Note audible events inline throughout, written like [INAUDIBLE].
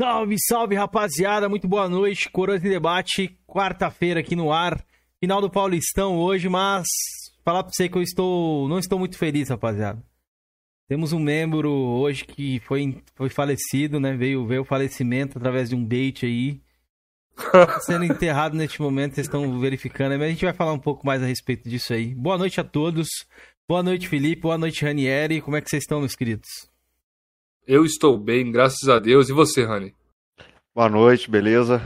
Salve, salve, rapaziada. Muito boa noite. Coroas em Debate, quarta-feira aqui no ar. Final do Paulistão hoje, mas falar pra você que eu estou não estou muito feliz, rapaziada. Temos um membro hoje que foi, foi falecido, né? Veio, veio o falecimento através de um bait aí. Tá sendo enterrado neste momento, vocês estão verificando, mas a gente vai falar um pouco mais a respeito disso aí. Boa noite a todos. Boa noite, Felipe. Boa noite, Ranieri. Como é que vocês estão, meus queridos? Eu estou bem, graças a Deus. E você, Rani? Boa noite, beleza?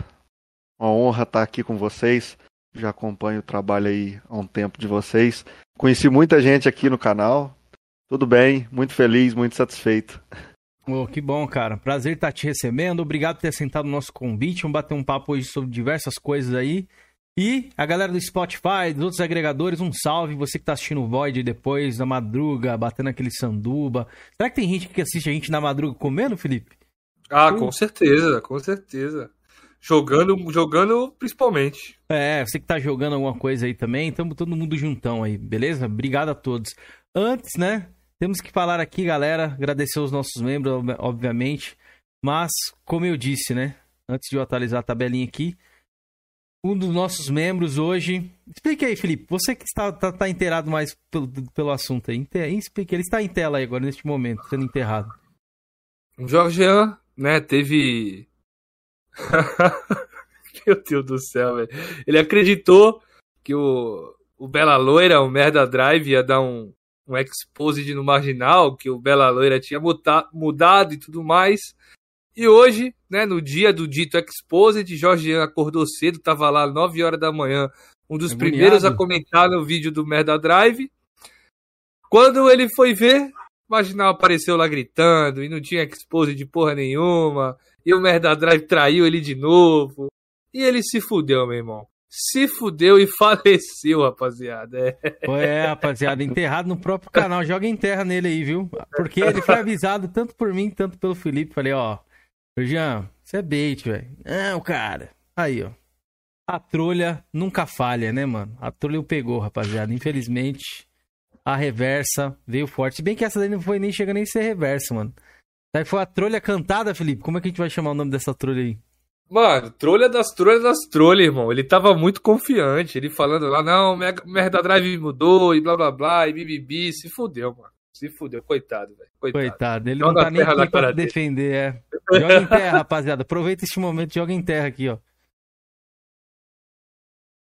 Uma honra estar aqui com vocês. Já acompanho o trabalho aí há um tempo de vocês. Conheci muita gente aqui no canal. Tudo bem, muito feliz, muito satisfeito. Oh, que bom, cara. Prazer estar te recebendo. Obrigado por ter aceitado o nosso convite. Vamos bater um papo hoje sobre diversas coisas aí. E a galera do Spotify, dos outros agregadores, um salve. Você que tá assistindo o Void depois, na madruga, batendo aquele sanduba. Será que tem gente que assiste a gente na madruga comendo, Felipe? Ah, com certeza, com certeza. Jogando, jogando principalmente. É, você que tá jogando alguma coisa aí também, estamos todo mundo juntão aí, beleza? Obrigado a todos. Antes, né, temos que falar aqui, galera, agradecer aos nossos membros, obviamente, mas, como eu disse, né, antes de eu atualizar a tabelinha aqui, um dos nossos membros hoje. Explique aí, Felipe. Você que está, está, está inteirado mais pelo, pelo assunto aí. Explique. Ele está em tela aí agora, neste momento, sendo enterrado. O Jorgean, né, teve. [LAUGHS] Meu Deus do céu, velho. Ele acreditou que o, o Bela Loira, o Merda Drive, ia dar um, um exposed no marginal, que o Bela Loira tinha muta, mudado e tudo mais. E hoje, né, no dia do dito Exposed, Jorgian acordou cedo, tava lá 9 horas da manhã, um dos primeiros a comentar no vídeo do Merda Drive. Quando ele foi ver, o Marginal apareceu lá gritando e não tinha Exposed de porra nenhuma. E o Merda Drive traiu ele de novo. E ele se fudeu, meu irmão. Se fudeu e [LAUGHS] faleceu, rapaziada. É. é, rapaziada, enterrado no próprio canal. Joga em terra nele aí, viu? Porque ele foi avisado tanto por mim, tanto pelo Felipe. Falei, ó, Jean, você é bait, velho. Não, cara. Aí, ó. A trolha nunca falha, né, mano? A trolha o pegou, rapaziada. Infelizmente, a reversa veio forte. Se bem que essa daí não foi nem chega nem a ser reversa, mano. Aí foi a trolha cantada, Felipe. Como é que a gente vai chamar o nome dessa trolha aí? Mano, trolha das trolhas das trolhas, irmão. Ele tava muito confiante. Ele falando lá, não, merda drive mudou e blá blá blá e bibibi. Se fudeu, mano. Se fudeu, coitado, velho. Coitado. coitado. Ele joga não tá nem aqui pra defender, é. Joga em terra, rapaziada. Aproveita este momento, joga em terra aqui, ó.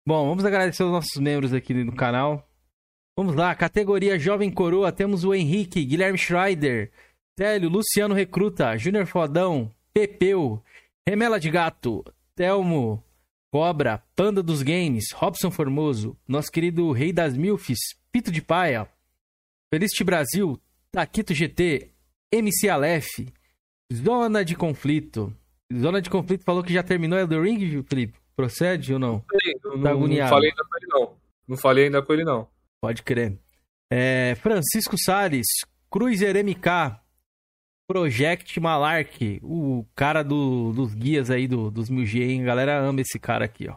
Bom, vamos agradecer os nossos membros aqui no canal. Vamos lá, categoria Jovem Coroa, temos o Henrique, Guilherme Schreider, Célio, Luciano Recruta, Júnior Fodão, Pepeu, Remela de Gato, Telmo, Cobra, Panda dos Games, Robson Formoso, nosso querido Rei das Milfes, Pito de Paia, Felicity Brasil, Taquito GT, MC Aleph, Zona de Conflito. Zona de Conflito falou que já terminou do Ring, Felipe? Procede ou não? Não, tá não, não, falei ainda com ele, não. Não falei ainda com ele, não. Pode crer. É, Francisco Salles, Cruiser MK, Project Malark, o cara do, dos guias aí do, dos 1000G, hein? A galera ama esse cara aqui, ó.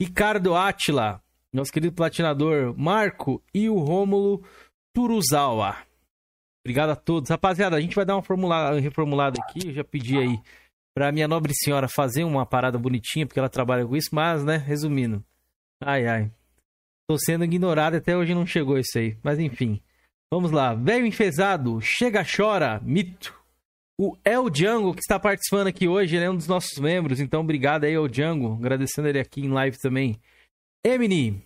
Ricardo Atila, nosso querido platinador, Marco e o Rômulo Turuzawa. Obrigado a todos. Rapaziada, a gente vai dar uma formulada, reformulada aqui. Eu já pedi aí pra minha nobre senhora fazer uma parada bonitinha, porque ela trabalha com isso, mas, né, resumindo. Ai, ai. Tô sendo ignorado, até hoje não chegou isso aí. Mas enfim. Vamos lá. Velho enfesado, chega, chora, mito. O El Django, que está participando aqui hoje, ele é um dos nossos membros. Então, obrigado aí, El Django. Agradecendo ele aqui em live também. Emily,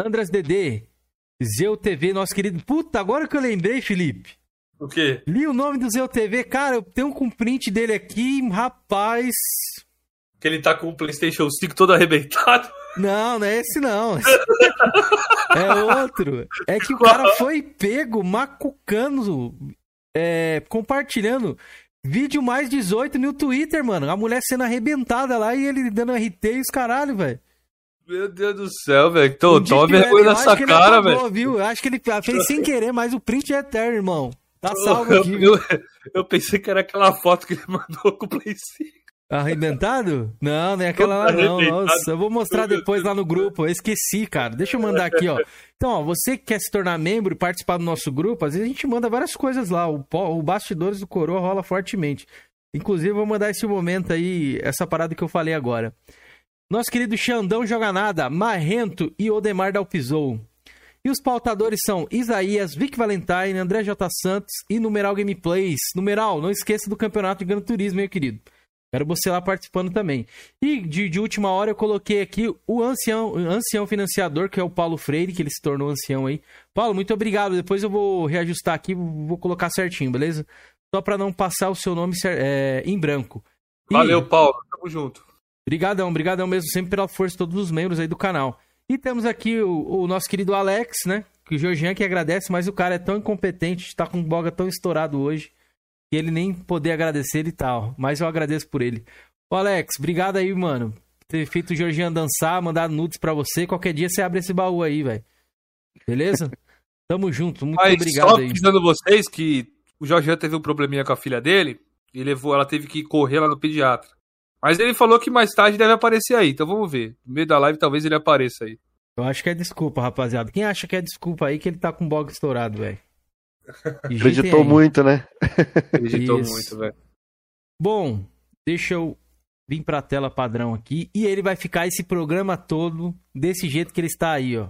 Andras DD, Zeu TV, nosso querido. Puta, agora que eu lembrei, Felipe. O quê? Li o nome do Zeu TV. Cara, eu tenho um print dele aqui, rapaz. Que ele tá com o PlayStation 5 todo arrebentado. Não, não é esse não. [LAUGHS] é outro. É que o cara foi pego macucando, é, compartilhando vídeo mais 18 no Twitter, mano. A mulher sendo arrebentada lá e ele dando RT e os caralho, velho. Meu Deus do céu, velho. Tô, um toma vergonha nessa cara, velho. Viu? Acho que ele fez sem querer, mas o print é eterno, irmão. Tá salvo aqui. Eu, eu, [LAUGHS] eu, pensei que era aquela foto que ele mandou com o Play 5. Arrebentado? Não, nem aquela lá não. Nossa, eu vou mostrar depois lá no grupo. Eu esqueci, cara. Deixa eu mandar aqui, ó. Então, ó, você que quer se tornar membro e participar do nosso grupo, às vezes a gente manda várias coisas lá. O, o Bastidores do Coroa rola fortemente. Inclusive, eu vou mandar esse momento aí, essa parada que eu falei agora. Nosso querido Xandão Joga Nada, Marrento e Odemar Dalpizou. E os pautadores são Isaías, Vic Valentine, André J. Santos e Numeral Gameplays. Numeral, não esqueça do campeonato de Gran Turismo, meu querido. Quero você lá participando também. E de, de última hora eu coloquei aqui o ancião, ancião financiador, que é o Paulo Freire, que ele se tornou ancião aí. Paulo, muito obrigado. Depois eu vou reajustar aqui, vou colocar certinho, beleza? Só para não passar o seu nome é, em branco. E... Valeu, Paulo. Tamo junto. Obrigadão, obrigadão mesmo sempre pela força de todos os membros aí do canal. E temos aqui o, o nosso querido Alex, né? Que o Georgian que agradece, mas o cara é tão incompetente, está com o boga tão estourado hoje, que ele nem poder agradecer e tal. Mas eu agradeço por ele. Ô Alex, obrigado aí, mano. Ter feito o Georgian dançar, mandar nudes para você. Qualquer dia você abre esse baú aí, velho. Beleza? [LAUGHS] Tamo junto, muito mas obrigado só aí. avisando vocês que o Georgian teve um probleminha com a filha dele e levou, ela teve que correr lá no pediatra. Mas ele falou que mais tarde deve aparecer aí, então vamos ver. No meio da live talvez ele apareça aí. Eu acho que é desculpa, rapaziada. Quem acha que é desculpa aí que ele tá com o bog estourado, velho? [LAUGHS] Acreditou muito, né? Acreditou Isso. muito, velho. Bom, deixa eu vir pra tela padrão aqui. E ele vai ficar esse programa todo desse jeito que ele está aí, ó.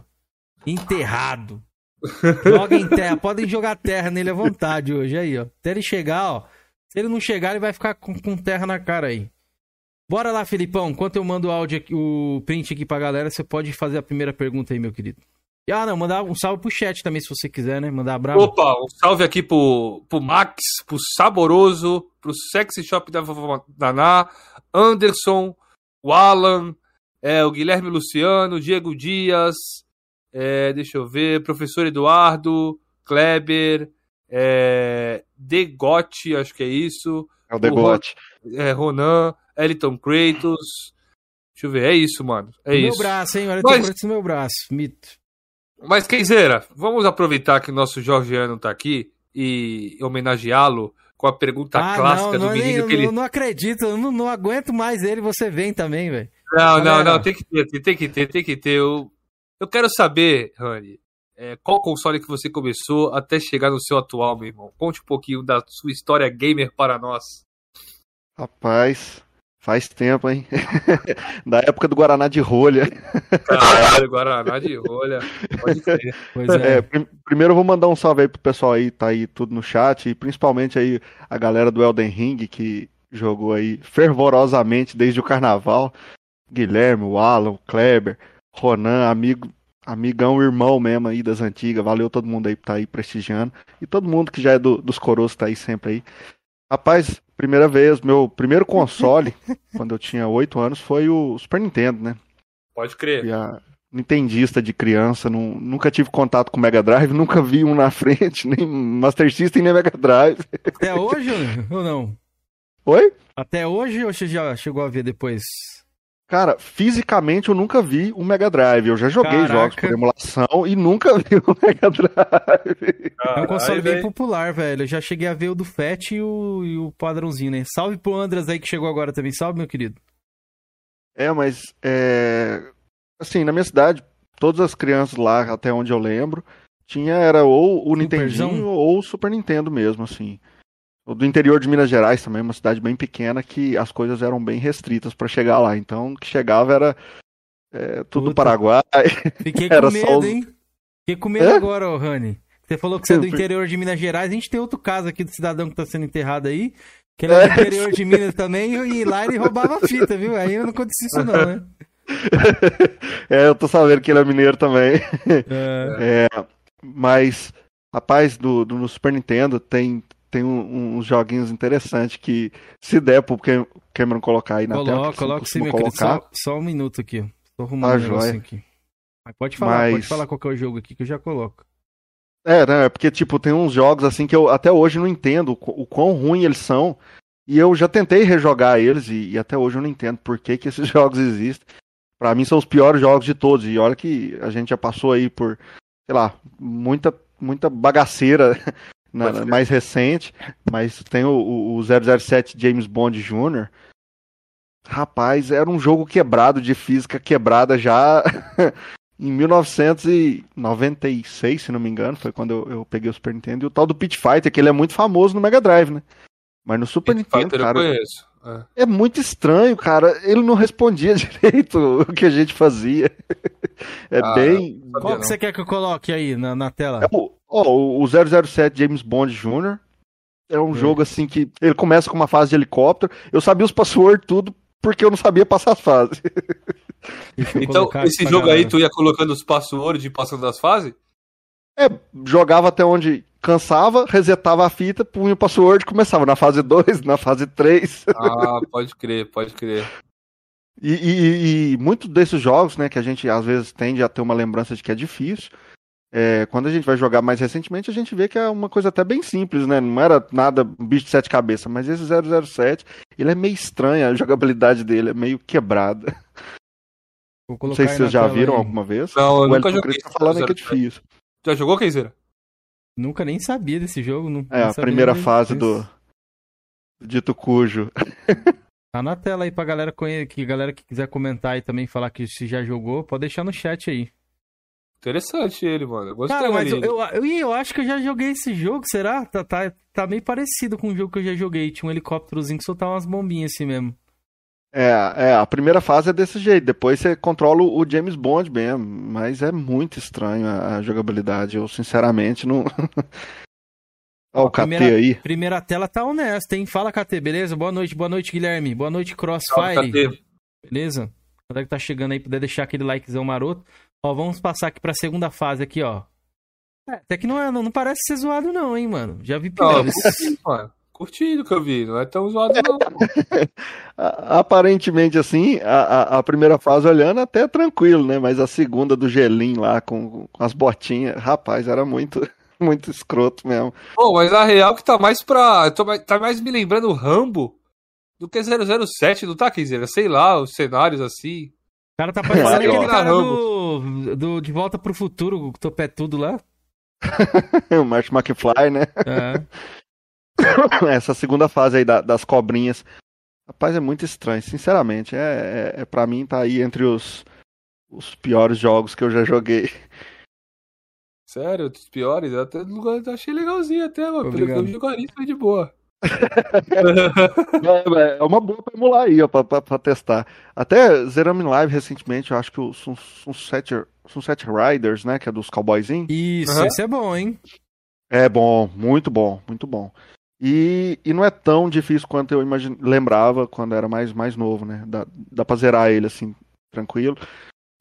Enterrado. [LAUGHS] Joga em terra. Podem jogar terra nele à vontade hoje aí, ó. Até ele chegar, ó. Se ele não chegar, ele vai ficar com, com terra na cara aí. Bora lá, Filipão. Enquanto eu mando o áudio aqui, o print aqui pra galera, você pode fazer a primeira pergunta aí, meu querido. Ah, não, mandar um salve pro chat também, se você quiser, né? Mandar abraço. Opa, um salve aqui pro, pro Max, pro Saboroso, pro Sexy Shop da Daná, Anderson, o Alan, é, o Guilherme Luciano, Diego Dias, é, deixa eu ver, professor Eduardo, Kleber, é, Degote, acho que é isso. É o Degote. É, Ronan, Eliton Kratos. Deixa eu ver, é isso, mano. É meu isso. braço, hein? Olha, Mas... no meu braço, mito. Mas, Kenzeira, vamos aproveitar que o nosso Jorgiano tá aqui e homenageá-lo com a pergunta ah, clássica não, do menino nem, que ele. Eu não acredito, eu não, não aguento mais ele, você vem também, velho. Não, não, não, tem que ter, tem que ter, tem que ter. Eu, eu quero saber, Rani, é, qual console que você começou até chegar no seu atual, meu irmão? Conte um pouquinho da sua história gamer para nós. Rapaz, faz tempo, hein? [LAUGHS] da época do Guaraná de rolha. Caralho, Guaraná de rolha. Pode ser. Pois é. é prim primeiro eu vou mandar um salve aí pro pessoal aí, tá aí tudo no chat, e principalmente aí a galera do Elden Ring, que jogou aí fervorosamente desde o carnaval. Guilherme, o Alan, o Kleber, Ronan, amigo, amigão, irmão mesmo aí das antigas. Valeu todo mundo aí por tá aí prestigiando. E todo mundo que já é do, dos coroas tá aí sempre aí. Rapaz, primeira vez, meu primeiro console, [LAUGHS] quando eu tinha 8 anos, foi o Super Nintendo, né? Pode crer. E a Nintendista de criança, não, nunca tive contato com Mega Drive, [LAUGHS] nunca vi um na frente, nem Master System, nem Mega Drive. Até hoje ou não? Oi? Até hoje ou você já chegou a ver depois? Cara, fisicamente eu nunca vi um Mega Drive. Eu já joguei Caraca. jogos por emulação e nunca [LAUGHS] vi um Mega Drive. é um console bem popular, velho. Eu já cheguei a ver o do FAT e o, e o padrãozinho, né? Salve pro Andras aí que chegou agora também. Salve, meu querido. É, mas é... assim, na minha cidade, todas as crianças lá, até onde eu lembro, tinha era ou o Nintendinho ou o Super Nintendo mesmo, assim do interior de Minas Gerais também, uma cidade bem pequena, que as coisas eram bem restritas para chegar lá. Então, o que chegava era é, tudo Puta. Paraguai. Fiquei [LAUGHS] com medo, os... hein? Fiquei com medo é? agora, ô Rani. Você falou que você é do [LAUGHS] interior de Minas Gerais. A gente tem outro caso aqui do cidadão que tá sendo enterrado aí. Que ele é do [LAUGHS] interior de Minas também. E lá ele roubava fita, viu? Aí não acontecia isso, não, né? é, eu tô sabendo que ele é mineiro também. É. é mas, rapaz, do, do, no Super Nintendo tem tem um, uns joguinhos interessantes que, se der pro Cameron colocar aí na coloca, tela. Coloca sim, meu querido. Só, só, um minuto aqui. Tô arrumando tá um aqui. Mas pode falar, Mas... pode falar qual é o jogo aqui que eu já coloco. É, né? Porque, tipo, tem uns jogos assim que eu até hoje não entendo o, o quão ruim eles são. E eu já tentei rejogar eles e, e, até hoje eu não entendo por que, que esses [LAUGHS] jogos existem. Para mim são os piores jogos de todos. E olha que a gente já passou aí por, sei lá, muita, muita bagaceira na, mais recente, mas tem o, o 007 James Bond Jr. Rapaz, era um jogo quebrado, de física quebrada já [LAUGHS] em 1996, se não me engano, foi quando eu, eu, peguei o Super Nintendo. E o tal do Pit Fighter, que ele é muito famoso no Mega Drive, né? Mas no Super Street Nintendo, Fighter eu cara, conheço. É. é muito estranho, cara. Ele não respondia [LAUGHS] direito o que a gente fazia. [LAUGHS] É Ah, bem. Qual que você quer que eu coloque aí na, na tela? É o, ó, o 007 James Bond Jr. É um Hum. jogo assim que ele começa com uma fase de helicóptero. Eu sabia os passwords tudo porque eu não sabia passar as fases. [LAUGHS] Então, esse jogo aí, galera. tu ia colocando os passwords e passando das fases? É, jogava até onde cansava, resetava a fita, punha o password, começava na fase 2, na fase 3. Ah, pode crer, pode crer. E, e, e muitos desses jogos, né, que a gente às vezes tende a ter uma lembrança de que é difícil, é, quando a gente vai jogar mais recentemente, a gente vê que é uma coisa até bem simples, né? Não era nada um bicho de sete cabeças, mas esse 007, ele é meio estranho, a jogabilidade dele é meio quebrada. [LAUGHS] Vou Não sei se vocês já vique aí. alguma vez. Não, eu o nunca Elton joguei. Tá falando que é 007. difícil. Já jogou, Kenzeira? Nunca nem sabia desse jogo. Não, É, não a primeira fase disso. do Dito Cujo. [LAUGHS] Tá na tela aí pra galera que galera que quiser comentar e também falar que se já jogou, pode deixar no chat aí. Interessante ele, mano. Eu gostei Cara, mas eu, eu, eu, eu acho que eu já joguei esse jogo, será? Tá, tá, tá meio parecido com o jogo que eu já joguei. Tinha um helicópterozinho que soltava umas bombinhas assim mesmo. É, é, a primeira fase é desse jeito, depois você controla o James Bond mesmo, mas é muito estranho a, a jogabilidade, eu sinceramente não... [LAUGHS] Ó, o KT primeira- aí. Primeira tela tá honesta, hein? Fala, KT, beleza? Boa noite, boa noite, Guilherme. Boa noite, Crossfire. KT. Beleza? Galera que tá chegando aí, puder deixar aquele likezão maroto. Ó, vamos passar aqui pra segunda fase aqui, ó. É, até que não, é, não, não parece ser zoado não, hein, mano. Já vi Não, piores. curti, mano. Curti do que eu vi. Não é tão zoado, não. [LAUGHS] Aparentemente, assim, a, a- a primeira fase olhando até é tranquilo, né? Mas a segunda do gelinho lá com, com as botinhas, rapaz, era muito, [LAUGHS] muito escroto mesmo. Pô, mas a real que tá mais pra. tô mais- tá mais me lembrando o Rambo do que 007, não tá, Kenzeira? Sei lá, os cenários assim. O cara tá parecendo Olha, aquele cara do, do De Volta pro Futuro, o topetudo lá. [LAUGHS] o Martin McFly, né? É. [LAUGHS] Essa segunda fase aí da- das cobrinhas. Rapaz, é muito estranho, sinceramente. É, é, é para mim tá aí entre os, os piores jogos que eu já joguei. Sério, dos piores. Eu até eu achei legalzinho até, mano. Pelo que eu jogaria foi de boa. É, é uma boa pra emular aí, ó, pra, pra- pra testar. Até zeramos em live recentemente, eu acho que o Sun- Sunset, Sunset Riders, né, que é dos cowboyzinhos. Isso, Aham. esse é bom, hein? É bom, muito bom, muito bom. E, e não é tão difícil quanto eu imagine, lembrava quando era mais, mais novo, né? Dá, dá pra zerar ele assim, tranquilo.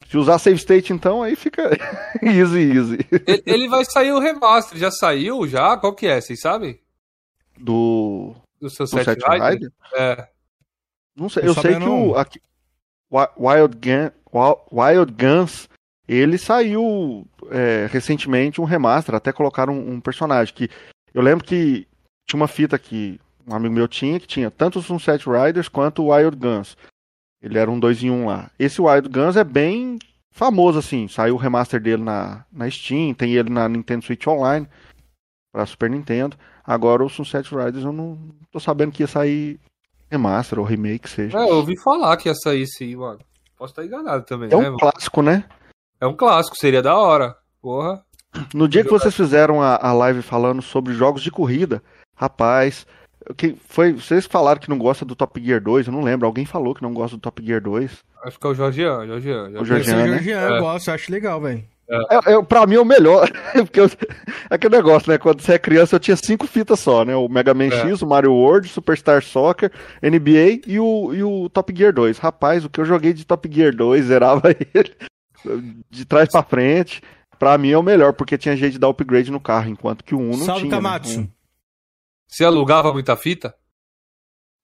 Se usar save state, então, aí fica [LAUGHS] easy, easy. ele, ele vai sair o remaster. Já saiu? Já? Qual que é? Vocês sabem? Do Do seu Sunset set Rider? Rider? É. Não sei, Tô eu sei que o não. aqui, Wi- Wild, Gun, Wi- Wild Guns, ele saiu é, recentemente um remaster, até colocaram um, um personagem que eu lembro que tinha uma fita que um amigo meu tinha que tinha tanto o Sunset Riders quanto o Wild Guns. Ele era um dois em um lá. Esse Wild Guns é bem famoso assim, saiu o remaster dele na, na Steam, tem ele na Nintendo Switch Online para Super Nintendo. Agora o Sunset Riders eu não tô sabendo que ia sair remaster ou remake seja. É, eu ouvi falar que ia sair sim, mano. Posso estar enganado também, É né? um clássico, né? É um clássico, seria da hora. Porra. No dia que vocês fizeram a, a live falando sobre jogos de corrida, rapaz, que foi, vocês falaram que não gosta do Top Gear 2, eu não lembro, alguém falou que não gosta do Top Gear 2. Acho que é o Jorgian, Jorgian. O Deve ser Georgian, o né? Georgian, eu É. gosto, acho legal, velho. É, é, pra mim é o melhor, [LAUGHS] porque eu, aquele negócio, né, quando você é criança eu tinha cinco fitas só, né, o Mega Man É. X, o Mario World, Superstar Soccer, NBA e o, e o Top Gear 2. Rapaz, o que eu joguei de Top Gear 2, [LAUGHS] zerava ele de trás pra frente, pra mim é o melhor, porque tinha jeito de dar upgrade no carro, enquanto que o 1 não Salve, tinha. né? Kamatsu. Você alugava muita fita?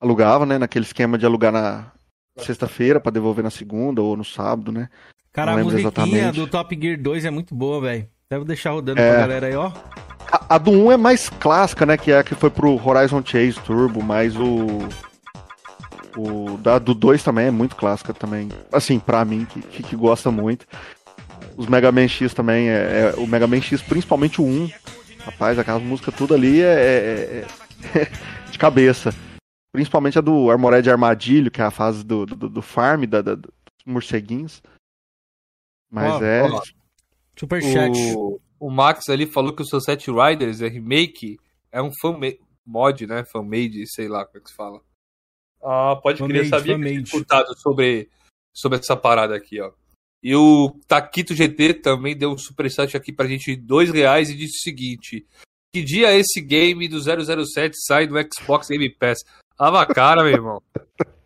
alugava, né? Naquele esquema de alugar na sexta-feira pra devolver na segunda ou no sábado, né? Cara, Não a musiquinha exatamente. do Top Gear 2 é muito boa, velho. Deve deixar rodando É. pra galera aí, ó. A, a do 1 é mais clássica, né? Que é a que foi pro Horizon Chase Turbo, mas o. O da, do 2 também é muito clássica também. Assim, pra mim, que, que, que gosta muito. Os Mega Man X também, é, é- o Mega Man X, principalmente o 1. Rapaz, aquelas músicas tudo ali é, é- [LAUGHS] é- de cabeça. Principalmente a do Armored Armadilho, que é a fase do, do, do farm, da, da- dos morceguinhos. Mas Ó, é. ó. Superchat. O, o Max ali falou que o Sunset Riders é remake, é um fan mod, né? Fanmade, sei lá como é que se fala. Ah, pode crer, sabia que escutado sobre, sobre essa parada aqui, ó. E o Taquito GT também deu um superchat aqui pra gente de dois reais e disse o seguinte: Que dia esse game do 007 sai do Xbox Game Pass? Lava a cara, meu irmão.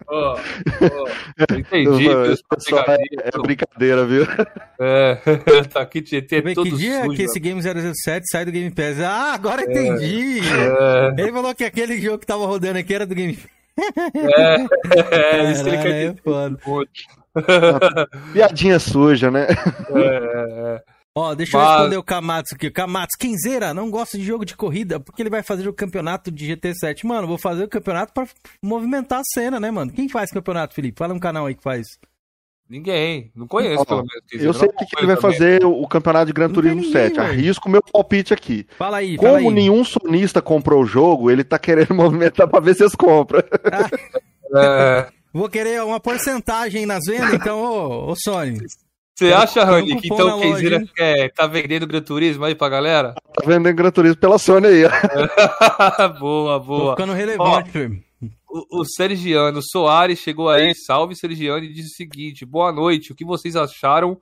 Ó, ó, [LAUGHS] eu entendi, pessoal, pegadinhos, É brincadeira, viu? [LAUGHS] é, GT Vê é todo que dia sujo. que esse Game 007 sai do Game Pass? Ah, agora entendi! É, Ele falou que aquele jogo que tava rodando aqui era do Game Pass. é, [LAUGHS] isso que ele quer é foda. Piadinha suja, né? É, Ó, deixa eu Mas- responder o Kamatsu aqui. Kamatsu, Quinzeira, não gosta de jogo de corrida, porque ele vai fazer o campeonato de GT7. Mano, vou fazer o campeonato pra movimentar a cena, né, mano? Quem faz campeonato, Felipe? Fala um canal aí que faz. ninguém, não conheço pelo menos. Eu sei que, que ele vai acompanho fazer o, o campeonato de Gran Não Turismo ninguém, 7. velho. Arrisco o meu palpite aqui. Fala aí, fala aí. Como nenhum sonista comprou o jogo, ele tá querendo [LAUGHS] movimentar pra ver se eles compram. também. É, Vou querer uma porcentagem nas vendas, então, ô, ô Sony. Você acha, Rani, que cupom então o loja, quer, tá vendendo Gran Turismo aí pra galera? Tá vendendo Gran Turismo pela Sony aí, ó. [LAUGHS] boa, Tô boa. ficando relevante, filho. O, o Sergiano Soares chegou aí, salve Sergiano, e disse o seguinte: boa noite, o que vocês acharam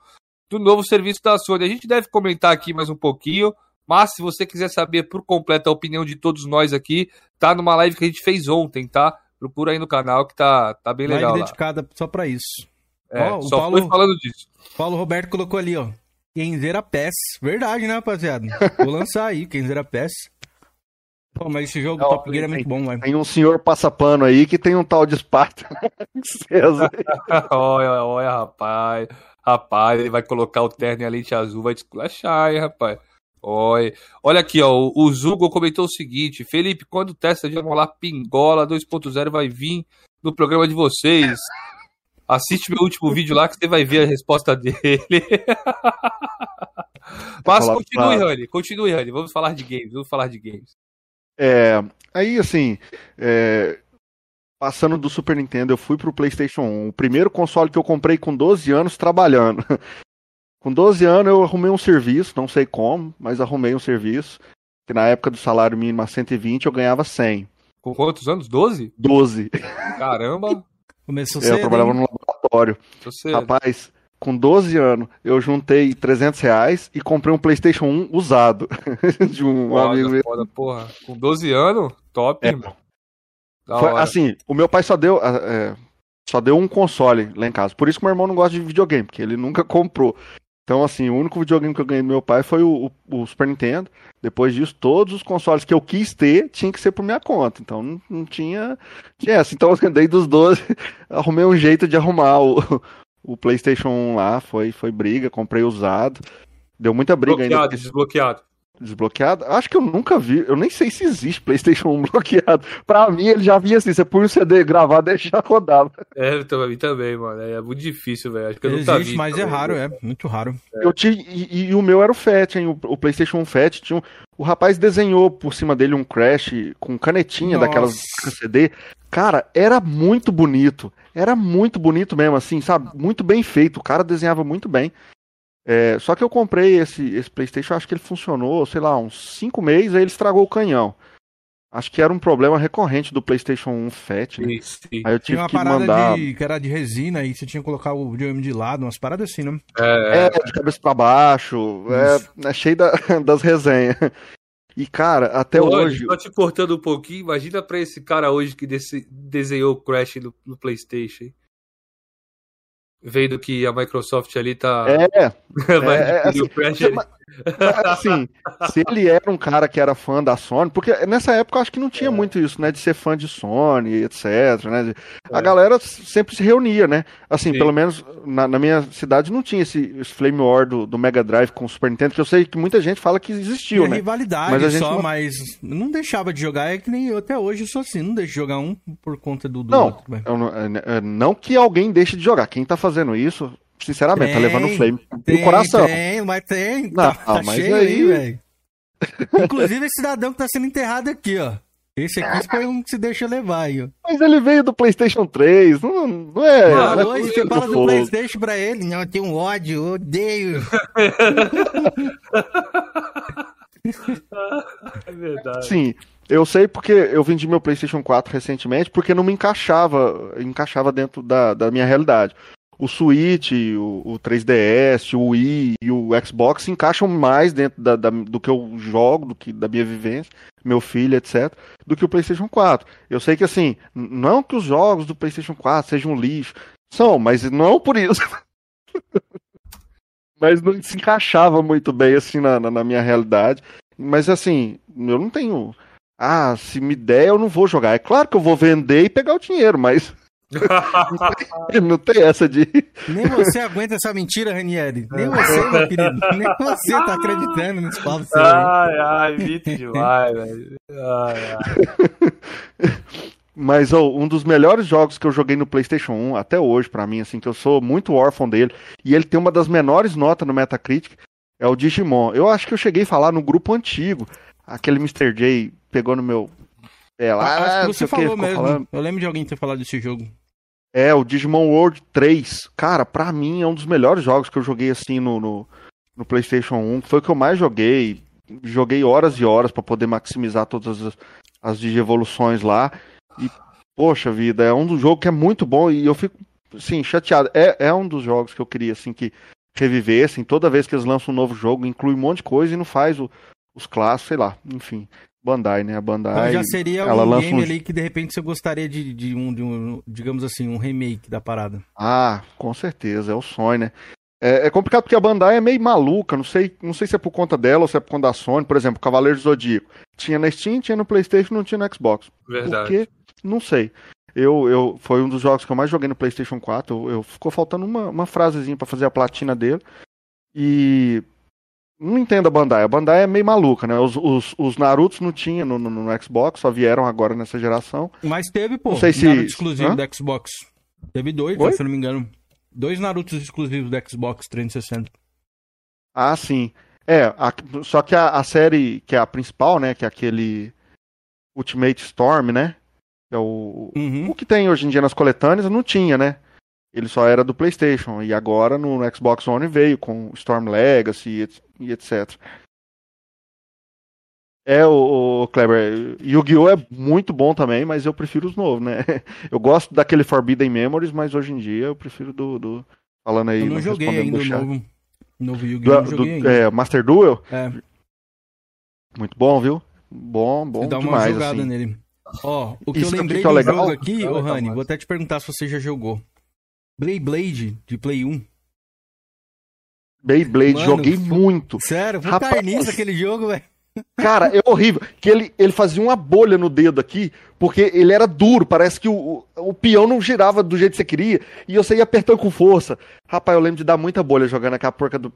do novo serviço da Sony? A gente deve comentar aqui mais um pouquinho, mas se você quiser saber por completo a opinião de todos nós aqui, tá numa live que a gente fez ontem, tá? Procura aí no canal que tá, tá bem legal Live lá. dedicada só pra isso. É, Ó, o só Paulo- foi falando disso. Paulo Roberto colocou ali, ó. Kenzeira PES. Verdade, né, rapaziada? Vou lançar aí, Kenzeira PES. Pô, mas esse jogo Não, Top Gear é muito bom, velho. Tem um senhor passapano aí que tem um tal de Esparta. [LAUGHS] César. [LAUGHS] olha, olha, rapaz. Rapaz, ele vai colocar o terno e a lente azul, vai te esculachar, hein, rapaz. Olha, olha aqui, ó. o- O Zugo comentou o seguinte: Felipe, quando o testa de amolar Pingola 2.0 vai vir no programa de vocês? Assiste meu último vídeo lá que você vai ver a resposta dele. [LAUGHS] Mas falar continue, pra- Rani, continue, Rani. Vamos falar de games, vamos falar de games. É, aí, assim, é, passando do Super Nintendo, eu fui pro PlayStation 1. O primeiro console que eu comprei com 12 anos trabalhando. [LAUGHS] com 12 anos eu arrumei um serviço, não sei como, mas arrumei um serviço. Que na época do salário mínimo a 120 eu ganhava 100. Com quantos anos? 12? 12. Caramba, [LAUGHS] Começou eu cedo, trabalhava hein? no laboratório. Rapaz, com 12 anos eu juntei 300 reais e comprei um PlayStation 1 usado. [LAUGHS] de um amigo Foda, meu. foda, porra. Com 12 anos, top, É. irmão. Foi, assim, o meu pai só deu, ah, é, só deu um console lá em casa. Por isso que meu irmão não gosta de videogame, porque ele nunca [LAUGHS] comprou. Então, assim, o único videogame que eu ganhei do meu pai foi o, o- o Super Nintendo. Depois disso, todos os consoles que eu quis ter tinha que ser por minha conta. Então, não, não tinha, tinha essa. Então, eu andei dos 12, [LAUGHS] arrumei um jeito de arrumar o, o PlayStation 1 lá. Foi, foi briga, comprei usado. Deu muita briga ainda. Desbloqueado, desbloqueado. Acho que eu nunca vi. Eu nem sei se existe PlayStation 1 [LAUGHS] bloqueado. Pra mim, ele já vinha assim: você põe o CD gravado [LAUGHS] e já rodava. É, pra mim também, mano. É muito difícil, velho. Acho que eu nunca Existe, vi. mas é raro, velho. é. Muito raro. Eu tinha, e, e o meu era o FAT, hein? O, o PlayStation 1 FAT. Tinha um- o rapaz desenhou por cima dele um Crash com canetinha Nossa. daquelas CD. Cara, era muito bonito. Era muito bonito mesmo, assim, sabe? Muito bem feito. O cara desenhava muito bem. É, só que eu comprei esse, esse PlayStation, acho que ele funcionou, sei lá, uns 5 meses, aí ele estragou o canhão. Acho que era um problema recorrente do PlayStation 1 FAT, né? Sim, sim. Aí eu Tinha tive uma que parada mandar. de, que era de resina e você tinha que colocar o videogame de lado, umas paradas assim, né? É, É, de cabeça pra baixo, é, é cheio da- [LAUGHS] das resenhas. E, cara, até Olha, hoje. Só te cortando um pouquinho, imagina pra esse cara hoje que desse- desenhou o Crash no, no PlayStation. Vendo que a Microsoft ali tá. É, [LAUGHS] é, é, Crash ali. Mas- assim, se ele era um cara que era fã da Sony, porque nessa época eu acho que não tinha muito isso, né, de ser fã de Sony, etc, né, a É. galera sempre se reunia, né, assim, Sim. pelo menos na, na minha cidade não tinha esse, esse Flame War do, do Mega Drive com o Super Nintendo, que eu sei que muita gente fala que existiu, né, rivalidade Mas a gente só, não- mas não deixava de jogar. É que nem eu até hoje eu sou assim, não deixo de jogar um por conta do, do Não, outro. eu não, é, é, não que alguém deixe de jogar. Quem tá fazendo isso, sinceramente, tá Tem, levando flame no Tem, coração. tem, mas tem. Não, tá tá mas cheio aí- velho. Inclusive esse cidadão que tá sendo enterrado aqui, ó. Esse aqui foi um que se deixa levar aí, ó. Mas ele veio do PlayStation 3, não, não é. Ah, não é hoje você fala do fogo. Playstation pra ele. Não, eu tenho um ódio, eu odeio. É verdade. Sim, Eu sei porque eu vendi meu PlayStation 4 recentemente, porque não me encaixava, encaixava dentro da, da minha realidade. O Switch, o, o 3DS, o Wii e o Xbox se encaixam mais dentro da, da, do que eu jogo, do que da minha vivência, meu filho, etc., do que o PlayStation 4. Eu sei que assim, não que os jogos do PlayStation 4 sejam lixo, são, mas não por isso. [LAUGHS] mas não se encaixava muito bem assim na, na, na minha realidade. Mas assim, eu não tenho. Ah, se me der, eu não vou jogar. É claro que eu vou vender e pegar o dinheiro, mas. [LAUGHS] não tem essa de. Nem você aguenta essa mentira, Ranieri. Nem você, meu querido. Nem você tá acreditando nesse papo seu. Ai, ai, mito demais, velho. Ai, ai. [LAUGHS] Mas oh, um dos melhores jogos que eu joguei no PlayStation 1 até hoje, para mim, assim, que eu sou muito órfão dele, e ele tem uma das menores notas no Metacritic, é o Digimon. Eu acho que eu cheguei a falar no grupo antigo. Aquele Mr. J pegou no meu. É, lá, acho que você falou que, mesmo. Falando. Eu lembro de alguém ter falado desse jogo. É, o Digimon World 3. Cara, pra mim é um dos melhores jogos que eu joguei assim no, no, no PlayStation 1. Foi o que eu mais joguei. Joguei horas e horas para poder maximizar todas as, as digievoluções lá. E, poxa vida, é um dos jogos que é muito bom e eu fico, assim, chateado. É, é um dos jogos que eu queria, assim, que revivessem. Toda vez que eles lançam um novo jogo, inclui um monte de coisa e não faz o, os clássicos, sei lá, enfim. Bandai, né? A Bandai. Então já seria ela um game um... ali que de repente você gostaria de, de, um, de um, digamos assim, um remake da parada. Ah, com certeza, é o sonho, né? É, é, complicado porque a Bandai é meio maluca, não sei, não sei se é por conta dela ou se é por conta da Sony. Por exemplo, Cavaleiro do Zodíaco. Tinha na Steam, tinha no Playstation, não tinha no Xbox. Verdade. Por quê? Não sei. Eu, eu, foi um dos jogos que eu mais joguei no PlayStation 4. Eu, eu ficou faltando uma, uma frasezinha para fazer a platina dele. E não entendo a Bandai. A Bandai é meio maluca, né? Os, os, os Narutos não tinha no, no, no, Xbox, só vieram agora nessa geração. Mas teve, pô, não sei se... Naruto exclusivo Hã? do Xbox. Teve dois, Oi? se não me engano. Dois Narutos exclusivos do Xbox 360. Ah, sim. É, a, só que a, a, série, que é a principal, né? Que é aquele Ultimate Storm, né? Que é o, uhum. o que tem hoje em dia nas coletâneas, não tinha, né? Ele só era do PlayStation. E agora no Xbox One veio com Storm Legacy e etc. É, o, o Kleber, Yu-Gi-Oh! é muito bom também, mas eu prefiro os novos, né? [LAUGHS] Eu gosto daquele Forbidden Memories, mas hoje em dia eu prefiro do. do falando aí. Eu não joguei ainda o novo, novo Yu-Gi-Oh! Do, do é, Master Duel? É. Muito bom, viu? Bom, bom Dá demais. uma jogada assim. nele. Ó, o que Isso eu lembrei que é do legal? jogo aqui, ô Rani, vou até te perguntar se você já jogou. Blade de Play 1. Beyblade, Mano, joguei muito. Sério, vou Rapaz, nisso aquele jogo, velho. Cara, é horrível. Que ele, ele fazia uma bolha no dedo aqui, porque ele era duro. Parece que o, o, peão não girava do jeito que você queria. E você ia apertando com força. Rapaz, eu lembro de dar muita bolha jogando aquela porca do.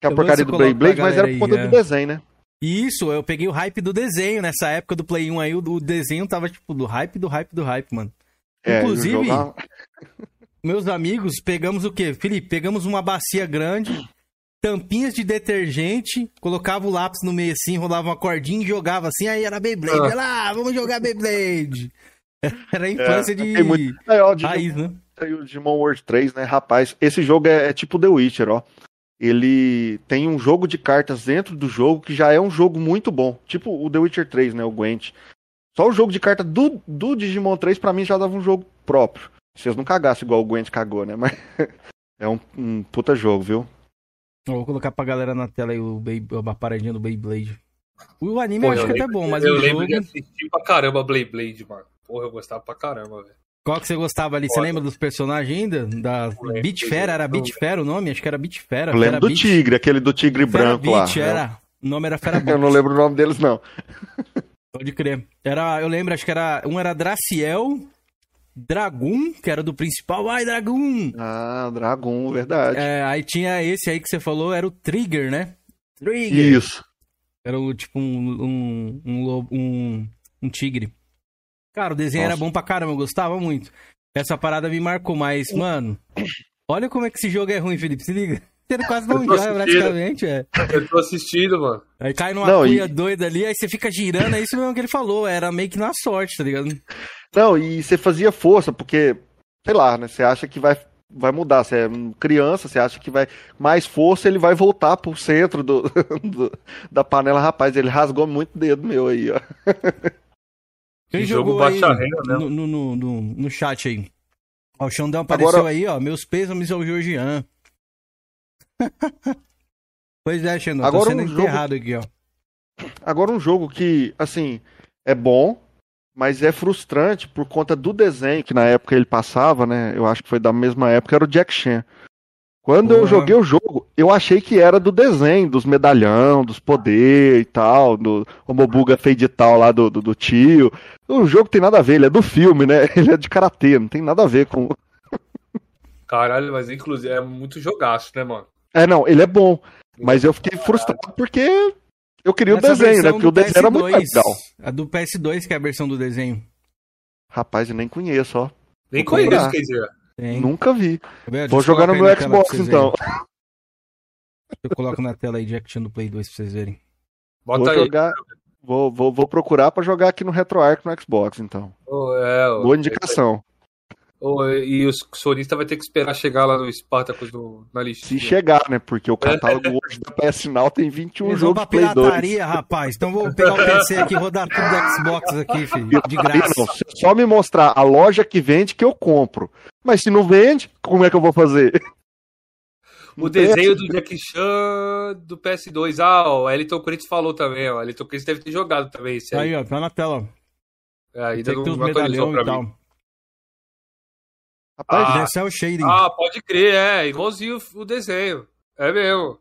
Aquela porcaria do Beyblade, mas era por conta aí, do é. desenho, né? Isso, eu peguei o hype do desenho nessa época do Play 1 aí. O, o desenho tava, tipo, do hype, do hype, do hype, mano. É, Inclusive, jogava meus amigos, pegamos o quê? Felipe, pegamos uma bacia grande, tampinhas de detergente, colocava o lápis no meio assim, rolava uma cordinha e jogava assim, aí era Beyblade. Ah. Lá, vamos jogar Beyblade. [LAUGHS] Era a infância é, de muito... é, ó, raiz, né? o Digimon World 3, né? Rapaz, esse jogo é, é, tipo The Witcher, ó. Ele tem um jogo de cartas dentro do jogo que já é um jogo muito bom. Tipo o The Witcher 3, né? O Gwent. Só o jogo de carta do, do Digimon 3 para mim já dava um jogo próprio. Se eles não cagassem igual o Gwent cagou, né? Mas [LAUGHS] é um, um puta jogo, viu? Eu vou colocar pra galera na tela aí o Bay, a paradinha do Beyblade. O anime Pô, eu acho que é até bom, mas eu o lembro jogo... de assistir pra caramba Beyblade, mano. Porra, eu gostava pra caramba, velho. Qual que você gostava ali? Você lembra dos personagens ainda? Da Beat Fera, era Beat Fera o nome? Acho que era Beat Fera. Eu lembro do Beat. Tigre, aquele do Tigre Fera branco Beat, lá. Era. O nome era Fera [LAUGHS] Eu não lembro o nome deles, não. [LAUGHS] Pode crer. Era, eu lembro, acho que era. Um era Draciel, Dragoon, que era do principal. Ai, Dragoon! Ah, Dragoon, verdade. É, aí tinha esse aí que você falou, era o Trigger, né? Trigger. Isso. Era o, tipo um, um, um, um, um tigre. Cara, o desenho Nossa. era bom pra caramba, eu gostava muito. Essa parada me marcou, mas, mano, olha como é que esse jogo é ruim, Felipe. Se liga. [LAUGHS] Ele quase não joga, praticamente, é. Eu tô assistindo, mano. Aí cai numa não, e... doida ali, aí você fica girando, é isso mesmo que ele falou. Era meio que na sorte, tá ligado? Não, e você fazia força, porque, sei lá, né? Você acha que vai vai mudar. Você é criança, você acha que vai mais força, ele vai voltar pro centro do, [LAUGHS] do da panela. Rapaz, ele rasgou muito dedo meu aí, ó. [LAUGHS] Quem Que jogou jogo aí baixa renda, né? no, no, no, no, no chat aí? Ó, o Xandão apareceu Agora- aí, ó. Meus pêsames ao Georgian. [LAUGHS] pois é, Xandão. Agora tá sendo um jogo- aqui, ó. Agora um jogo que, assim, é bom, mas é frustrante por conta do desenho que na época ele passava, né? Eu acho que foi da mesma época, era o Jack Chan. Quando eu Porra. joguei o jogo, eu achei que era do desenho, dos medalhão, dos poder e tal, do Omobuga Fade tal lá do, do, do tio. O jogo tem nada a ver, ele é do filme, né? [LAUGHS] Ele é de karatê, não tem nada a ver com. Caralho, mas inclusive é muito jogaço, né, mano? É, não, ele é bom, mas eu fiquei frustrado porque eu queria o Essa desenho, né? Porque o desenho era muito PS2, legal. A do PS2, que é a versão do desenho. Rapaz, eu nem conheço, ó. Nem Vou comprar. conheço, quer dizer. Tem. Nunca vi. Vendo? Vou jogar no meu Xbox então. verem. Eu coloco na tela aí Jack Chan do Play 2 pra vocês verem. Bota Vou aí. jogar. Vou, vou, vou procurar pra jogar aqui no RetroArch no Xbox, então. Ô, é, ô, Boa indicação. E o sonista vai ter que esperar chegar lá no Spartacus no, na Se listinha. chegar, né? Porque o catálogo hoje da PS Now tem 21 Eles vão jogos Play 2. pirataria, rapaz. Então vou pegar o PC aqui e rodar tudo do Xbox aqui, filho. De graça. Não, se só me mostrar a loja que vende que eu compro. Mas se não vende, como é que eu vou fazer? O Não desenho do Jack Chan do PS2. Ah, ó, o Elton Corinthians falou também, ó. O Elton Corinthians deve ter jogado também esse aí. Aí, ó, tá na tela. É, ainda Tem que não, ter os medalhão e tal. mim. Rapaz, Ah. Esse é o shading. Ah, pode crer, é. Igualzinho o desenho. É mesmo.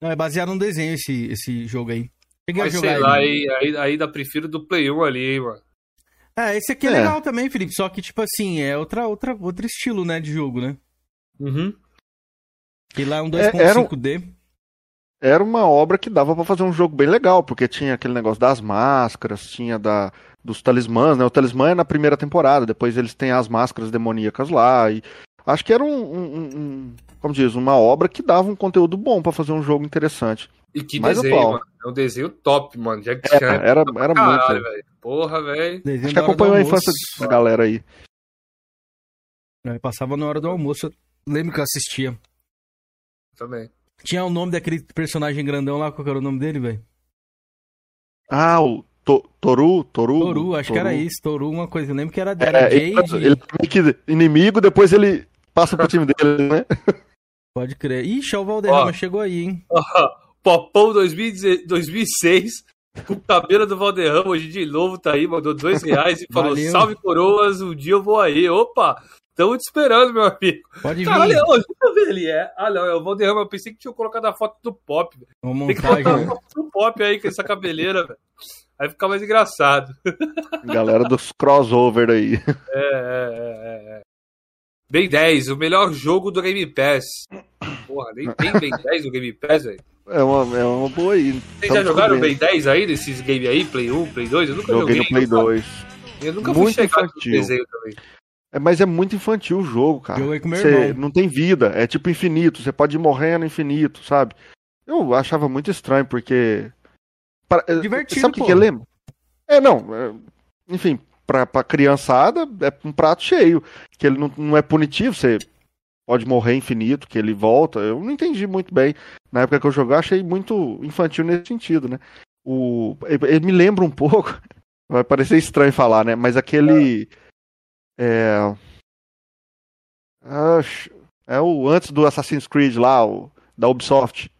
Não, é baseado num desenho esse, esse jogo aí. Cheguei a Mas jogar sei lá, ele. aí, aí, ainda prefiro do Play 1 ali, hein, mano. É, esse aqui é, É. legal também, Felipe. Só que, tipo assim, é outra, outra, outro estilo, né, de jogo, né? Uhum. Que lá é um É, era um- 2.5D. era uma obra que dava pra fazer um jogo bem legal, porque tinha aquele negócio das máscaras, tinha da dos talismãs, né? O talismã é na primeira temporada, depois eles têm as máscaras demoníacas lá e acho que era um, um- um- como diz, uma obra que dava um conteúdo bom pra fazer um jogo interessante. E que Mais desenho, atual. mano. É um desenho top, mano. Jack Era, Chan. era, era Caralho, muito. velho. Porra, velho. Acho que acompanhou a infância da galera aí. Aí passava na hora do almoço. Eu lembro que eu assistia. Também. Tinha o nome daquele personagem grandão lá, qual era o nome dele, velho? Ah, o To- Toru, Toru. Toru, acho que era isso. Toru, uma coisa. Eu lembro que era, É, era ele, Jade. ele é meio que inimigo, depois ele passa pro time dele, né? [LAUGHS] Pode crer. Ixi, o Valderrama Ó. chegou aí, hein? Popão 2010 2006. Com o cabelo do Valderrama hoje de novo tá aí, mandou dois reais e [LAUGHS] falou: Valeu. Salve coroas, um dia eu vou aí. Opa, tamo te esperando, meu amigo. Pode vir. Caralho, ô, deixa eu ver ele é. Ah, não, é o Valderrama. Eu pensei que tinha colocado a foto do Pop. velho. Uma Tem que montagem. botar a né? foto do Pop aí com essa cabeleira, velho. Aí fica mais engraçado. [LAUGHS] Galera dos crossover aí. É, é, é, é. Ben 10, o melhor jogo do Game Pass. Porra, nem tem Ben 10 [LAUGHS] no Game Pass, velho. É uma, é uma boa aí. Vocês já jogaram. Ben 10 aí, desses games aí? Play 1, Play 2? Eu nunca Joguei joguei. no Play 2. Eu nunca fui Muito chegar no infantil. desenho também. É, mas é muito infantil o jogo, cara. Joguei com meu Você irmão. não tem vida, é tipo infinito, você pode ir morrendo infinito, sabe? Eu achava muito estranho, porque. Pra- eh, Divertido, Sabe o que, eu lembro? É, não. é, Enfim, pra, pra criançada é um prato cheio. Que ele não, não é punitivo, você pode morrer infinito, que ele volta. Eu não entendi muito bem. Na época que eu joguei, achei muito infantil nesse sentido, né? O, ele me lembra um pouco. [LAUGHS] Vai parecer estranho falar, né? Mas aquele. É. acho- É o antes do Assassin's Creed lá, o, da Ubisoft.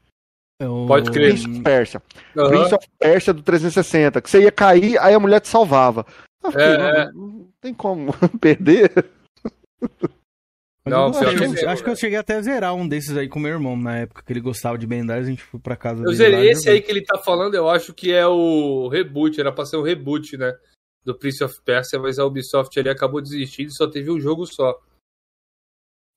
É o- Pode crer. Prince of Persia. Aham. Prince of Persia do 360. Que você ia cair, aí a mulher te salvava. Fiquei, É, não, é. não tem como [LAUGHS] perder. Não, eu gostei. pior que mesmo, acho que eu cheguei até a zerar um desses aí com meu irmão na época que ele gostava de Ben 10. A gente foi pra casa Eu dele. zerei lá esse aí que ele tá falando, eu acho que é o reboot, era pra ser um reboot, né? Do Prince of Persia, mas a Ubisoft ali acabou desistindo e só teve um jogo só.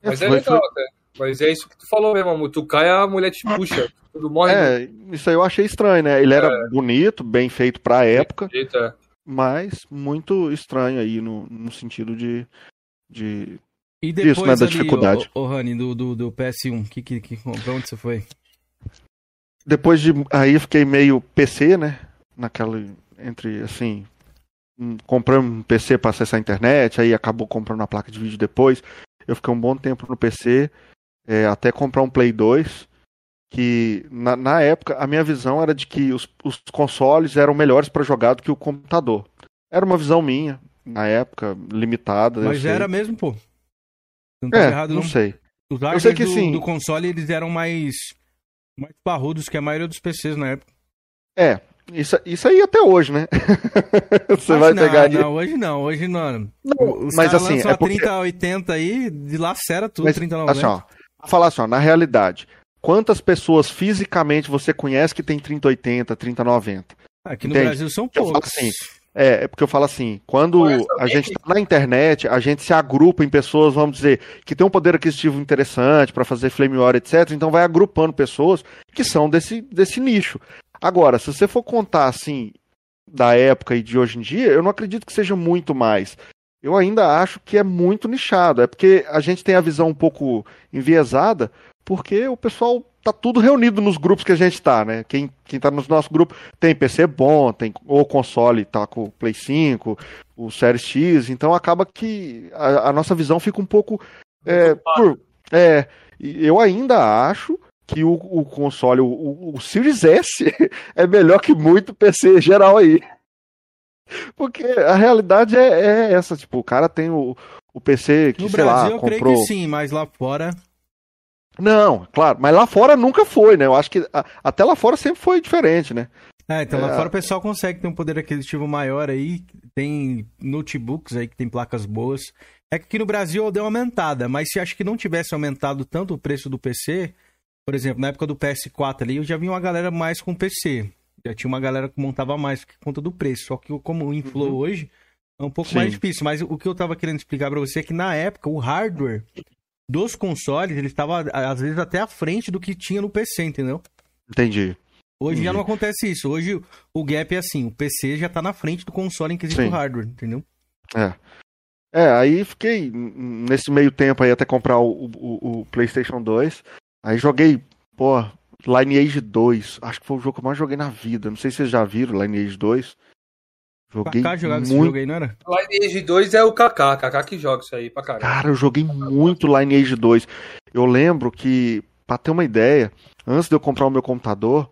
Mas é, Foi- legal, né? Mas é isso que tu falou mesmo, amor. Tu cai, a mulher te puxa. Tudo morre É, isso aí eu achei estranho, né? Ele era É. bonito, bem feito pra época, do jeito, é. mas muito estranho aí no, no sentido de. de... E depois Isso, né, da ali, dificuldade. Ô, ô, Rani, do, do, do PS1, que, que, que, pra onde você foi? Depois de. Aí eu fiquei meio PC, né? Naquela. Entre, assim. hum, Comprando um PC pra acessar a internet, aí acabou comprando uma placa de vídeo depois. eu fiquei um bom tempo no PC, é, até comprar um Play 2, que na, na, época a minha visão era de que os, os consoles eram melhores para jogar do que o computador. Era uma visão minha, na época, limitada. Mas era mesmo, pô. Não tá é, errado, não. não sei. Os hardwares do, sim. do console, eles eram mais, mais parrudos que a maioria dos PCs na época. É, isso, isso aí até hoje, né? [LAUGHS] Você vai não, pegar. Não, hoje não, hoje não. não Os mas assim. É porque... 3080 aí, de lacera tudo, mas, 3090. Assim, ó, falar assim, ó, na realidade, quantas pessoas fisicamente você conhece que tem 3080, 3090? Aqui no Entende? Brasil são poucos. Assim, é, é porque eu falo assim, quando a gente tá na internet, a gente se agrupa em pessoas, vamos dizer, que tem um poder aquisitivo interessante para fazer flame war, etc. Então vai agrupando pessoas que são desse, desse nicho. Agora, se você for contar assim da época e de hoje em dia, eu não acredito que seja muito mais. Eu ainda acho que é muito nichado. É porque a gente tem a visão um pouco enviesada, porque o pessoal tá tudo reunido nos grupos que a gente tá, né? Quem, quem tá nos nossos grupos tem PC bom, tem o console tá com o Play 5, o Series X, então acaba que a, a nossa visão fica um pouco. É, por, é, eu ainda acho que o, o console, o, o, Series S, [LAUGHS] é melhor que muito PC geral aí. Porque a realidade é, é essa, tipo, o cara tem o, o PC que, no sei Brasil, lá, comprou... eu creio que sim, mas lá fora... Não, claro, mas lá fora nunca foi, né? Eu acho que a, até lá fora sempre foi diferente, né? É, então lá é... fora o pessoal consegue ter um poder aquisitivo maior aí, tem notebooks aí que tem placas boas. É que aqui no Brasil deu uma aumentada, mas se acho que não tivesse aumentado tanto o preço do PC, por exemplo, na época do PS4 ali, eu já vi uma galera mais com PC. Já tinha uma galera que montava mais por conta do preço. Só que como o inflow uhum. hoje é um pouco Sim. mais difícil. Mas o que eu tava querendo explicar para você é que na época o hardware dos consoles, ele estava às vezes até à frente do que tinha no PC, entendeu? Entendi. Hoje Entendi. já não acontece isso. Hoje o gap é assim, o PC já tá na frente do console em quesito Sim. hardware, entendeu? É. É, aí fiquei nesse meio tempo aí até comprar o, o, o PlayStation 2. Aí joguei, pô, Lineage 2. Acho que foi o jogo que eu mais joguei na vida. Não sei se vocês já viram Lineage 2. Joguei Kaká jogava muito... esse jogo aí, não era? Lineage 2 é o Kaká, Kaká que joga isso aí pra caralho. Cara, eu joguei muito Lineage 2. Eu lembro que, pra ter uma ideia, antes de eu comprar o meu computador,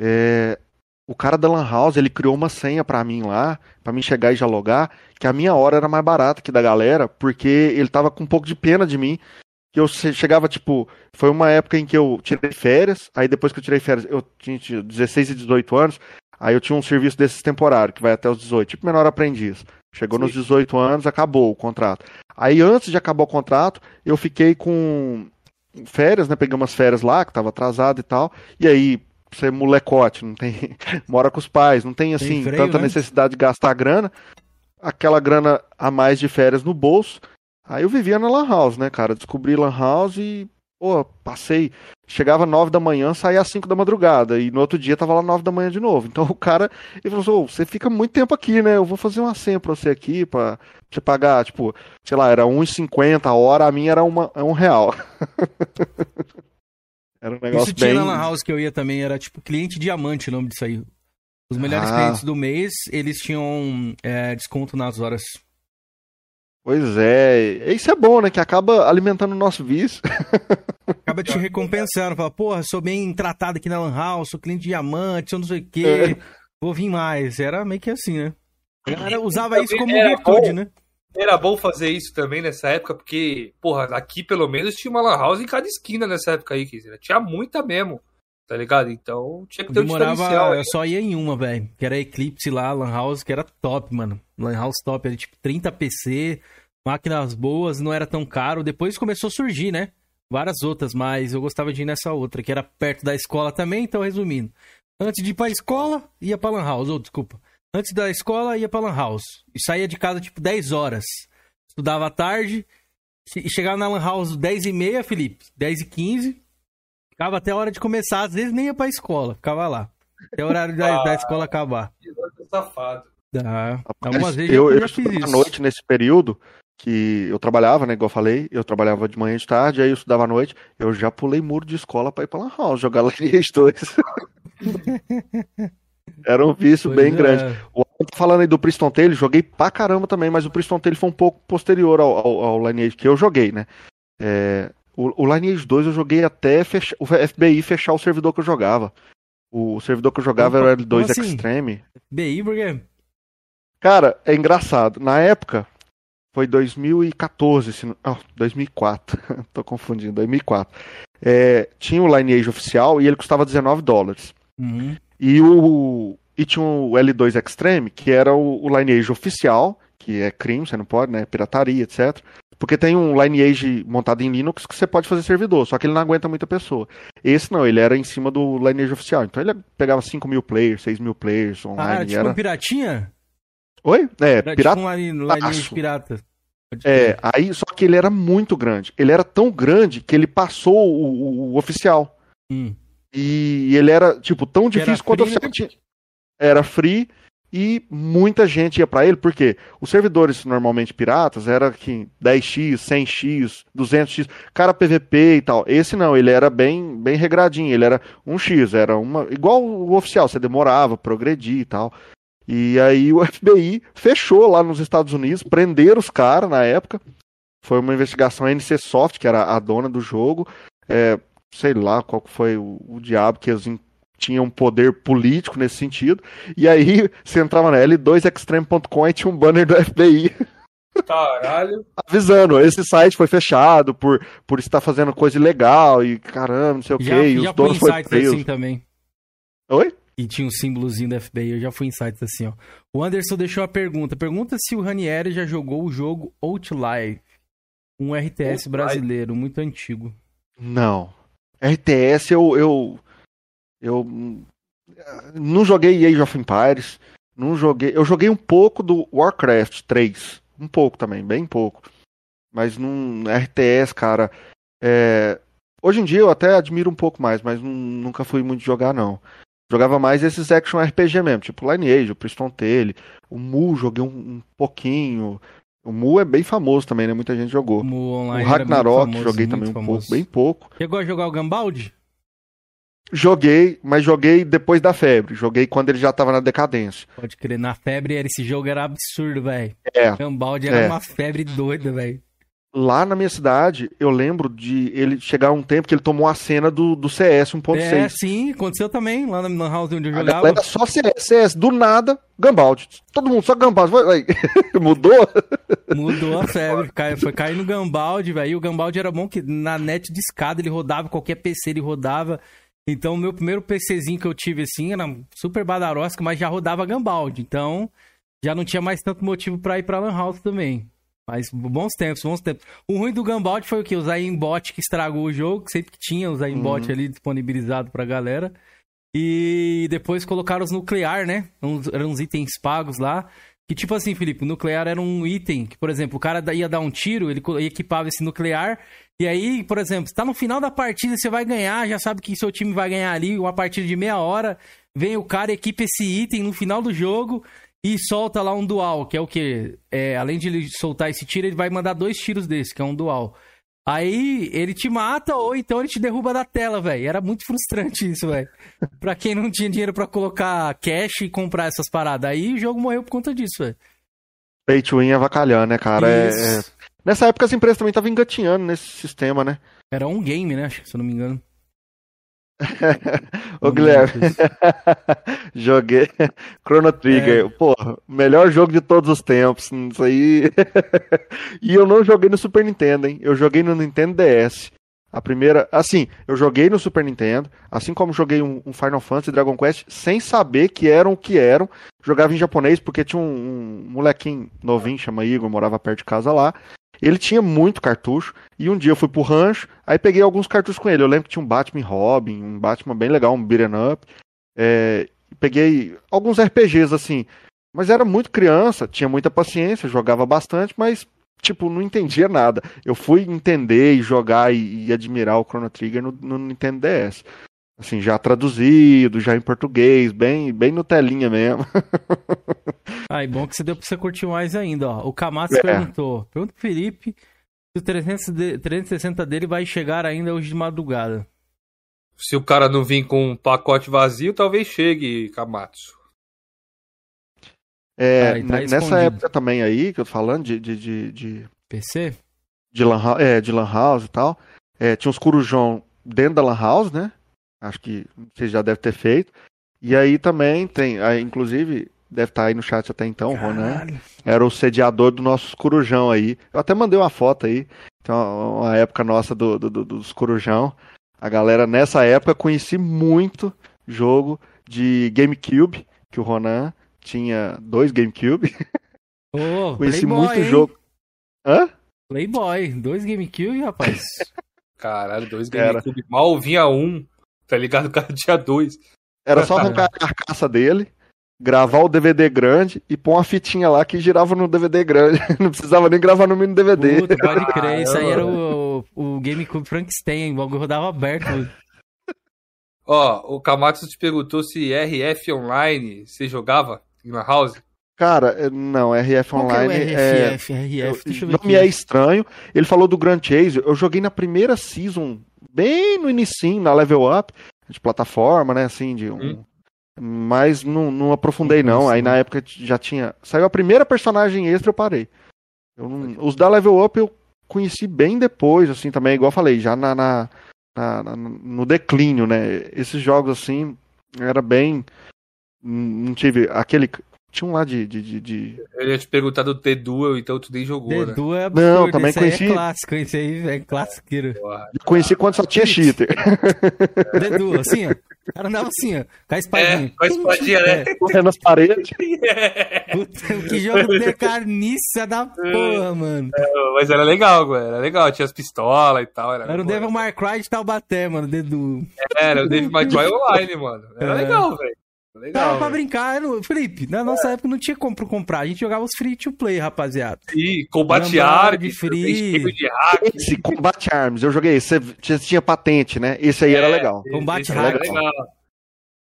é... o cara da Lan House, ele criou uma senha pra mim lá, pra mim chegar e já logar, que a minha hora era mais barata que da galera, porque ele tava com um pouco de pena de mim, que eu chegava, tipo, foi uma época em que eu tirei férias, aí depois que eu tirei férias, eu tinha 16 e 18 anos, aí eu tinha um serviço desses temporário, que vai até os 18, tipo menor aprendiz. Chegou Sim. nos 18 anos, acabou o contrato. Aí antes de acabar o contrato, eu fiquei com férias, né? Peguei umas férias lá, que tava atrasado e tal, e aí você é molecote, não tem. [LAUGHS] mora com os pais, não tem assim tem freio, tanta né? necessidade de gastar grana. Aquela grana a mais de férias no bolso. Aí eu vivia na Lan House, né, cara? Descobri Lan House e, pô, passei. Chegava nove da manhã, saía às cinco da madrugada. E no outro dia tava lá nove da manhã de novo. Então [LAUGHS] o cara, ele falou assim: você fica muito tempo aqui, né? Eu vou fazer uma senha pra você aqui, pra você pagar, tipo, sei lá, era R$1,50 a hora, a minha era uma, é um real. [LAUGHS] era um negócio Isso bem... tinha na Lan House que eu ia também, era tipo cliente diamante o nome disso aí. Os melhores ah. clientes do mês, eles tinham é, desconto nas horas. Pois é, isso é bom, né? Que acaba alimentando o nosso vício. [LAUGHS] Acaba te recompensando, fala, porra, sou bem tratado aqui na Lan House, sou cliente de diamante, sou não sei o quê, é. vou vir mais. Era meio que assim, né? A galera usava isso como virtude, né? Era bom fazer isso também nessa época, porque, porra, aqui pelo menos tinha uma Lan House em cada esquina nessa época aí, dizer, tinha muita mesmo, tá ligado? Então tinha que ter um diferencial. Eu só ia em uma, velho, que era Eclipse lá, Lan House, que era top, mano. Lan House top, era tipo 30 PC, máquinas boas, não era tão caro. Depois começou a surgir, né? Várias outras, mas eu gostava de ir nessa outra, que era perto da escola também, então resumindo. Antes de ir pra escola, ia pra Lan House, ou oh, desculpa. Antes da escola, ia pra Lan House. E saía de casa tipo 10 horas. Estudava à tarde, e chegava na Lan House 10 e meia, Felipe, 10 e 15. Ficava até a hora de começar, às vezes nem ia pra escola, ficava lá. Até o horário da, ah, da escola acabar. Safado. Ah, algumas vezes eu, eu, eu fiz isso. à noite nesse período, que eu trabalhava, né, igual eu falei, eu trabalhava de manhã e de tarde, aí eu estudava à noite, eu já pulei muro de escola para ir pra Lan House, jogar Lineage 2. [LAUGHS] Era um vício pois bem é. grande. O falando aí do Priston Tale, joguei pra caramba também, mas o Priston Tale foi um pouco posterior ao, ao, ao Lineage que eu joguei, né? É, o, o Lineage 2 eu joguei até fechar, o FBI fechar o servidor que eu jogava. O, servidor que eu jogava era o L2 assim? Extreme. FBI, por quê? Cara, é engraçado. Na época, foi 2014, se não, oh, 2004. [LAUGHS] Tô confundindo, 2004. É, tinha o Lineage oficial e ele custava 19 dólares. Uhum. E o e tinha o L2 Extreme, que era o, o Lineage oficial, que é crime, você não pode, né? Pirataria, etc. Porque tem um Lineage montado em Linux que você pode fazer servidor, só que ele não aguenta muita pessoa. Esse não, ele era em cima do Lineage oficial. Então ele pegava 5 mil players, 6 mil players online. Ah, era tipo era... um piratinha? Oi? É, era pirata. Tipo um Lineage pirata. É, aí só que ele era muito grande. Ele era tão grande que ele passou o, o, o oficial. Hum. E ele era, tipo, tão difícil quanto o oficial. Tinha... Era free e muita gente ia para ele, porque os servidores normalmente piratas era que 10x, 100x, 200x, cara PVP e tal. Esse não, ele era bem bem regradinho, ele era 1x, era uma igual o oficial, você demorava progredir e tal. E aí o [LAUGHS] FBI fechou lá nos Estados Unidos, prenderam os caras na época. Foi uma investigação NC Soft, que era a dona do jogo. É, sei lá qual foi o, o diabo que eles tinham um poder político nesse sentido. E aí [LAUGHS] você entrava na L2Extreme.com e tinha um banner do FBI. [LAUGHS] Caralho. Avisando, esse site foi fechado por, por estar fazendo coisa ilegal e caramba, não sei o que. E os donos foram presos. assim também. Oi? E tinha um símbolozinho da FBI, eu já fui em sites assim, ó. O Anderson deixou uma pergunta. Pergunta se o Ranieri já jogou o jogo Outlive, um RTS brasileiro, muito antigo. Não. RTS eu, eu. Eu. Não joguei Age of Empires. Não joguei. Eu joguei um pouco do Warcraft 3. Um pouco também, bem pouco. Mas num RTS, cara. É... Hoje em dia eu até admiro um pouco mais, mas nunca fui muito jogar, não. Jogava mais esses action RPG mesmo, tipo Lineage, o Priston Tale, o Mu joguei um, um, pouquinho. O Mu é bem famoso também, né? Muita gente jogou. O, Mu online o Ragnarok famoso, joguei também um famoso. pouco, bem pouco. Chegou a jogar o Gambaldi? Joguei, mas joguei depois da febre. Joguei quando ele já tava na decadência. Pode crer, na febre esse jogo era absurdo, velho. É. Gambaldi era é. uma febre doida, velho lá na minha cidade, eu lembro de ele chegar um tempo que ele tomou a cena do, do CS 1.6. É, sim, aconteceu também, lá na house onde eu jogava. Era só CS, CS, do nada, Gambaldi. Todo mundo só Gambaldi. [LAUGHS] Mudou? Mudou a febre, foi cair no Gambaldi, velho. E o Gambaldi era bom que na net de escada ele rodava, qualquer PC ele rodava. Então, o meu primeiro PCzinho que eu tive assim era super badarosca, mas já rodava Gambaldi. Então, já não tinha mais tanto motivo para ir pra Lan House também. Mas bons tempos, bons tempos. O ruim do Gunbout foi o que? O aimbot que estragou o jogo, que sempre que tinha os aimbot uhum. ali disponibilizado pra galera. E depois colocaram os nuclear, né? Uns, eram uns itens pagos lá. Que tipo assim, Felipe, o nuclear era um item que, por exemplo, o cara ia dar um tiro, ele equipava esse nuclear. E aí, por exemplo, está no final da partida, você vai ganhar, já sabe que seu time vai ganhar ali, uma partida de meia hora. Vem o cara, equipa esse item no final do jogo e solta lá um dual, que é o que? É, além de ele soltar esse tiro, ele vai mandar dois tiros desse, que é um dual. Aí ele te mata ou então ele te derruba da tela, velho. Era muito frustrante isso, velho. [LAUGHS] pra quem não tinha dinheiro para colocar cash e comprar essas paradas. Aí o jogo morreu por conta disso, velho. Pay to win avacalhando, né, cara? É, é... Nessa época as empresas também estavam engatinhando nesse sistema, né? Era um game, né? Acho que se eu não me engano. [LAUGHS] Ô Guilherme, [LAUGHS] joguei [LAUGHS] Chrono Trigger, é. pô, melhor jogo de todos os tempos, isso aí. e eu não joguei no Super Nintendo, hein? Eu joguei no Nintendo DS. A primeira, assim, eu joguei no Super Nintendo, assim como joguei um, um Final Fantasy Dragon Quest sem saber que eram o que eram. Jogava em japonês porque tinha um, um molequinho novinho, chama Igor, morava perto de casa lá. Ele tinha muito cartucho, e um dia eu fui pro rancho, aí peguei alguns cartuchos com ele. Eu lembro que tinha um Batman Robin, um Batman bem legal, um beat'em up. É, peguei alguns RPGs assim, mas era muito criança, tinha muita paciência, jogava bastante, mas tipo, não entendia nada. Eu fui entender e jogar e, e admirar o Chrono Trigger no, no Nintendo DS. Assim, já traduzido, já em português, bem, bem no telinha mesmo. [LAUGHS] ah, e bom que você deu pra você curtir mais ainda, ó. O Kamatsu é. perguntou, pergunta pro Felipe se o 360 dele vai chegar ainda hoje de madrugada. Se o cara não vir com um pacote vazio, talvez chegue, Kamatsu. É, Ah, tá nessa escondido. época também aí, que eu tô falando, de, de, de, de, PC? de, lan, é, de lan house e tal, é, tinha uns corujão dentro da lan house, né? Acho que vocês já devem ter feito. E aí também tem, aí, inclusive, deve estar aí no chat até então, o Ronan. Caralho. Era o sediador do nosso corujão aí. Eu até mandei uma foto aí. Então, uma época nossa do, do- do- dos corujão. A galera, nessa época, conheci muito jogo de GameCube, que o Ronan tinha dois GameCube. Ô, [LAUGHS] Conheci Playboy, muito hein? jogo. Hã? Playboy, dois GameCube, rapaz. [LAUGHS] Caralho, dois Era. GameCube. Mal vinha um, tá ligado? O cara tinha dois. Era só arrancar a carcaça dele, gravar o DVD grande e pôr uma fitinha lá que girava no DVD grande. [LAUGHS] Não precisava nem gravar no mini DVD. Puta, pode crer, isso aí era o, o GameCube Frankenstein, o bagulho rodava aberto. [LAUGHS] Ó, o Kamatsu te perguntou se RF Online você jogava em Lan House. Cara, é- não, RF Qual que é o Online é. RF, Eu- deixa eu ver não aqui. me é estranho. Ele falou do Grand Chase. Eu joguei na primeira season, bem no inicinho, na Level Up, de plataforma, né? Assim, de um. Hum. Mas não, não aprofundei, Não Aí na época já tinha. Saiu a primeira personagem extra, eu parei. Eu não- Os da Level Up eu conheci bem depois, assim, também, igual eu falei, já na, na- na- na- no declínio, né? Esses jogos, assim, era bem. Não tive. Aquele. Tinha um lá de- de- de- de Eu ia te perguntar do T-Duel, então tu nem jogou, né? Dedu é absurdo, Não, também esse aí conheci- é clássico, esse aí é clássico. Porra. Eu conheci quando só tinha cheater. [LAUGHS] Dedu, assim, ó. O cara andava assim, ó. Com a espadinha. É, com a espadinha, né? É. Correndo nas paredes. [LAUGHS] Puta, que jogo de carniça da porra, mano. Mas era legal, mano. Era legal. Tinha as pistolas e tal. Era, Era o Devil May Cry de Taubaté, mano, Dedu. Era o David May Cry Online, mano. Era É. legal, velho. Dava Legal. pra velho. brincar, não- Felipe, na nossa época não tinha como comprar, a gente jogava os free to play, rapaziada. E combate árabe, free. de hack. Esse Combat Arms, eu joguei esse. Você tinha, tinha patente, né? Esse aí era É, legal. Combate era hack. legal.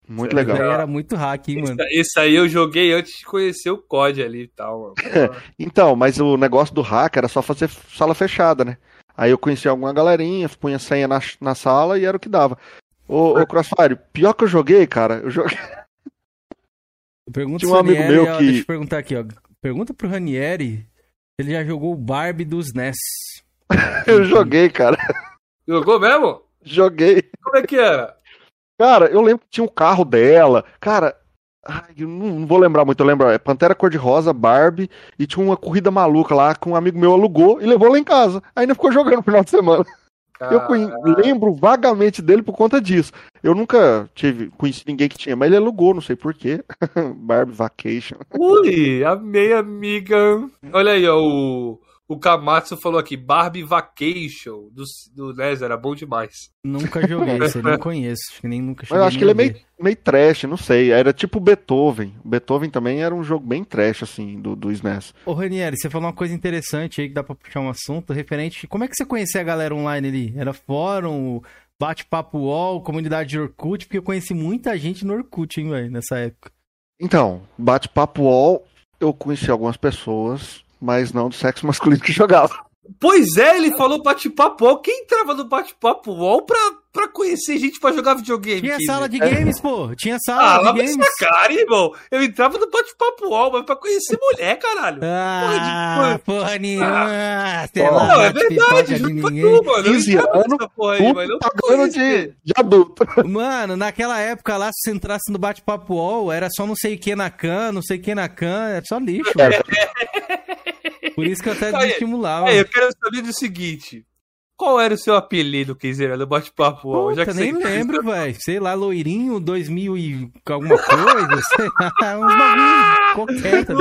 Muito Esse legal. Era muito hack, hein, mano. Esse- Esse aí eu joguei antes de conhecer o COD ali e tal. [LAUGHS] Então, mas o negócio do hack era só fazer sala fechada, né? Aí eu conheci alguma galerinha, punha senha na, na sala e era o que dava. Ô, ô Crossfire, pior que eu joguei, cara, eu joguei. [LAUGHS] Pergunta Tinha um amigo Ranieri, meu ó, que- Deixa eu perguntar aqui, ó. Pergunta pro Ranieri se ele já jogou o Barbie dos NES. [LAUGHS] Eu joguei, cara. Jogou mesmo? Joguei. Como é que era? Cara, eu lembro que tinha um carro dela. Cara, ai, eu não, não vou lembrar muito. Eu lembro, é Pantera Cor-de-Rosa, Barbie, e tinha uma corrida maluca lá que um amigo meu alugou e levou lá em casa. Ainda ficou jogando no final de semana. Eu lembro vagamente dele por conta disso. Eu nunca tive, conheci ninguém que tinha, mas ele alugou, não sei porquê. [LAUGHS] Barbie Vacation. Ui, amei, amiga. Olha aí, ó, o, o Kamatsu falou aqui, Barbie Vacation do, do NES, era bom demais. Nunca joguei, [LAUGHS] isso eu não conheço. Acho que nem nunca cheguei eu acho que nem ele é meio, meio trash, não sei. Era tipo Beethoven. Beethoven também era um jogo bem trash, assim, do, do SNES. Ô, Ranieri, você falou uma coisa interessante aí que dá pra puxar um assunto referente. Como é que você conhecia a galera online ali? Era fórum, bate-papo UOL, comunidade de Orkut? Porque eu conheci muita gente no Orkut, hein, velho, nessa época. Então, bate-papo UOL, eu conheci algumas pessoas, mas não do sexo masculino que jogava. Pois é, ele falou bate-papo. Quem entrava no bate-papo UOL pra, pra conhecer gente pra jogar videogame? Tinha sala de games, pô. Tinha Ah, sala lá de games. sua cara, irmão. Eu entrava no bate-papo UOL, mas pra conhecer mulher, caralho. Ah, porra nenhuma. Sei Ó, lá, Não, é verdade, de juro pra ninguém. tu, mano. Eu 15 entrava anos, nessa porra aí, mas não de, de adulto. Mano, naquela época lá, se você entrasse no bate-papo UOL, era só não sei o que na can, não sei o que na can, era só lixo, [LAUGHS] velho. Por isso que eu até desestimulava. É, eu quero saber do seguinte. Qual era o seu apelido, Kenzeira, no bate-papo? Puta, que nem você- lembro, [LAUGHS] velho. Sei lá, loirinho 2000 e alguma coisa, [LAUGHS] sei lá, uns bagulho qualquer, tá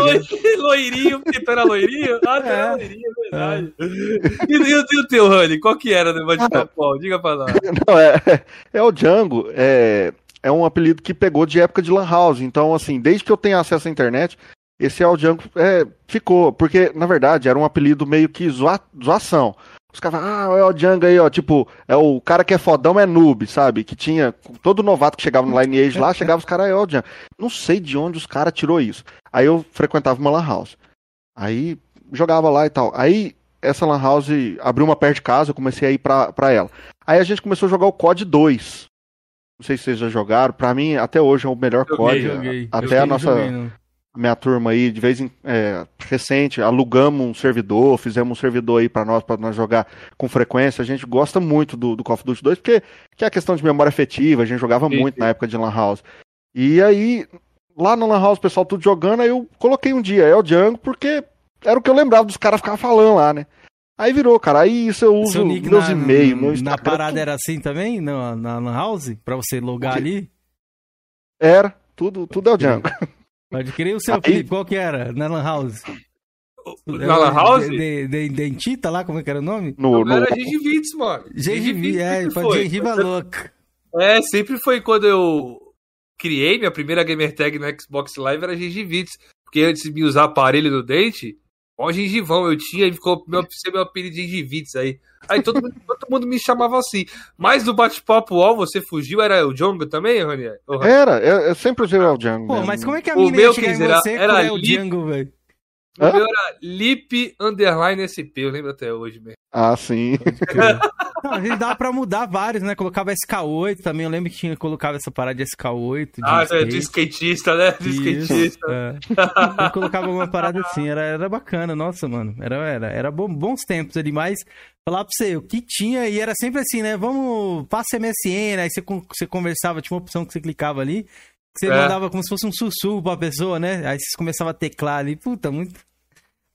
Loirinho, porque tu era loirinho? Ah, tu era É. loirinho, é verdade. E, e o- e o teu, Rani? Qual que era no bate-papo? Diga pra nós. [LAUGHS] Não, é, é o Django, é, é um apelido que pegou de época de Lan House. Então, assim, desde que eu tenho acesso à internet, esse é o Django é, ficou. Porque, na verdade, era um apelido meio que zoa, zoação. Os caras falam, ah, é o Django aí, ó. Tipo, é o cara que é fodão é noob, sabe? Que tinha. Todo novato que chegava no Lineage lá, [LAUGHS] chegava os caras, é o Django. Não sei de onde os caras tirou isso. Aí eu frequentava uma Lan House. Aí jogava lá e tal. Aí essa Lan House abriu uma perto de casa, eu comecei a ir pra, pra ela. Aí a gente começou a jogar o COD 2. Não sei se vocês já jogaram. Pra mim, até hoje é o melhor Joguei, COD. Joguei. Até joguei, a nossa. joguei. Minha turma aí, de vez em é, recente, alugamos um servidor, fizemos um servidor aí para nós, para nós jogar com frequência. A gente gosta muito do, do Call of Duty 2, porque que é a questão de memória afetiva, a gente jogava sim, muito sim. na época de Lan House. E aí, lá no Lan House, o pessoal tudo jogando, aí eu coloquei um dia, é o Django, porque era o que eu lembrava dos caras ficar falando lá, né? Aí virou, cara. Aí isso eu uso meus e-mails. Meu na parada era assim também? Na, na Lan House? Pra você logar ali? Era. Tudo, tudo é o Django. [LAUGHS] Pode querer o seu, Aí... Felipe. Qual que era? Na Lan House? Na Lan House? De, de, dentita lá, como é que era o nome? No, no... Era Gengivitz, mano. Gengivitz, é, foi gengiva louca. É, sempre foi quando eu criei minha primeira gamer tag no Xbox Live era Gengivitz. Porque antes de me usar aparelho no dente, Ó, gengivão eu tinha e ficou meu, [LAUGHS] meu apelido de gengivitz aí. Aí todo mundo, [LAUGHS] todo mundo me chamava assim. Mas no bate-papo UOL você fugiu, era o Django também, Rony? Era, eu, eu sempre usei o Django. Pô, mesmo. mas como é que a mina ia chegar em você era, era o Django, velho? O meu era Lip Underline SP, eu lembro até hoje mesmo. Ah, sim. [LAUGHS] Não, a gente dava pra mudar vários, né? Colocava SK8 também. Eu lembro que tinha, colocava essa parada de SK8. De ah, skate. de skatista, né? De Isso, skatista. É. Eu colocava uma parada assim, era, era bacana, nossa, mano. Era, era, era bom, bons tempos ali, mas falar pra você, o que tinha, e era sempre assim, né? Vamos, passa MSN, aí você, você conversava, tinha uma opção que você clicava ali. Você é. mandava como se fosse um sussurro pra pessoa, né? Aí você começava a teclar ali. Puta, muito,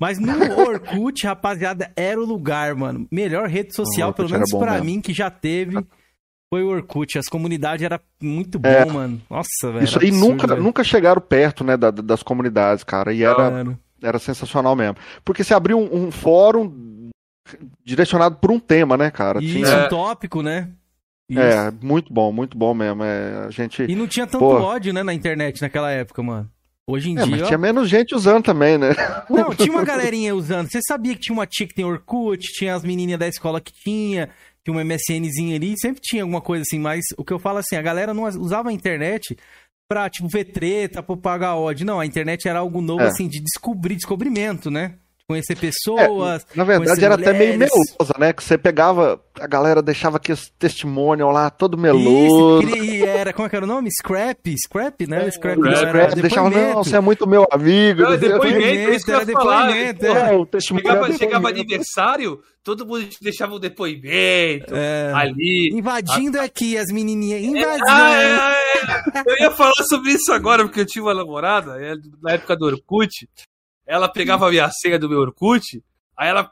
mas no [LAUGHS] Orkut, rapaziada, era o lugar, mano. Melhor rede social, pelo menos pra mesmo. mim, que já teve, foi o Orkut. As comunidades era muito bom, é, mano. Nossa, velho. Isso aí absurdo, nunca, velho. nunca chegaram perto, né, da, das comunidades, cara. E era, era sensacional mesmo. Porque você abriu um, um fórum direcionado por um tema, né, cara? Isso, Tinha... um tópico, né? Isso. É, muito bom, muito bom mesmo. É, a gente... E não tinha tanto Pô... ódio, né, na internet naquela época, mano. Hoje em é, dia. Mas tinha menos gente usando também, né? Não, tinha uma galerinha usando. Você sabia que tinha uma tia que tem Orkut, tinha as menininhas da escola que tinha, tinha uma MSNzinha ali, sempre tinha alguma coisa assim, mas o que eu falo assim, a galera não usava a internet pra, tipo, ver treta, pra pagar ódio. Não, a internet era algo novo, é. assim, de descobrir, descobrimento, né? Conhecer pessoas. É, na verdade, era mulheres. até meio melosa, né? Que você pegava, a galera deixava aqui esse testemunho lá, todo meloso. Isso, e era, como é que era o nome? Scrap, Scrap, né? É, Scrap, é, Scrap deixava, não, você é muito meu amigo. Não, depoimento, isso era depoimento. É, o testemunho chegava, chegava aniversário, todo mundo deixava um depoimento é, ali. Invadindo a... aqui as menininhas, é, invadindo. Ah, é, eu ia falar sobre isso agora, porque eu tinha uma namorada, na época do Orkut, ela pegava a minha senha do meu Orkut, aí ela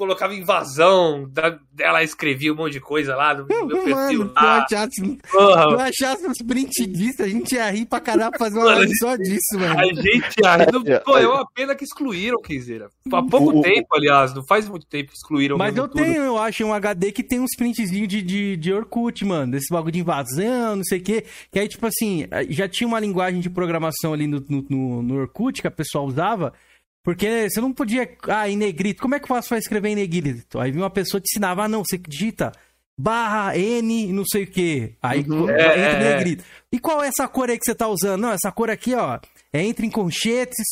colocava invasão, da, ela escrevia um monte de coisa lá no, meu perfil. Mano, lá. Se eu achasse, eu achasse uns print disso, a gente ia rir pra caralho fazer uma live só disso, mano. A gente ia rir. No... Pô, é uma pena que excluíram, Kizeira. Há pouco o, tempo, aliás, não faz muito tempo que excluíram. Mas eu tudo. tenho, eu acho, um HD que tem uns printzinhos de, de, de Orkut, mano, desse bagulho de invasão, não sei o quê. Que aí, tipo assim, já tinha uma linguagem de programação ali no, no, no Orkut que a pessoa usava, porque você não podia. Ah, em negrito. Como é que eu faço pra escrever em negrito? Aí vinha uma pessoa te ensinava, ah, não, você digita barra N não sei o que. Aí uhum. entra é, em é, é. negrito. E qual é essa cor aí que você tá usando? Não, essa cor aqui, ó, é entre em conchetes,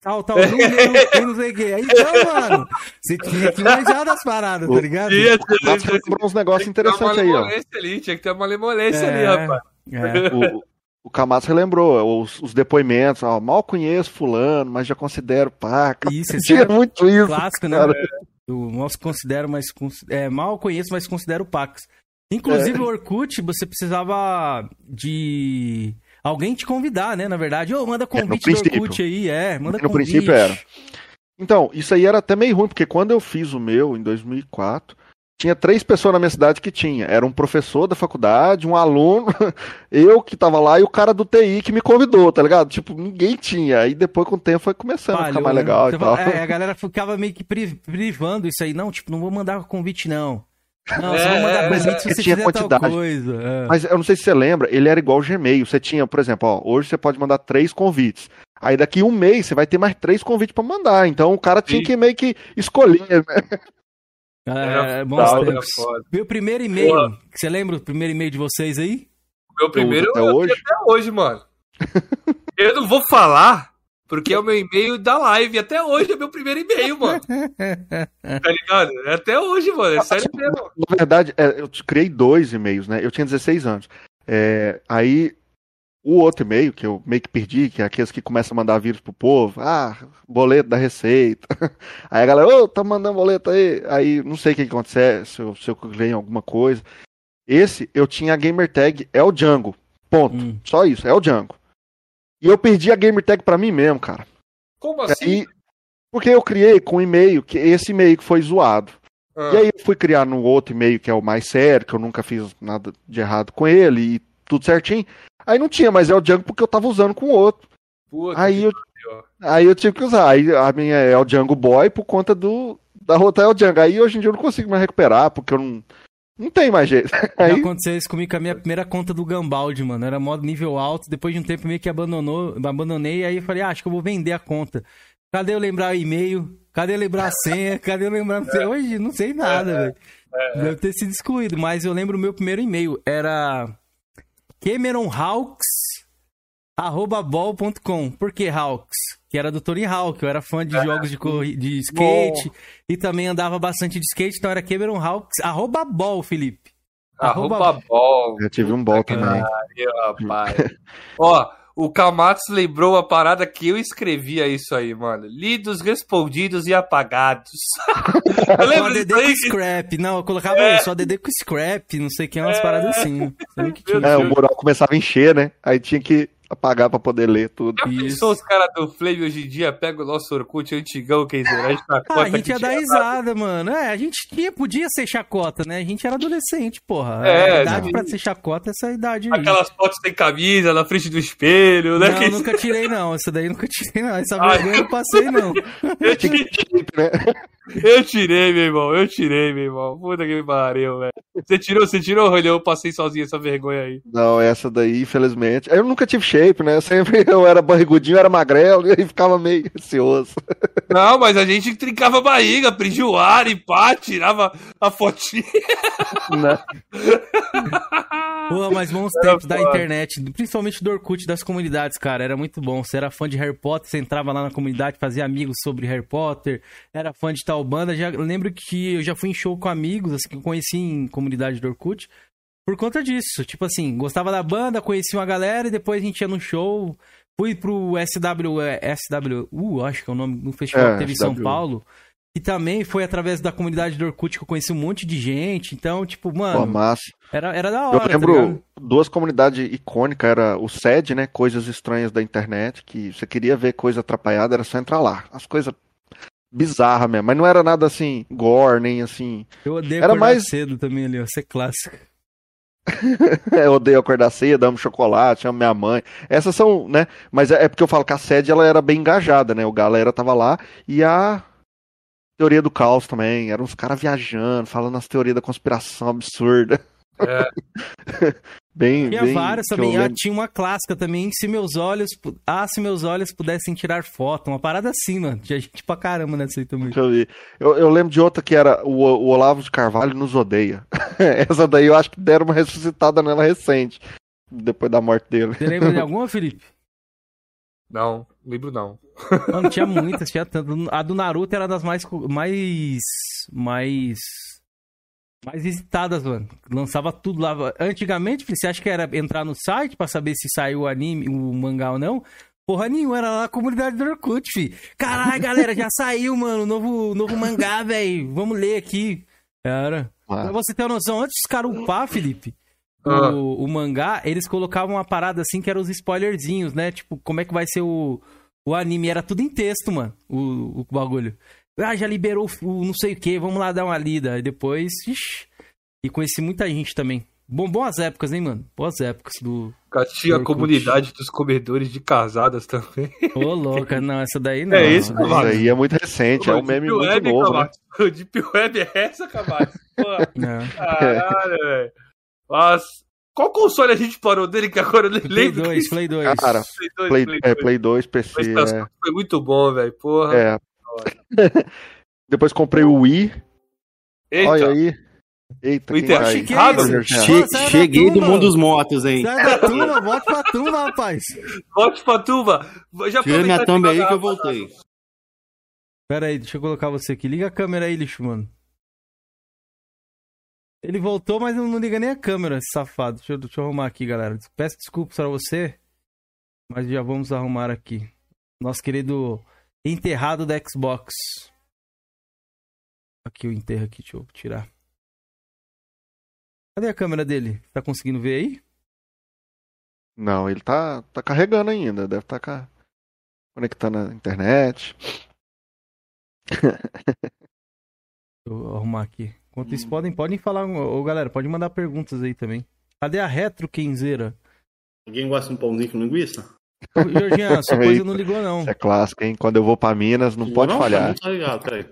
tal, tal [LAUGHS] número e não sei o que. Aí então, mano, você tinha que manjar das paradas, tá ligado? Tinha, tinha, tinha, uns negócios interessantes aí, ó. Ali, tinha que ter uma lemolência ali, é, rapaz. É. [LAUGHS] O, o Camacho relembrou os, os depoimentos, ó, mal conheço fulano, mas já considero paca. Isso, [LAUGHS] isso é muito isso. Clássico, né? cara. né? Eu mal considero, mas é, mal conheço, mas considero pacas. Inclusive é. o Orkut, você precisava de alguém te convidar, né? Na verdade, ô, oh, manda é, convite é, do Orkut aí, é, manda no convite. No princípio era. Então, isso aí era até meio ruim, porque quando eu fiz o meu, em 2004, tinha três pessoas na minha cidade que tinha. Era um professor da faculdade, um aluno, [LAUGHS] eu que tava lá e o cara do TI que me convidou, tá ligado? Tipo, ninguém tinha. Aí depois com o tempo foi começando Falhou, a ficar mais né? legal né? e tal. É, a [LAUGHS] galera ficava meio que privando isso aí. Não, tipo, não vou mandar convite não. Não, é, vou mandar convite é, se você tinha quantidade. coisa. É. Mas eu não sei se você lembra, ele era igual o Gmail. Você tinha, por exemplo, ó, hoje você pode mandar três convites. Aí daqui um mês você vai ter mais três convites para mandar. Então o cara tinha Sim. que meio que escolher, né? É, bons tempos. Meu primeiro e-mail, você lembra o primeiro e-mail de vocês aí? Meu primeiro até hoje? até hoje, mano. eu não vou falar, porque é o meu e-mail da live. Até hoje é meu primeiro e-mail, mano. tá ligado? É até hoje, mano. É sério mesmo. Na verdade, é, eu criei dois e-mails, né? Eu tinha 16 anos. É, aí o outro e-mail, que eu meio que perdi, que é aqueles que começam a mandar vírus pro povo. Ah, boleto da receita. [LAUGHS] Aí a galera, ô, tá mandando boleto aí. Aí não sei o que, acontece, se eu, se eu cliquei em alguma coisa. Esse, eu tinha a gamer tag é o Django. Ponto. Hum. Só isso, é o Django. E eu perdi a gamer tag pra mim mesmo, cara. Como assim? aí, porque eu criei com um e-mail, que esse e-mail que foi zoado. Ah, E aí eu fui criar no outro e-mail que é o mais sério, que eu nunca fiz nada de errado com ele e tudo certinho. Aí não tinha, mas é o Django porque eu tava usando com o outro. puta Aí que eu, aí eu tive que usar. Aí a minha é o Django Boy por conta do da rota é o Django. Aí hoje em dia eu não consigo mais recuperar porque eu não não tem mais jeito. [LAUGHS] Já Aí aconteceu isso comigo com a minha primeira conta do Gambaldi, mano. Era modo nível alto. Depois de um tempo meio que abandonou, abandonei. Aí eu falei, ah, acho que eu vou vender a conta. Cadê eu lembrar o e-mail? Cadê eu lembrar a senha? [LAUGHS] Cadê eu lembrar. Hoje não sei nada, velho. Deve ter sido excluído, mas eu lembro o meu primeiro e-mail. Era cameronhawks.bol.com. Por que Hawks? Que era do Tony Hawk. Eu era fã de jogos de, de skate e também andava bastante de skate. Então era Cameron Hawks, arroba bol, Felipe. Arroba bol. eu tive um bol também. Ó, o Kamatsu lembrou a parada que eu escrevia isso aí, mano. Lidos, respondidos e apagados. [LAUGHS] eu Só lembro aí. com scrap. Não, eu colocava É. só ADD com scrap, não sei o que, umas paradas assim. Que É, o mural começava a encher, né? Aí tinha que apagar pra poder ler tudo. Já Isso. pensou os caras do Flame hoje em dia pegam o nosso Orkut antigão, quer dizer, a gente tá Ah, a gente ia dar risada, mano. É, a gente tinha, podia ser chacota, né? A gente era adolescente, porra. É, a idade não. pra ser chacota é essa idade aí. Aquelas fotos sem camisa na frente do espelho, né? Não, Que- nunca tirei, não. Essa daí eu nunca tirei, não. Essa vergonha eu não passei, não. [LAUGHS] eu, Tinha né? [LAUGHS] eu tirei, meu irmão. Eu tirei, meu irmão. Puta que me pariu, velho. Você tirou, você tirou, Rolê? Eu passei sozinho essa vergonha aí. Não, essa daí, infelizmente. Eu nunca tive shape, né? Sempre [LAUGHS] eu era barrigudinho, eu era magrelo, [LAUGHS] e aí ficava meio ansioso. Não, mas a gente trincava a barriga, prendia o ar e pá, tirava a fotinha. Né? Pô, mas bons tempos da internet, principalmente do Orkut das comunidades, cara. Era muito bom. Você era fã de Harry Potter, você entrava lá na comunidade, fazia amigos sobre Harry Potter, era fã de tal banda. Já, eu lembro que eu já fui em show com amigos, assim, que eu conheci em comunidade do Orkut, por conta disso. Tipo assim, gostava da banda, conheci uma galera e depois a gente ia no show. Fui pro SW, SWU, acho que é o nome, no festival É, que teve em São. Paulo. E também foi através da comunidade do Orkut que eu conheci um monte de gente. Então, tipo, mano, Pô, era, era da Eu hora. tá lembro ligado? duas comunidades icônicas, era o SED, né? Coisas estranhas da internet, que você queria ver coisa atrapalhada, era só entrar lá. As coisas bizarras mesmo, mas não era nada assim, gore, nem assim. Eu odeio Era acordar mais- cedo também ali, ó. Ser clássico. [LAUGHS] eu odeio acordar cedo, amo chocolate, amo minha mãe. Essas são, né? Mas é é porque eu falo que a SED ela era bem engajada, né? O galera tava lá e a teoria do caos também. Eram uns caras viajando, falando as teorias da conspiração absurda. [LAUGHS] É. bem, Tinha bem, várias também. Ah, tinha uma clássica também. Se meus olhos. Ah, se meus olhos pudessem tirar foto. Uma parada assim, mano. Tinha gente pra caramba nessa aí também. Deixa eu ver. Eu, eu lembro de outra que era o, o Olavo de Carvalho nos odeia. [LAUGHS] Essa daí eu acho que deram uma ressuscitada nela recente. Depois da morte dele. Você lembra de [LAUGHS] alguma, Felipe? Não, lembro não. Mano, tinha [LAUGHS] muitas, tinha tanto. A do Naruto era das mais. mais. mais. Mais visitadas, mano. Lançava tudo lá. Antigamente, você acha que era entrar no site pra saber se saiu o anime, o mangá ou não? Porra nenhuma, era lá na comunidade do Orkut, fi. Caralho, galera, já [LAUGHS] saiu, mano, o novo, novo mangá, velho. Vamos ler aqui. Era. Pra você ter uma noção, antes dos caras upar, Felipe, Ah. o, o mangá, eles colocavam uma parada assim que eram os spoilerzinhos, né? Tipo, como é que vai ser o, o anime? Era tudo em texto, mano, o, o bagulho. Ah, já liberou o, não sei o que, vamos lá dar uma lida. Aí depois, ixi, e conheci muita gente também. Bom, boas épocas, hein, mano? Boas épocas do. Cara, Tinha a comunidade dos comedores de casadas também. Ô, louca, não, essa daí não. É isso, Essa daí- isso aí é muito recente, é um meme Deep muito Web, novo, né? [LAUGHS] O Deep Web é essa, [LAUGHS] Não. caralho, velho. Mas, qual console a gente parou dele que agora eu nem Play lembro? 2, Play 2. Cara, Play 2, Play, Play é, 2. Play 2, PC, Mas esse é, foi muito bom, velho. Porra. é. [LAUGHS] Depois comprei o Wii, Eita, olha aí. Eita, tá isso? Jorge? Pô, Che- cheguei do mundo dos motos, hein? Sai da turma, volte pra turma, rapaz. volte pra turma. Já Tira minha thumb aí que eu voltei. Pera aí, deixa eu colocar você aqui. Liga a câmera aí, lixo, mano. Ele voltou, mas não não liga nem a câmera, esse safado. Deixa eu, deixa eu arrumar aqui, galera. Peço desculpas pra você. Mas já vamos arrumar aqui. Nosso querido enterrado da Xbox. Aqui o enterro aqui, deixa eu tirar. Cadê a câmera dele? Tá conseguindo ver aí? Não, ele tá, tá carregando ainda. Deve estar tá conectando a internet. [LAUGHS] Deixa eu arrumar aqui. Enquanto isso, podem, podem falar. Ô, galera, pode mandar perguntas aí também. Cadê a retro Kenzeira? Alguém gosta de um pãozinho com linguiça? Georgian, [LAUGHS] sua coisa não ligou, não. Isso é clássico, hein? Quando eu vou pra Minas, não, pode não, falhar. Não tá ligado, peraí.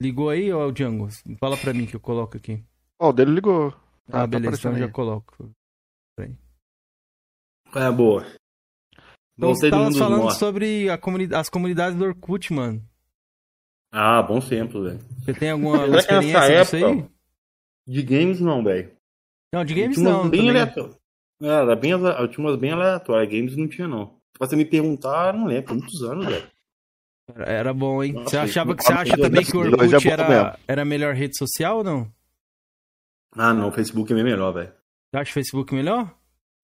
Ligou aí, ô Django? Fala pra mim que eu coloco aqui. Ó, o dele ligou. Ah, tá beleza, então já aí. coloco. É boa. Então você tava falando mortos. sobre a comuni- as comunidades do Orkut, mano. Ah, bom tempo, velho. Você tem alguma [LAUGHS] experiência nessa disso aí? época- De games não, velho. Não, de games não. bem também. É, Era bem, eu tinha umas bem aleatórias. Games não tinha, não. Pra você me perguntar, eu não lembro. Muitos anos, velho. Era- Era bom, hein? Nossa, você achava que você acha também que o é Orkut era, era a melhor rede social ou não? Ah, não. O Facebook é bem melhor, velho. Você acha o Facebook melhor?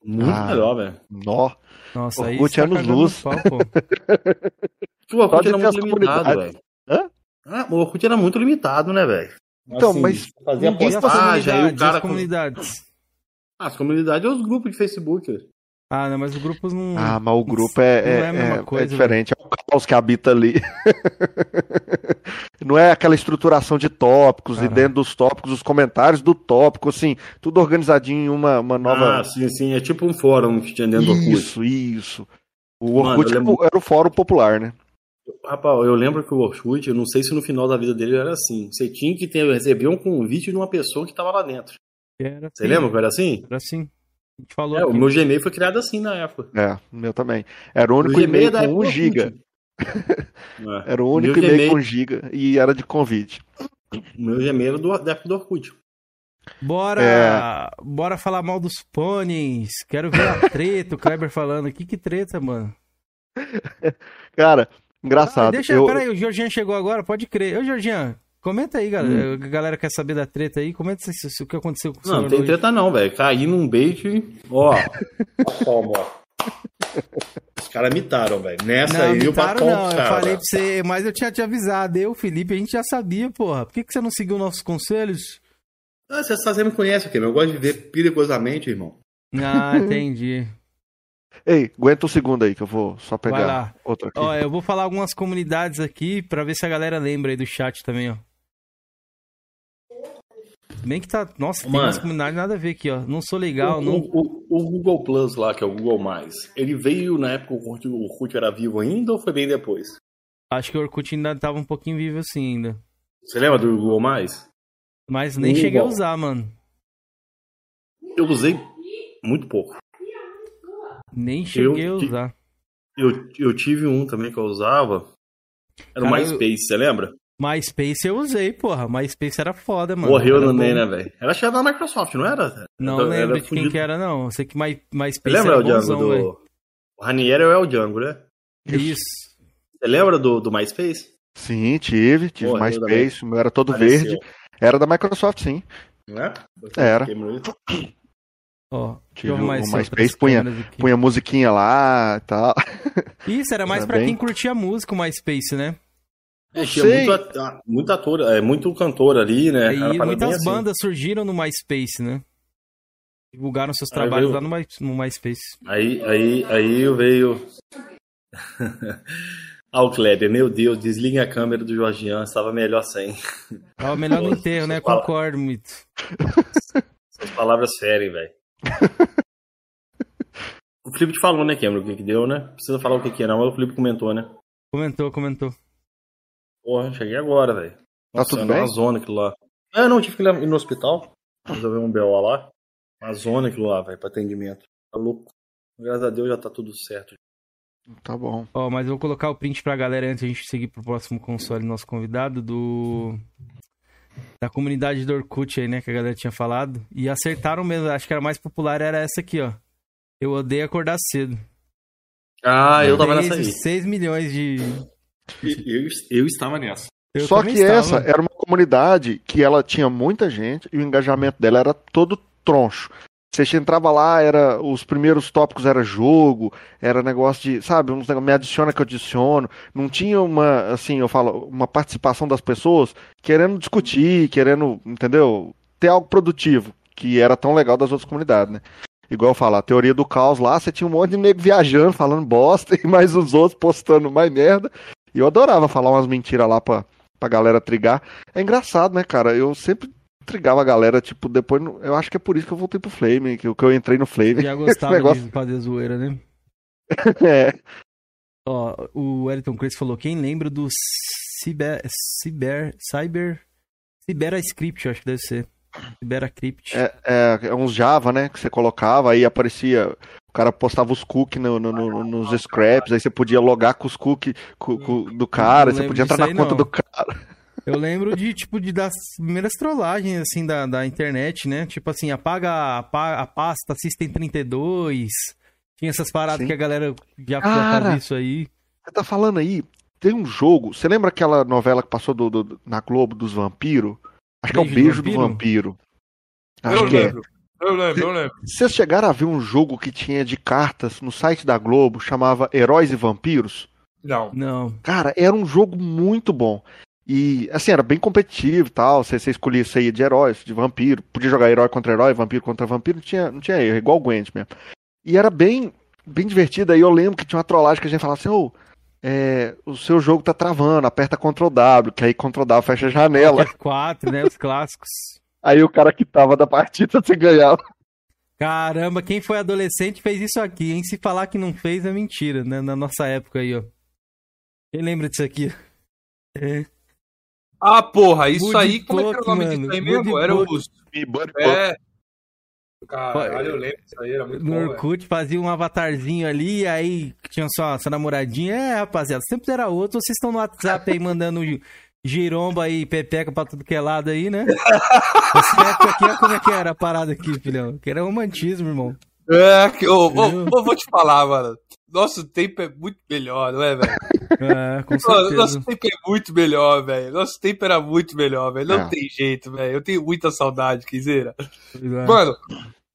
Muito Ah. melhor, velho. Nó. Nossa, aí Orkut tá anos cagando luz. no pau, pô. [LAUGHS] Porque o Orkut era muito limitado, velho. Hã? Ah, o Orkut era muito limitado, né, velho? Então, mas Fazia postagem, aí comunidades? o e cara... as comunidades? Ah, as comunidades é os grupos de Facebook. velho. Ah, não, mas os grupos não... Ah, mas o grupo é, Não é é, a mesma é- coisa, é diferente. É o caos que habita ali. [LAUGHS] Não é aquela estruturação de tópicos e Caralho. dentro dos tópicos, os comentários do tópico, assim, tudo organizadinho em uma, uma nova. Ah, sim, sim. É tipo um fórum que tinha dentro do Orkut. isso, isso. O Orkut lembro- era o fórum popular, né? Rapaz, eu lembro que o Orkut, eu não sei se no final da vida dele era assim. Você tinha que ter, receber um convite de uma pessoa que tava lá dentro. Era Você assim, lembra que era assim? Era assim. A gente falou É, o meu Gmail foi criado assim na época. É, o meu também. Era o único O e-mail é com época 1 do giga. [LAUGHS] É. Era o único meu e-mail Gmail- com 1 giga e era de convite. O meu Gmail era do, da época do Orkut. Bora, É. bora falar mal dos pôneis. Quero ver a treta, o Kleber falando. Que que treta, mano? [LAUGHS] Cara, Ah, engraçado. deixa, eu, peraí, o Georgian chegou agora, pode crer. Ô, Georgian, comenta aí, galera. A galera quer saber da treta aí. Comenta se, se- o que aconteceu com o Não, não tem hoje. treta não, velho. Caí num bait, ó. Toma, ó. Os caras mitaram, velho. Nessa Não, aí o mitaram patrão não, dos eu falei pra você, mas eu tinha te avisado. Eu, Felipe, a gente já sabia, porra. Por que, que você não seguiu nossos conselhos? Ah, você, você me conhece, ok? Eu gosto de viver perigosamente, irmão. Ah, [LAUGHS] entendi. Ei, aguenta um segundo aí que eu vou só Vai pegar lá. outro aqui. Ó, eu vou falar algumas comunidades aqui pra ver se a galera lembra aí do chat também, ó. Bem que tá. Nossa, tem Mano. umas comunidades nada a ver aqui, ó. Não sou legal, o, não. o- o Google Plus lá, que é o Google Mais, ele veio na época que o Orkut, o era vivo ainda ou foi bem depois? Acho que o Orkut ainda tava um pouquinho vivo assim ainda. Você lembra do Google Mais? Mas nem Ih, cheguei a usar, mano. Eu usei muito pouco. Nem cheguei a Eu- usar. Eu, eu tive um também que eu usava. Era o Cara, MySpace, você lembra? MySpace eu usei, porra. MySpace era foda, mano. Morreu no. NEM, né, velho? Era chefe da Microsoft, não era? Não Era- lembro era de quem que era, não. Eu sei que My, Você MySpace lembra era o Django bonzão, do. O Ranieri é o Django, né? Isso. Você lembra do, do MySpace? Sim, tive, tive Porra, eu MySpace, o meu era todo Apareceu, verde. Era da Microsoft, sim. Não é? Era. Ó, Tive o MySpace, punha-. Punha musiquinha lá e tal. Isso, era mais Era pra bem- quem curtia música o MySpace, né? É, tinha Sei. muito, at- muito ator, é, muito cantor ali, né? E muitas assim. bandas surgiram no MySpace, né? Divulgaram seus trabalhos veio- lá no, My- no MySpace. Aí, aí, aí eu veio. [LAUGHS] ah, o Kleber, meu Deus, desliga a câmera do Jorgian, estava melhor sem. Ó, melhor no enterro, né? fala. Concordo muito. As palavras ferem, velho. [LAUGHS] o Felipe te falou, né, Cameron, o que que deu, né? Precisa falar o que que é, não, mas o Felipe comentou, né? Comentou, comentou. Porra, cheguei agora, velho. Nossa, tudo bem? uma zona aquilo lá. É, não, tive que ir no hospital. Resolver um BO lá. Uma zona aquilo lá, velho, pra atendimento. Tá louco. Graças a Deus já tá tudo certo. Tá bom. Ó, mas eu vou colocar o print pra galera antes de a gente seguir pro próximo console nosso convidado do da comunidade do Orkut aí, né, que a galera tinha falado. E acertaram mesmo, acho que era mais popular era essa aqui, ó. Eu odeio acordar cedo. Ah, eu tava nessa aí. 6 milhões de Eu, eu estava nessa. Eu Só que estava. essa era uma comunidade que ela tinha muita gente e o engajamento dela era todo troncho. Você entrava lá, era os primeiros tópicos era jogo, era negócio de, sabe, uns negócio, me adiciona que eu adiciono. Não tinha uma, assim, eu falo, uma participação das pessoas querendo discutir, querendo, entendeu? Ter algo produtivo, que era tão legal das outras comunidades, né? Igual eu falo, a teoria do caos lá, você tinha um monte de nego viajando, falando bosta, [LAUGHS] e mais os outros postando mais merda. E eu adorava falar umas mentiras lá pra, pra galera trigar. É engraçado, né, cara? Eu sempre intrigava a galera, tipo, depois. Eu acho que é por isso que eu voltei pro Flame, que, que eu entrei no Flame. Já gostava [LAUGHS] negócio... de fazer zoeira, né? [LAUGHS] é. Ó, o Wellington Chris falou: quem lembra do Cyber. Cyber. Cyber. CyberaScript, acho que deve ser. CyberaCrypt. É, é, é uns Java, né? Que você colocava, aí aparecia. O cara postava os cookies no, no, no, nos scraps, aí você podia logar com os cookies com, com, do cara, você podia entrar na conta não. do cara. [LAUGHS] Eu lembro de, tipo, de das primeiras trollagens, assim, da, da internet, né? Tipo assim, apaga, apaga a pasta System 32. Tinha essas paradas Sim. que a galera já fazia isso aí. Você tá falando aí, tem um jogo. Você lembra aquela novela que passou do, do na Globo dos vampiros? Acho Beijo que é o Beijo do Vampiro. Do vampiro. Acho eu que é. lembro. é. Eu lembro, eu lembro. Vocês chegaram a ver um jogo que tinha de cartas no site da Globo, chamava Heróis e Vampiros? Não. Não. Cara, era um jogo muito bom. E, assim, era bem competitivo e tal. Você, você escolhia sair de heróis, de vampiro. Podia jogar herói contra herói, vampiro contra vampiro. Não tinha, não tinha erro, igual o Gwent mesmo. E era bem, bem divertido. Aí eu lembro que tinha uma trollagem que a gente falava assim: ô, oh, é, o seu jogo tá travando, aperta Ctrl W, que aí Ctrl W fecha a janela. F4, né? Os clássicos. [LAUGHS] aí o cara que tava da partida [LAUGHS] você ganhava. Caramba, quem foi adolescente fez isso aqui, hein? Se falar que não fez é mentira, né? Na nossa época aí, ó. Quem lembra disso aqui? É. Ah, porra, isso aí, como é que era o nome disso aí mesmo? Era o. É. Caralho, eu lembro disso aí, era muito no bom. No Orkut fazia um avatarzinho ali, aí tinha só sua namoradinha. É, rapaziada, sempre era outro. Vocês estão no WhatsApp aí mandando giromba e pepeca pra tudo que é lado aí, né? [LAUGHS] Essa época aqui, como é que era a parada aqui, filhão? Que era romantismo, irmão. É, que, oh, oh, oh, vou te falar, mano. Nosso tempo é muito melhor, não é, velho? É, com certeza. Nosso tempo é muito melhor, velho. Nosso tempo era muito melhor, velho. Não é. tem jeito, velho. Eu tenho muita saudade, Quiseira. É. Mano,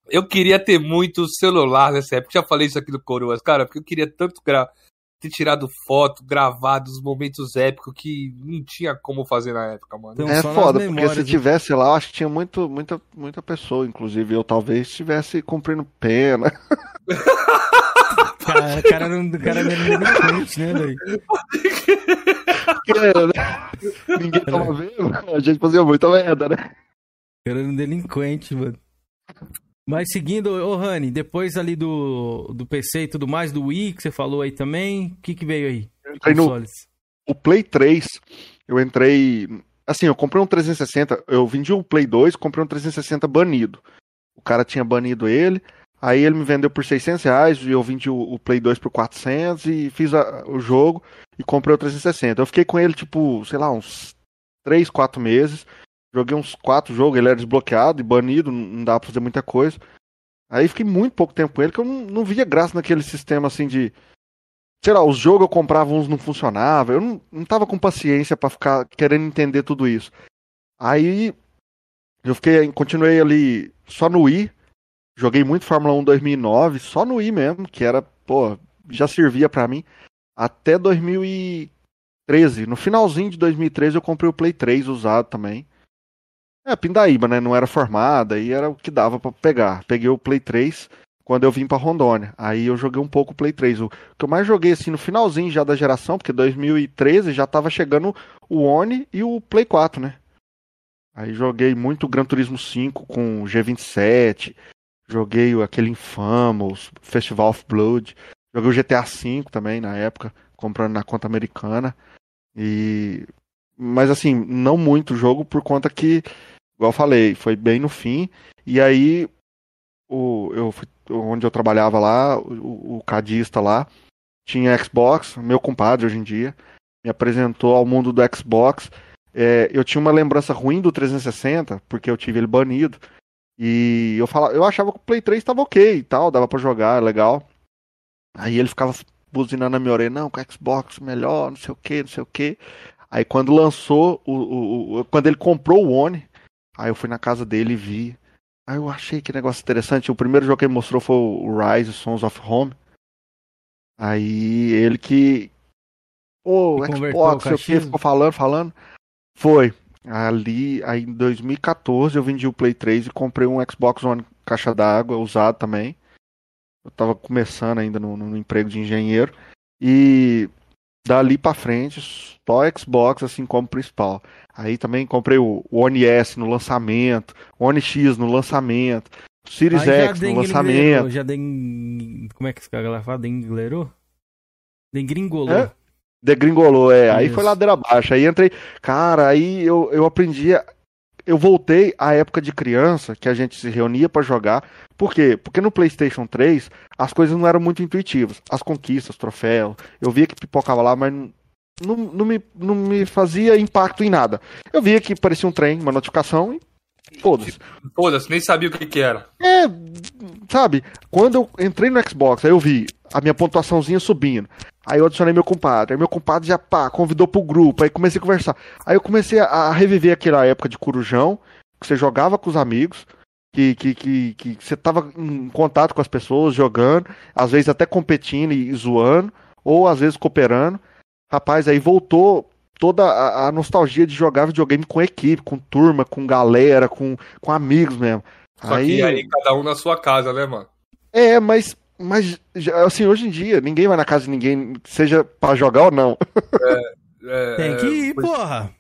eu queria ter muito celular nessa época. Já falei isso aqui do Coroas, cara, porque eu queria tanto gravar ter tirado foto, gravado os momentos épicos que não tinha como fazer na época, mano. Então, é foda, porque se tivesse lá, eu acho que tinha muito, muita, muita pessoa, inclusive eu talvez estivesse cumprindo pena. [LAUGHS] cara, cara, era um, cara era delinquente, né, velho? né? Ninguém tava vendo, a gente fazia muita merda, né? Cara era um delinquente, mano. Mas seguindo, ô Rani, depois ali do, do PC e tudo mais, do Wii que você falou aí também, o que, que veio aí? Entrei no, o Play 3, eu entrei. Assim, eu comprei um 360, eu vendi um Play 2, comprei um 360 banido. O cara tinha banido ele, aí ele me vendeu por 600 reais, e eu vendi o, o Play 2 por 400 e fiz a, o jogo e comprei o 360. Eu fiquei com ele, tipo, sei lá, uns 3, 4 meses. Joguei uns quatro jogos, ele era desbloqueado e banido, não dava pra fazer muita coisa. Aí fiquei muito pouco tempo com ele, que eu não, não via graça naquele sistema assim de. Sei lá, os jogos eu comprava, uns não funcionavam. Eu não, não tava com paciência para ficar querendo entender tudo isso. Aí eu fiquei, continuei ali só no Wii. Joguei muito Fórmula 1 2009, só no Wii mesmo, que era, pô, já servia para mim. Até 2013. No finalzinho de 2013 eu comprei o Play 3 usado também. É, Pindaíba, né? Não era formada e era o que dava para pegar. Peguei o Play 3 quando eu vim para Rondônia. Aí eu joguei um pouco o Play 3. O que eu mais joguei assim no finalzinho já da geração, porque 2013 já tava chegando o One e o Play 4, né? Aí joguei muito Gran Turismo 5 com G27, joguei aquele Infamous, Festival of Blood, joguei o GTA V também na época, comprando na conta americana. E mas assim, não muito jogo por conta que igual eu falei, foi bem no fim. E aí, o, eu, onde eu trabalhava lá, o, o cadista lá, tinha Xbox, meu compadre hoje em dia, me apresentou ao mundo do Xbox. É, eu tinha uma lembrança ruim do 360, porque eu tive ele banido. E eu falava, eu achava que o Play 3 estava ok e tal, dava para jogar, legal. Aí ele ficava buzinando na minha orelha, não, com Xbox melhor, não sei o que, não sei o que. Aí quando lançou, o, o, o, quando ele comprou o One, Aí eu fui na casa dele e vi. Aí eu achei que negócio interessante. O primeiro jogo que ele mostrou foi o Rise Sons of Home. Aí ele que. Ô, Que converteu Xbox, o que, ficou falando, falando. Foi. Ali, aí em 2014 eu vendi o Play 3 e comprei um Xbox One caixa d'água, usado também. Eu tava começando ainda no, no emprego de engenheiro. E dali pra frente, só Xbox assim como principal. Aí também comprei o One S no lançamento, One X no lançamento, o Series Aí X no lançamento. Já den... Como é que esse cara fala? Denglerou? Dengringolou. É? Degringolou, é. Aí Isso. foi ladeira abaixo. Aí entrei. Cara, aí eu, eu aprendi. Eu voltei à época de criança, que a gente se reunia pra jogar. Por quê? Porque no PlayStation 3 as coisas não eram muito intuitivas. As conquistas, troféus. Eu via que pipocava lá, mas não, não, me, não me fazia impacto em nada. Eu via que parecia um trem, uma notificação e. Foda-se. Foda-se, nem sabia o que que era. É, sabe, quando eu entrei no Xbox, aí eu vi a minha pontuaçãozinha subindo. Aí eu adicionei meu compadre. Aí meu compadre já pá, convidou pro grupo. Aí comecei a conversar. Aí eu comecei a, reviver aquela época de Corujão, que você jogava com os amigos, que, que, que, que você tava em contato com as pessoas, jogando, às vezes até competindo e, zoando, ou às vezes cooperando. Rapaz, aí voltou toda a, a nostalgia de jogar videogame com equipe, com turma, com galera, com, com amigos mesmo. Só que aí cada um na sua casa, né, mano? É, mas, mas assim, hoje em dia, ninguém vai na casa de ninguém, seja pra jogar ou não. É, Tem é, que ir, pois- porra.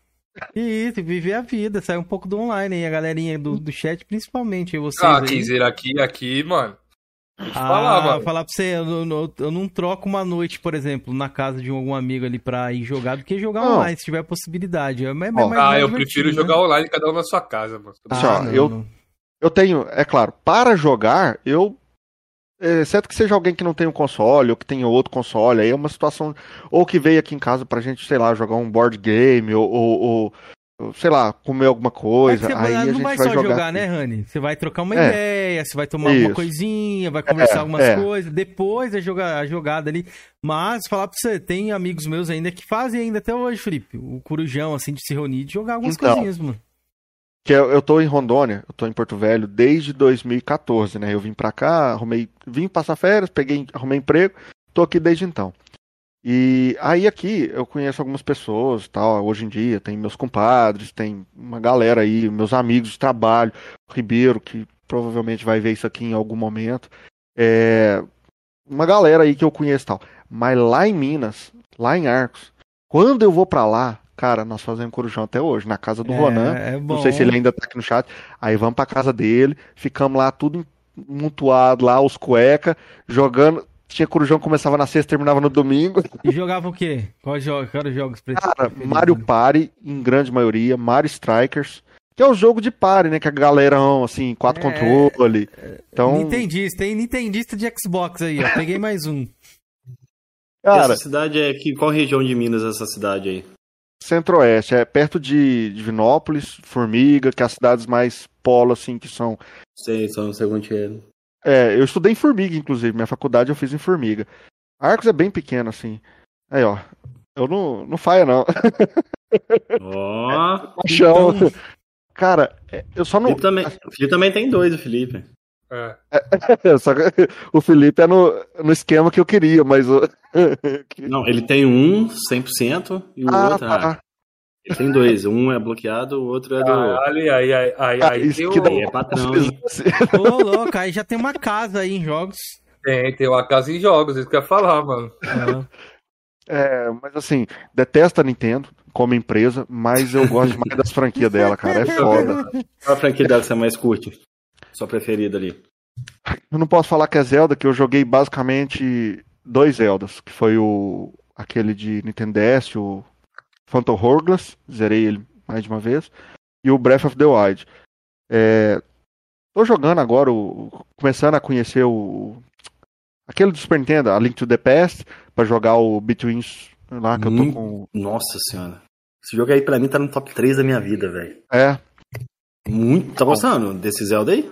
Que Isso, viver a vida, sair um pouco do online aí, a galerinha do, do chat, principalmente, e vocês Ah, aí. Kizer, aqui, aqui, mano. Ah, falar, mano. falar pra você, eu, não- eu não troco uma noite, por exemplo, na casa de algum amigo ali pra ir jogar do que jogar Não. online, se tiver possibilidade. É, mais- Ó, mais- Ah, mais eu divertido, prefiro né? jogar online, cada um na sua casa, mano. Assim, Ah, não, eu- não. Eu tenho, é claro, para jogar, eu. É, Exceto que seja alguém que não tem um console, ou que tenha outro console, aí é uma situação. Ou que veio aqui em casa pra gente, sei lá, jogar um board game, ou, ou- ou, sei lá, comer alguma É coisa. você aí a não gente vai vai só jogar. jogar, né, Rani? Você vai trocar uma É. ideia, você vai tomar alguma Isso. coisinha, vai conversar É, algumas é. coisas, depois a, joga, a jogada ali. Mas, falar pra você, tem amigos meus ainda que fazem ainda até hoje, Felipe, o corujão, assim, de se reunir e de jogar algumas Então. coisinhas, mano. Que eu, eu tô em Rondônia, eu tô em Porto Velho desde 2014, né? Eu vim pra cá, arrumei, vim passar férias, peguei, arrumei emprego, tô aqui desde então. E aí aqui eu conheço algumas pessoas, tal, hoje em dia, tem meus compadres, tem uma galera aí, meus amigos de trabalho, o Ribeiro, que provavelmente vai ver isso aqui em algum momento. É, uma galera aí que eu conheço tal. Mas lá em Minas, lá em Arcos, quando eu vou pra lá, cara, nós fazemos corujão até hoje, na casa do Ronan. é, é bom. Não sei se ele ainda tá aqui no chat. Aí vamos pra casa dele, ficamos lá tudo mutuado lá, os cueca, jogando. Tinha corujão que começava na sexta, terminava no domingo. E jogava o quê? Quais jogos, quais jogos pra Cara, preferido, Mario? Party, em grande maioria, Mario Strikers, que é o jogo de party, né? Que a galerão, assim, quatro É, controle. Então, Nintendista, tem Nintendista de Xbox aí, ó. Peguei mais um. cara, Essa cidade é que qual região de Minas é essa cidade aí? Centro-Oeste, é perto de Divinópolis, Formiga, que é as cidades mais polo, assim, que são Sei, só não sei onde é. É, eu estudei em Formiga, inclusive. Minha faculdade eu fiz em Formiga. Arcos é bem pequeno, assim. Aí, ó. Eu não, não faia, não. [LAUGHS] Ó, Paixão. Então- Cara, é, eu só o não. Felipe também, o Felipe também tem dois, o Felipe. É. [LAUGHS] só que o Felipe é no, no esquema que eu queria, mas. o- [LAUGHS] Não, ele tem um 100% e o Ah, outro. Ah, tá. ele tem dois. Um é bloqueado, o outro é do. Caralho, aí, aí, aí, Ah, aí isso que dá- o- Aí é patrão? [LAUGHS] Ô, louco, aí já tem uma casa aí em jogos. tem, tem uma casa em jogos, isso que eu ia falar, mano. Ah, É, mas assim, detesto a Nintendo como empresa, mas eu gosto demais das franquias dela, cara. É foda. Qual a franquia dela que você mais curte? Sua preferida ali. Eu não posso falar que é Zelda, que eu joguei basicamente dois Zeldas, que foi o aquele de Nintendo DS, o Phantom Hourglass, zerei ele mais de uma vez, e o Breath of the Wild. É, tô jogando agora, o, começando a conhecer o aquele do Super Nintendo, a Link to the Past, pra jogar o Betweens lá que eu tô Hum. com. Nossa senhora. Esse jogo aí pra mim tá no top 3 da minha vida, velho. É, Muito. Tá gostando desse Zelda aí?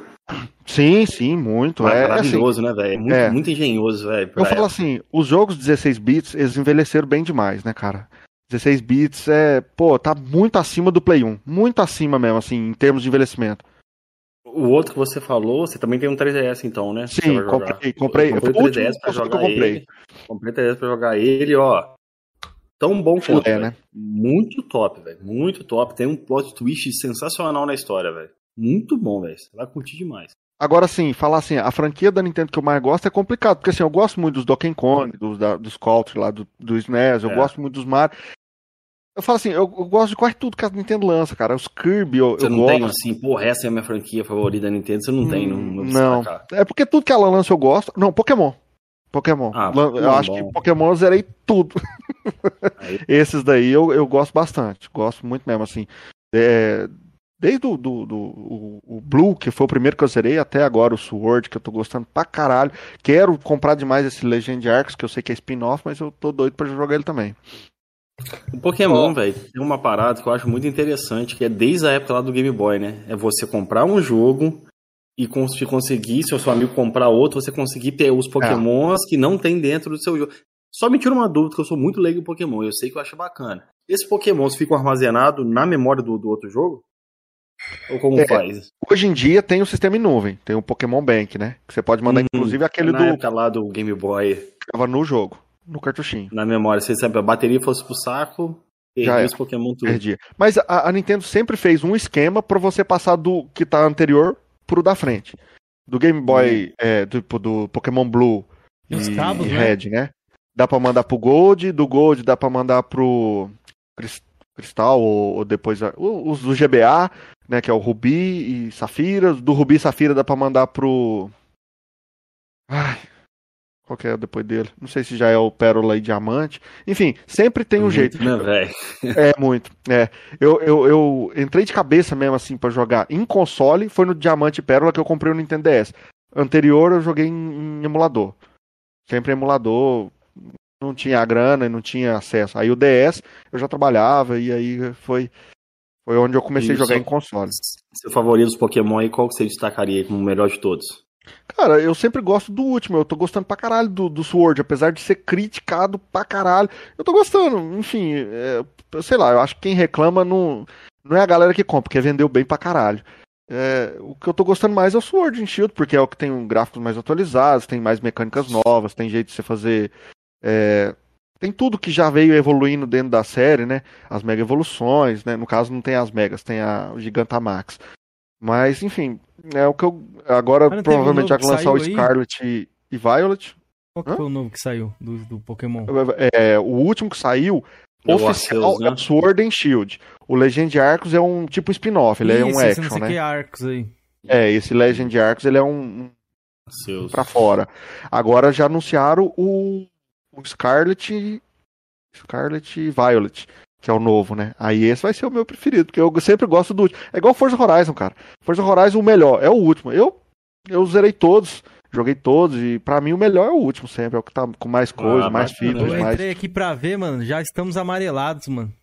Sim, sim, muito. É, assim, maravilhoso, né, velho? Muito, é. muito engenhoso, velho. Eu falo assim, os jogos 16 bits, eles envelheceram bem demais, né, cara? 16 bits é, pô, tá muito acima do Play 1, muito acima mesmo, assim, em termos de envelhecimento. o outro que você falou, você também tem um 3DS então, né? Sim, comprei, comprei. Eu comprei o o 3DS último pra jogar eu comprei. ele. Comprei o 3DS pra jogar ele, ó. Tão bom quanto, velho. né? Muito top, velho. Muito top. Tem um plot twist sensacional na história, velho. Muito bom, velho. Você vai curtir demais. Agora sim, falar assim, a franquia da Nintendo que eu mais gosto é complicado, porque assim, eu gosto muito dos Donkey Kong, dos, da, dos Country lá, do, do SNES, eu É. gosto muito dos Mario. Eu falo assim, eu, eu gosto de quase tudo que a Nintendo lança, cara. Os Kirby, eu, Você eu não gosto. tem assim, porra, essa é a minha franquia favorita da Nintendo, você não tem, não, não, Não. É porque tudo que ela lança eu gosto. Não, Pokémon. Pokémon. Ah, eu Pokémon acho bom. que Pokémon eu zerei tudo. Aí. [LAUGHS] Esses daí eu, eu gosto bastante. Gosto muito mesmo, assim. É, desde o do, do, o, o Blue, que foi o primeiro que eu zerei, até agora o Sword, que eu tô gostando pra caralho. Quero comprar demais esse Legend Arcs, que eu sei que é spin-off, mas eu tô doido pra jogar ele também. O Pokémon, velho, tem uma parada que eu acho muito interessante, que é desde a época lá do Game Boy, né? É você comprar um jogo e cons- conseguir, se o seu amigo comprar outro, você conseguir ter os Pokémons que não tem dentro do seu jogo. Só me tira uma dúvida, que eu sou muito leigo em Pokémon, eu sei que eu acho bacana. Esses Pokémons ficam armazenados na memória do, do outro jogo? Ou como É. faz? Hoje em dia tem o sistema em nuvem, tem o Pokémon Bank, né? Que você pode mandar, Uhum. inclusive, aquele na do época lá do Game Boy, que tava no jogo, no cartuchinho. na memória, se sempre a bateria fosse pro saco, Já perdi é. os Pokémon tudo. Perdia. Mas a, a Nintendo sempre fez um esquema pra você passar do que tá anterior pro da frente. Do Game Boy, é, do, do Pokémon Blue os e, cabos, e né? Red, né? Dá pra mandar pro Gold, do Gold dá pra mandar pro Cristal ou, ou depois a- o- os do GBA, né? Que é o Rubi e Safira. Do Rubi e Safira dá pra mandar pro. Ai. Qual que é depois dele? Não sei se já é o Pérola e Diamante. Enfim, sempre tem um jeito. Né, velho? [LAUGHS] É, muito. É. Eu, eu, eu entrei de cabeça mesmo, assim, pra jogar em console. Foi no Diamante e Pérola que eu comprei o Nintendo DS. Anterior eu joguei em, em emulador. Sempre em emulador. Não tinha a grana e não tinha acesso. Aí o DS eu já trabalhava e aí foi, foi onde eu comecei a Isso. jogar em console. Seu favorito dos Pokémon aí, qual que você destacaria como o melhor de todos? Cara, eu sempre gosto do último. Eu tô gostando pra caralho do, do Sword, apesar de ser criticado pra caralho. Eu tô gostando. Enfim, é, sei lá, eu acho que quem reclama não, não é a galera que compra, porque vendeu bem pra caralho. É, o que eu tô gostando mais é o Sword and Shield, porque é o que tem um gráficos mais atualizados, tem mais mecânicas novas, tem jeito de você fazer. É, tem tudo que já veio evoluindo dentro da série, né? As mega evoluções, né? No caso não tem as megas, tem a o Gigantamax. Mas, enfim, é o que eu. Agora um provavelmente já que lançar o? Scarlet e, e Violet. Qual que Hã? foi o novo que saiu do, do Pokémon? É, o último que saiu, É o oficial, Arceus, né? é o Sword and Shield. O Legend Arcos é um tipo spin-off, ele é um Isso, esse action, não sei né? que Arcos aí. É, esse Legend Arcos ele é um, um pra fora. Agora já anunciaram o, o Scarlet, Scarlet e Violet, que é o novo, né? Aí esse vai ser o meu preferido, porque eu sempre gosto do último. É igual Forza Horizon, cara. Forza Horizon o melhor, é o último. Eu eu zerei todos, joguei todos e pra mim o melhor é o último sempre, é o que tá com mais coisa, Ah, mais bacana. features, Eu mais entrei aqui pra ver, mano. Já estamos amarelados, mano.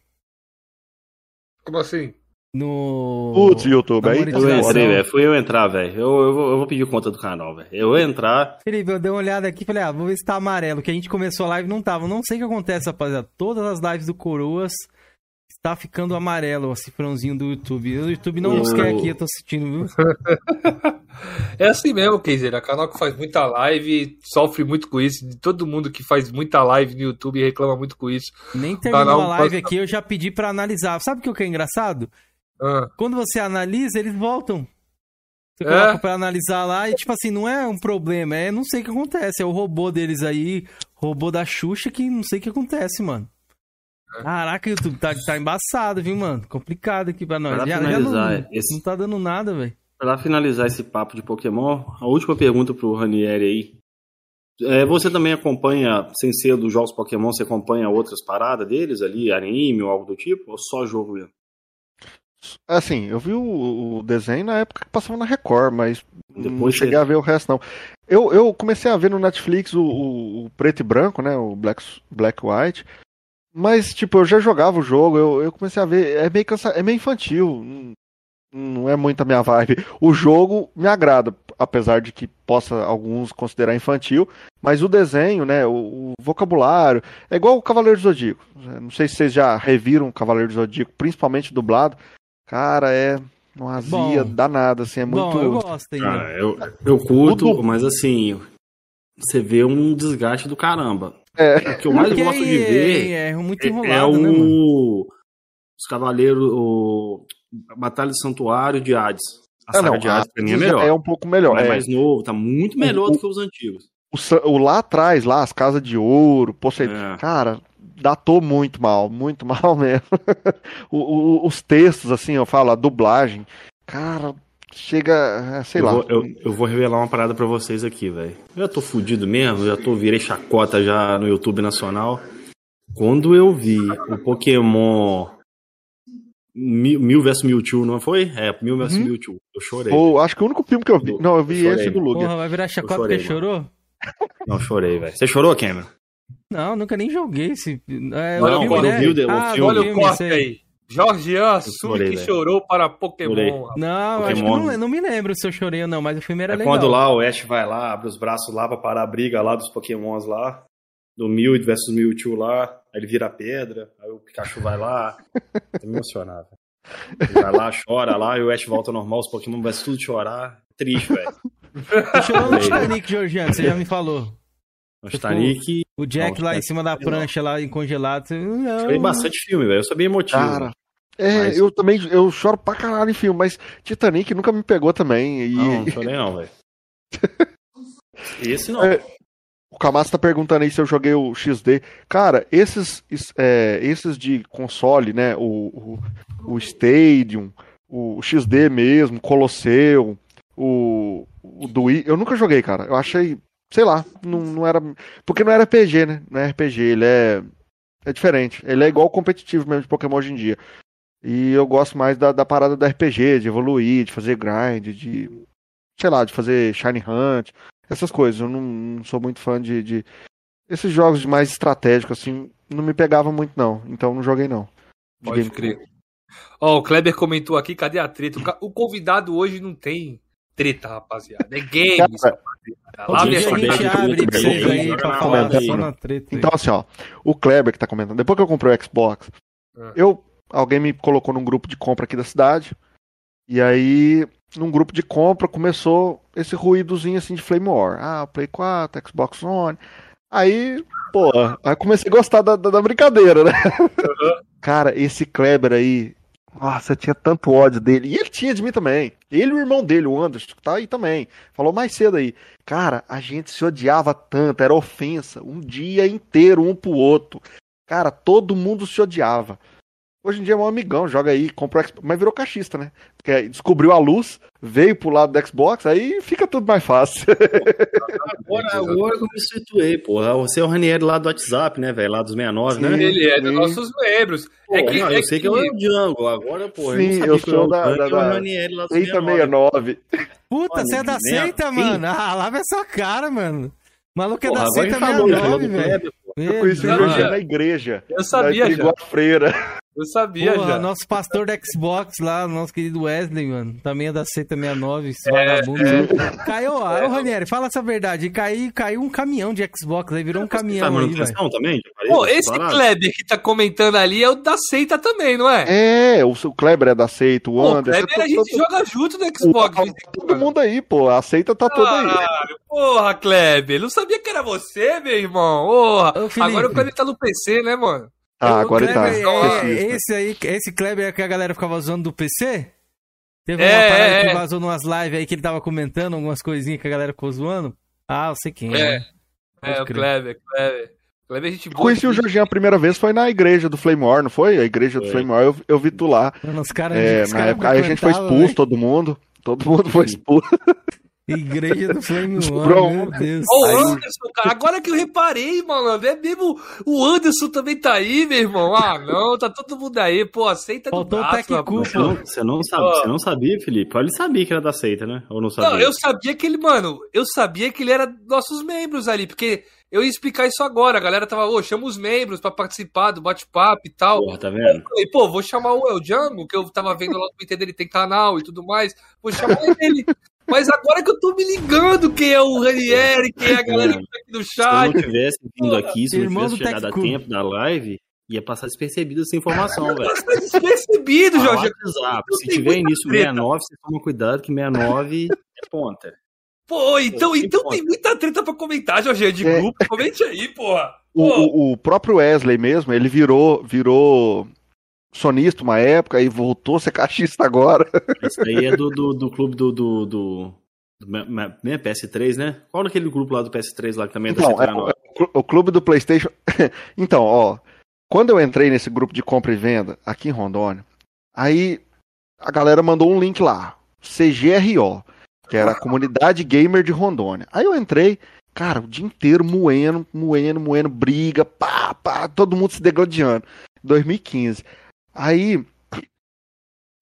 Como assim? No. Putz, YouTube, aí tá Eu entrei, velho. Fui eu entrar, velho. Eu, eu, vou, eu vou pedir conta do canal, velho. Eu vou entrar. Felipe, eu dei uma olhada aqui e falei, ah, vou ver se tá amarelo. Que a gente começou a live e não tava. Não sei o que acontece, rapaziada. Todas as lives do Coroas está ficando amarelo, o cifrãozinho do YouTube. O YouTube não nos quer aqui, eu tô sentindo, viu? [LAUGHS] É assim mesmo, Keizer. A canal que faz muita live sofre muito com isso. Todo mundo que faz muita live no YouTube reclama muito com isso. Nem terminou Canal a live passa- aqui, eu já pedi pra analisar. Sabe o que que é engraçado? Ah, Quando você analisa, eles voltam. Você É? coloca pra analisar lá e, tipo assim, não é um problema, é não sei o que acontece. É o robô deles aí, robô da Xuxa, que não sei o que acontece, mano. É. Caraca, YouTube tá, tá embaçado, viu, mano? Complicado aqui pra nós. Pra Já, já finalizar, não, esse- não tá dando nada, velho. Pra finalizar esse papo de Pokémon, a última pergunta pro Ranieri aí. É, você também acompanha, sem ser dos jogos Pokémon, você acompanha outras paradas deles ali, anime ou algo do tipo? Ou só jogo mesmo? Assim, eu vi o, o desenho na época que passava na Record, mas não Depois cheguei você- a ver o resto não. Eu, eu comecei a ver no Netflix o, o- o preto e branco, né? O Black, Black White. Mas, tipo, eu já jogava o jogo, eu, eu comecei a ver. É meio, cansa... é meio infantil. não- Não é muito a minha vibe. O jogo me agrada, apesar de que possa alguns considerar infantil. Mas o desenho, né? O, o vocabulário. É igual o Cavaleiro do Zodíaco. Não sei se vocês já reviram o Cavaleiro do Zodíaco, principalmente dublado. Cara, é. Não azia Bom. danada, assim, é muito. Bom, eu gosto ainda. Ah, eu, eu curto, Tudo- mas assim, você vê um desgaste do caramba. É. O que eu mais Porque gosto de aí ver é, é muito é, enrolado, é o, né, mano? os Cavaleiros, o Batalha do Santuário de Hades. A Ah, saga não, de Hades pra mim é já melhor. É um pouco melhor. é é. mais novo, tá muito melhor O- do que os antigos. O, sa- o lá atrás, lá, as casas de ouro, Poseidon. É. Cara, datou muito mal, muito [LAUGHS] mal mesmo. O- o- os textos, assim, eu falo, a dublagem, cara, chega, é, sei eu, lá. Vou, eu, eu vou revelar uma parada pra vocês aqui, velho. Eu já tô fudido mesmo, já tô virei chacota já no YouTube nacional. Quando eu vi o Pokémon Mil, Mil vs Mewtwo, não foi? É, Mil vs Uhum. Mewtwo. Eu chorei. Pô, acho que o único filme que eu vi. Não, eu vi Eu esse do Lugia. Porra, vai virar chacota chorei, porque chorou? Não, chorei, velho. Você chorou, Cameron? Não, nunca nem joguei esse. É, Olha o o filme, né? viu o ah, filme. do Olha o corte aí. Jorgian assume chorei, que chorou para. Pokémon. Não, eu acho que Pokémon. não, não me lembro se eu chorei ou não, mas o filme era É legal. quando lá o Ash vai lá, abre os braços lá pra parar a briga lá dos Pokémons lá. Do Mew versus Mewtwo lá. Aí ele vira pedra. Aí o Pikachu vai lá. Tô me emocionado. Ele vai lá, chora lá. E o Ash volta ao normal. Os Pokémon vai tudo chorar. Triste, velho. Chorou no. Titanic, Georgiano, você já me falou. O Titanic. O Jack Não, lá em cima da prancha, lá em congelado. Não, Chorei bastante filme, velho. Eu sou bem emotivo. Cara, é, Mas- eu também, eu choro pra caralho em filme, mas Titanic nunca me pegou também. E Não, não chorei não, velho. [LAUGHS] Esse não. É. o Kamasa tá perguntando aí se eu joguei o XD. Cara, esses, es- é, esses de console, né, o, o, o Stadium, o XD mesmo, Colosseu, o, o do Wii, eu nunca joguei, cara. Eu achei, sei lá, não, não era. Porque não era RPG, né? Não é RPG, ele é. É diferente. Ele é igual competitivo mesmo de Pokémon hoje em dia. E eu gosto mais da, da parada do RPG, de evoluir, de fazer grind, de. Sei lá, de fazer Shine Hunt, essas coisas. Eu não, não sou muito fã de, de. Esses jogos mais estratégicos, assim, não me pegava muito, não. Então não joguei, não. De Pode crer. Ó, o Kleber comentou aqui, cadê a treta? O convidado hoje não tem treta, rapaziada. É games, Cara, rapaziada. Lá a gente abre pra vocês aí pra falar Comentando. só na treta. aí. Então, assim, ó, o Kleber que tá comentando, depois que eu comprei o Xbox, Ah. eu, alguém me colocou num grupo de compra aqui da cidade, e aí, num grupo de compra, começou esse ruídozinho assim de Flame War. Ah, Play 4, Xbox One. Aí, pô, aí comecei a gostar da, da, da brincadeira, né? Cara, esse Kleber aí, nossa, eu tinha tanto ódio dele. E ele tinha de mim também. Ele e o irmão dele, o Anderson, que tá aí também. Falou mais cedo aí. Cara, a gente se odiava tanto, era ofensa. Um dia inteiro, um pro outro. Cara, todo mundo se odiava. Hoje em dia é um amigão, joga aí, comprou Xbox, mas virou cachista, né? Porque descobriu a luz, veio pro lado do Xbox, aí fica tudo mais fácil. Agora, agora eu me situei, porra. Você é o Ranieri lá do WhatsApp, né, velho? Lá dos 69, Sim. né? Ele é dos nossos membros. Pô, é que, não, é eu sei que, eu é o Django. Agora, porra, Sim, eu não sabia eu sou da- da- o da- Ranieri lá dos 669. 69. Puta, Olha, você é da seita, mano. Ah, lava essa cara, mano. O maluco é Porra, da seita ele falou, ele falou 69, do velho. Pô. Eu conheci o já. na igreja. Eu sabia já. pegou a freira. Eu sabia Porra, já. nosso pastor da Xbox lá, nosso querido Wesley, mano. Também é da seita 69, esse É, vagabundo. Caiu, ó, ô Ranieri, fala essa verdade. Caiu, caiu um caminhão de Xbox, aí virou um Tá caminhão aí, velho. também? Pô, esse paradas? Kleber que tá comentando ali é o da seita também, não é? É, o, o Kleber é da seita, o Pô, o Anderson. Kleber a todo- gente todo- joga junto no Xbox. o- todo mundo aí, pô. A seita tá toda aí. Porra, Kleber. Não sabia que era você, meu irmão. Porra. Ô. Agora o Kleber tá no PC, né, mano? Ah, O agora ele tá. Kleber é- Precisa. esse aí, esse Kleber é que a galera ficava zoando do PC? Teve É, uma parada é, que é. vazou numas lives aí que ele tava comentando algumas coisinhas que a galera ficou zoando. Ah, eu sei quem é. É. né? É, o. Kleber, Kleber. Kleber a gente boa. Conheci o Jorginho a primeira vez, foi na igreja do Flame War, não foi? A igreja do Foi. Flame War, eu, eu vi tu lá. Mano, os caras. É, os na caras época, aí a gente foi expulso, todo mundo. Todo mundo foi expulso. [LAUGHS] Igreja do Flame One, [LAUGHS] meu Deus. Ô, o Aí- Anderson, cara, agora que eu reparei, malandro, é mesmo. O Anderson também tá aí, meu irmão. Ah, não, tá todo mundo aí, pô, aceita do Faltou o braço, Tech rapaz. Você não, você, não sabe, você não sabia, Felipe? Ele sabia que era da seita, né? Ou não sabia? Não, eu sabia que ele, mano, eu sabia que ele era nossos membros ali, porque eu ia explicar isso agora. A galera tava, ô, chama os membros pra participar do bate-papo e tal. Porra, tá vendo? E, pô, vou chamar o El Django, que eu tava vendo lá no Twitter dele, tem canal e tudo mais. Vou chamar ele. Mas agora que eu tô me ligando quem é o Ranieri, quem é a galera que tá aqui no Se eu não chat. tivesse vindo aqui, se eu não tivesse do chegado a tempo da live, Ia passar despercebido essa informação, velho. Passa despercebido, Ah, Jorge. WhatsApp. Se tem tiver início treta. 69, você toma cuidado que 69 é ponta. Pô, então, que então tem muita treta pra comentar, Jorge, de É. grupo. Comente aí, porra. O, Pô, o, o próprio Wesley mesmo, ele virou, virou sonista uma época e voltou a ser caixista agora. [LAUGHS] Isso aí é do, do, do clube do. do, do, do né, PS3, né? Qual daquele grupo lá do PS3 lá que também é da Então, é, o, clu- o clube do PlayStation. [LAUGHS] então, ó, quando eu entrei nesse grupo de compra e venda aqui em Rondônia, aí a galera mandou um link lá, CGRO, que era a comunidade gamer de Rondônia. Aí eu entrei, cara, o dia inteiro moendo, moendo, moendo, briga, pá, pá, todo mundo se degladiando. 2015. Aí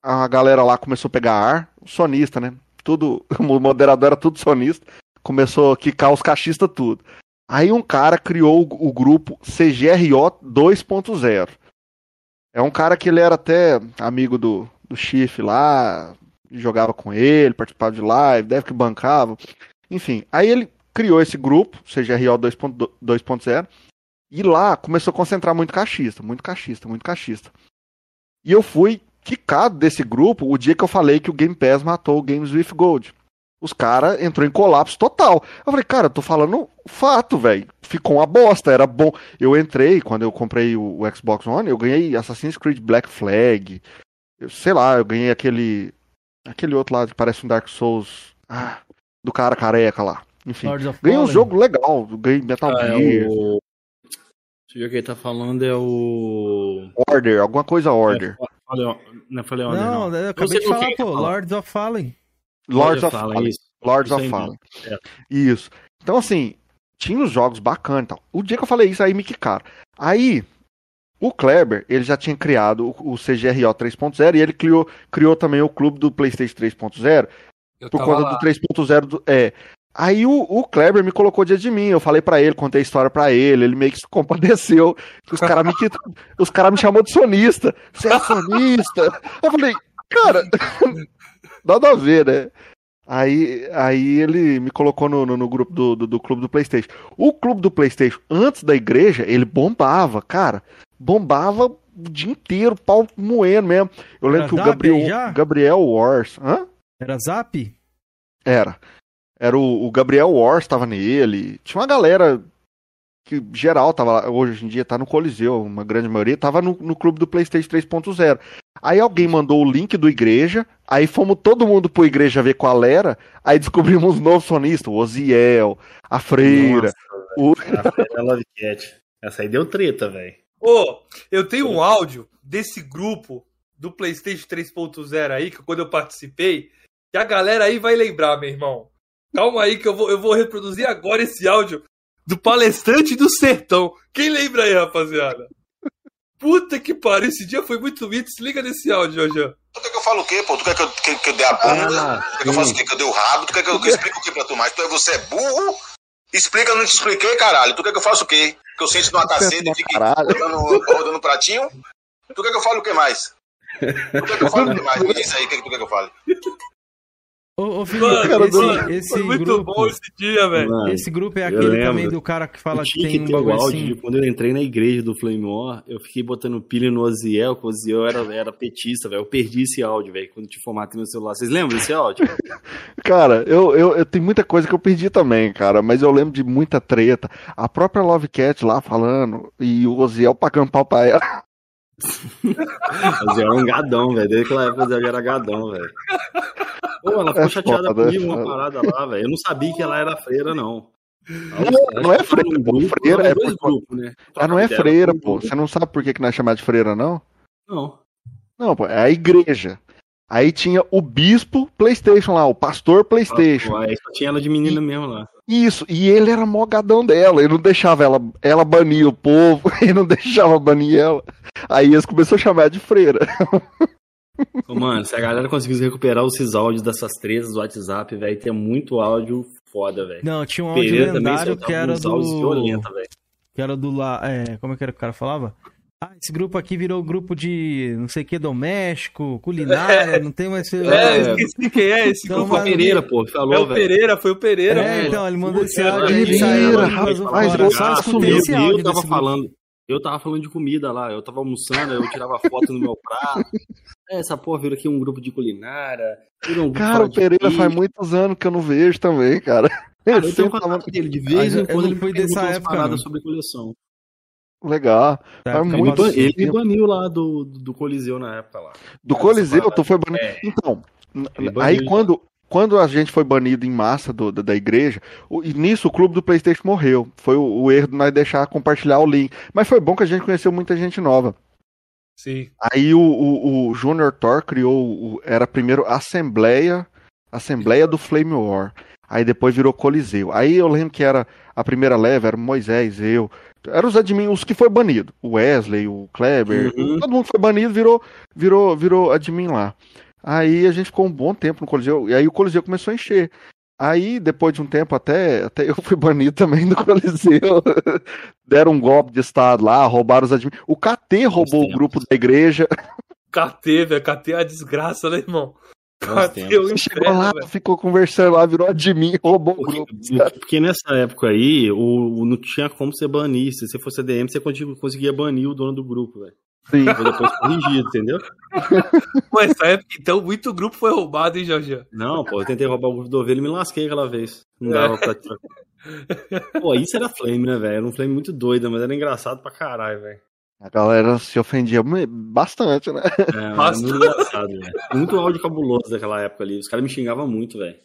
a galera lá começou a pegar ar, sonista, né? Tudo, [LAUGHS] o moderador era tudo sonista, começou a quicar os cachistas tudo. Aí um cara criou o, grupo CGRO 2.0. É um cara que ele era até amigo do, do Chif lá, jogava com ele, participava de live, deve que bancava. Enfim, aí ele criou esse grupo, CGRO 2.0, 2.0, e lá começou a concentrar muito cachista, muito cachista, muito cachista. E eu fui quicado desse grupo o dia que eu falei que o Game Pass matou o Games with Gold. Os caras entrou em colapso total. Eu falei, cara, eu tô falando fato, velho. Ficou uma bosta, era bom. Eu entrei, quando eu comprei o, o Xbox One, eu ganhei Assassin's Creed Black Flag. Eu, sei lá, eu ganhei aquele. Aquele outro lá que parece um Dark Souls. Ah, do cara careca lá. Enfim. Ganhei um jogo legal. Ganhei Metal Ah, Gear, é o. Deixa eu ver o que ele tá falando, é o. Order, alguma coisa Order. É, falei, não falei Order, Não, não. eu acabei de falar, pô. Lords of Fallen. Lords of Fallen. isso. Lords of Fallen. É. Isso. Então, assim, tinha os jogos bacanas e tal. O dia que eu falei isso, aí me quicaram. Aí, o Kleber, ele já tinha criado o, o CGRO 3.0 e ele criou, criou também o clube do PlayStation 3.0 eu por conta lá. do 3.0 do. É. Aí o, o Kleber me colocou diante de mim, eu falei pra ele, contei a história pra ele, ele meio que se compadeceu. Os caras me, os cara me chamou de sonista. Você é sonista? Eu falei, cara, [LAUGHS] nada a ver, né? Aí, aí ele me colocou no, no, no grupo do, do, do clube do Playstation. O clube do Playstation, antes da igreja, ele bombava, cara. Bombava o dia inteiro, pau moendo mesmo. Eu lembro Era que o Gabriel? Gabriel Wars. Hã? Era Zap? Era. Era o, o Gabriel Wars tava nele. Tinha uma galera que geral tava lá. Hoje em dia tá no Coliseu, uma grande maioria tava no, no clube do PlayStation 3.0. Aí alguém mandou o link do igreja, aí fomos todo mundo pro igreja ver qual era, aí descobrimos um novo sonista, o Oziel, a Freira. o... [LAUGHS] A. Essa aí deu treta, velho. Ô, eu tenho um áudio desse grupo do PlayStation 3.0 aí, que quando eu participei, que a galera aí vai lembrar, meu irmão. Calma aí que eu vou, eu vou reproduzir agora esse áudio do palestrante do sertão. Quem lembra aí, rapaziada? Puta que pariu, esse dia foi muito mito. Se liga nesse áudio, Jojan. Tu quer que eu fale o quê, pô? Tu quer que eu, que, que eu dê a bunda? Ah, tu quer que eu faça o quê? Que eu dê o rabo? Tu quer que eu, que eu explique o quê pra tu mais? Tu, você é burro? Explica, eu não te expliquei, caralho. Tu quer que eu faça o quê? Que eu sente numa caceta e fique rodando, rodando pratinho? Tu quer que eu fale o que mais? Tu quer que eu fale o que mais? Me diz aí o que, que tu quer que eu fale. Ô, ô Felipe, Mano, cara, esse, mano, esse foi muito grupo... bom esse dia, velho. Esse grupo é aquele também do cara que fala que tem que um bagulho áudio de assim. quando eu entrei na igreja do Flame War, eu fiquei botando pilha no Oziel, que o Oziel era, era petista, velho. Eu perdi esse áudio, velho, quando te formatei meu celular. Vocês lembram desse áudio? [LAUGHS] Cara, eu, eu, eu tenho muita coisa que eu perdi também, cara, mas eu lembro de muita treta. A própria Love Cat lá falando e o Oziel pagando pau pra ela. [LAUGHS] O Oziel era um gadão, velho. Desde aquela época o Oziel era gadão, velho. [LAUGHS] Pô, ela ficou É chateada foda, comigo é uma foda. parada lá, velho. Eu não sabia que ela era freira, não. Não, não é freira, Um grupo, Freira é dois por- grupos, né? Ela não é freira, pô. grupo. Você não sabe por que, que não é chamada de freira, não? Não. Não, pô, é a igreja. Aí tinha o bispo PlayStation lá, o pastor PlayStation. Aí só tinha ela de menina mesmo lá. Isso, e ele era mó gadão dela, ele não deixava ela, ela banir o povo, [LAUGHS] ele não deixava banir ela. Aí eles começaram a chamar de freira. [LAUGHS] Ô, Mano, se a galera conseguisse recuperar esses áudios dessas tretas do WhatsApp, velho, tem muito áudio foda, velho. Não, tinha um áudio Pereira também lendário soltava que era do... violentos, velho. Que era do lá... É, como é que era que o cara falava? Ah, esse grupo aqui virou grupo de não sei o que, doméstico, culinária, [LAUGHS] não tem mais... É, É. esqueci quem é esse Então, grupo. mano, Pereira, pô, que É falou, o velho. Pereira, foi o Pereira. É, pô. então, ele mandou esse áudio Pereira, rapaz, eu Só escutei assumiu, esse eu tava falando. Eu tava falando de comida lá, eu tava almoçando, eu tirava foto no meu prato. É, essa porra virou aqui um grupo de culinária. virou um Cara, o Pereira peixe. faz muitos anos que eu não vejo também, cara. Cara, Ele eu tenho um tava dele, de vez em eu quando não ele pergunta dessa época, paradas não. sobre coleção. legal. Tá, Faz fica muito Ele, tempo. baniu lá do, do Coliseu na época lá. Do Essa Coliseu, parada. tu foi banido. É. Então, aí baniu. quando, quando a gente foi banido em massa do- da, da igreja, o- e nisso o clube do Playstation morreu. Foi o, o erro de nós deixar compartilhar o link. Mas foi bom que a gente conheceu muita gente nova. Sim. Aí o, o, o Junior Thor criou, o- era primeiro Assembleia, Assembleia do Flame War. Aí depois virou Coliseu. Aí eu lembro que era a primeira leva, era Moisés, eu. Eram os admin, os que foi banido. O Wesley, o Kleber, Uhum. todo mundo foi banido, virou, virou, virou admin lá. Aí a gente ficou um bom tempo no Coliseu, e aí o Coliseu começou a encher. Aí, depois de um tempo, até, até eu fui banido também do Coliseu. [LAUGHS] Deram um golpe de estado lá, roubaram os admin. O KT roubou o grupo da igreja. KT, velho. KT é uma desgraça, né, irmão? KT é Chegou lá, velho. ficou conversando lá, virou admin, roubou o Porque, grupo. porque nessa época aí, o, o- não tinha como você banir. Se você fosse DM, você conseguia, conseguia banir o dono do grupo, velho. Sim. Foi depois corrigido, entendeu? [LAUGHS] Pô, essa época, então, muito grupo foi roubado, hein, Jorge? Não, pô, eu tentei roubar o grupo do ovelha e me lasquei aquela vez. Não dava pra tirar. Pô, isso era flame, né, velho? Era um flame muito doido, mas era engraçado pra caralho, velho. A galera se ofendia bastante, né? É, Nossa. muito engraçado, velho. Muito áudio cabuloso daquela época ali. Os caras me xingavam muito, velho.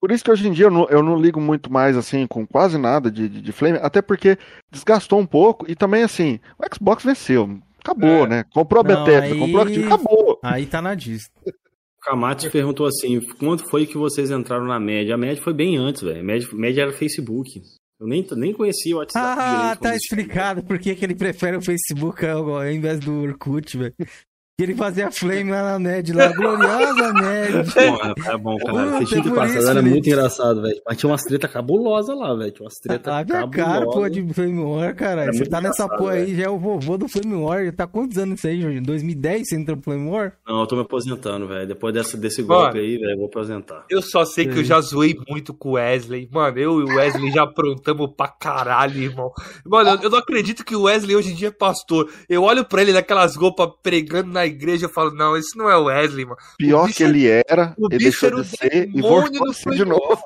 Por isso que hoje em dia eu não, eu não ligo muito mais, assim, com quase nada de, de, de Flame, até porque desgastou um pouco e também, assim, o Xbox venceu. Acabou, É. né? Comprou a Não, Bethesda, aí- comprou a Activision, acabou. Aí tá na Disney. O Camates perguntou assim: quando foi que vocês entraram na média? A média foi bem antes, velho. A média, média era Facebook. Eu nem, nem conhecia o WhatsApp. Ah, direito tá explicado por que que ele prefere o Facebook ao ao invés do Orkut, velho. Que ele fazia flame lá na Ned, lá, gloriosa Ned. Porra, tá bom, cara. Puta, Vocês tinham que passar, era Felipe. muito engraçado, velho. Mas tinha umas treta cabulosa lá, velho. Tinha umas treta Ah, minha cabulosa. cara, pô, de Flame War, caralho. Era Você tá nessa porra aí, já é o vovô do Flame War. Já tá quantos anos isso aí, Jorge? 2010 você entrou no Flame War? Não, eu tô me aposentando, velho. Depois dessa, desse golpe aí, velho, eu vou aposentar. Eu só sei que eu já zoei muito com o Wesley. Mano, eu e o Wesley já aprontamos pra caralho, irmão. Mano, eu- eu não acredito que o Wesley hoje em dia é pastor. Eu olho pra ele naquelas roupas pregando na igreja e falo, não, esse não é o Wesley, mano. Pior bicho que ele era, o ele bicho era o de e demônio voltou de novo.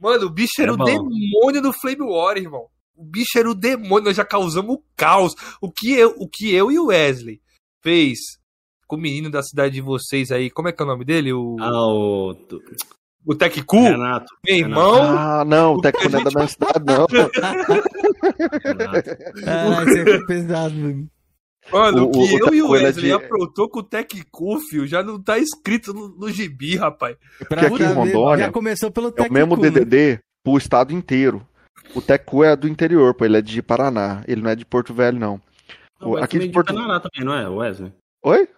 Mano, o bicho era É o demônio do Flame War, irmão. O bicho era o demônio, nós já causamos caos. O que eu, o que eu e o Wesley fez com o menino da cidade de vocês aí, como é que é o nome dele? O, Ah, o. o Tech Cool? Renato. Meu irmão, Ah, não, o a não é da minha [LAUGHS] cidade, não. Renato. Ah, isso aí foi pesado, mano. Mano, O- o, que o- o eu e o Cool, ele é Wesley de- aprontou com o Cool, filho, já não tá escrito no, no gibi, rapaz. Pra aqui em Rondônia já começou pelo É o mesmo né? DDD pro estado inteiro. O Teco é do interior, pô, ele é de Paraná, ele não é de Porto Velho, não. Não, mas Aqui também de Porto- Paraná também, não é, Wesley? Oi?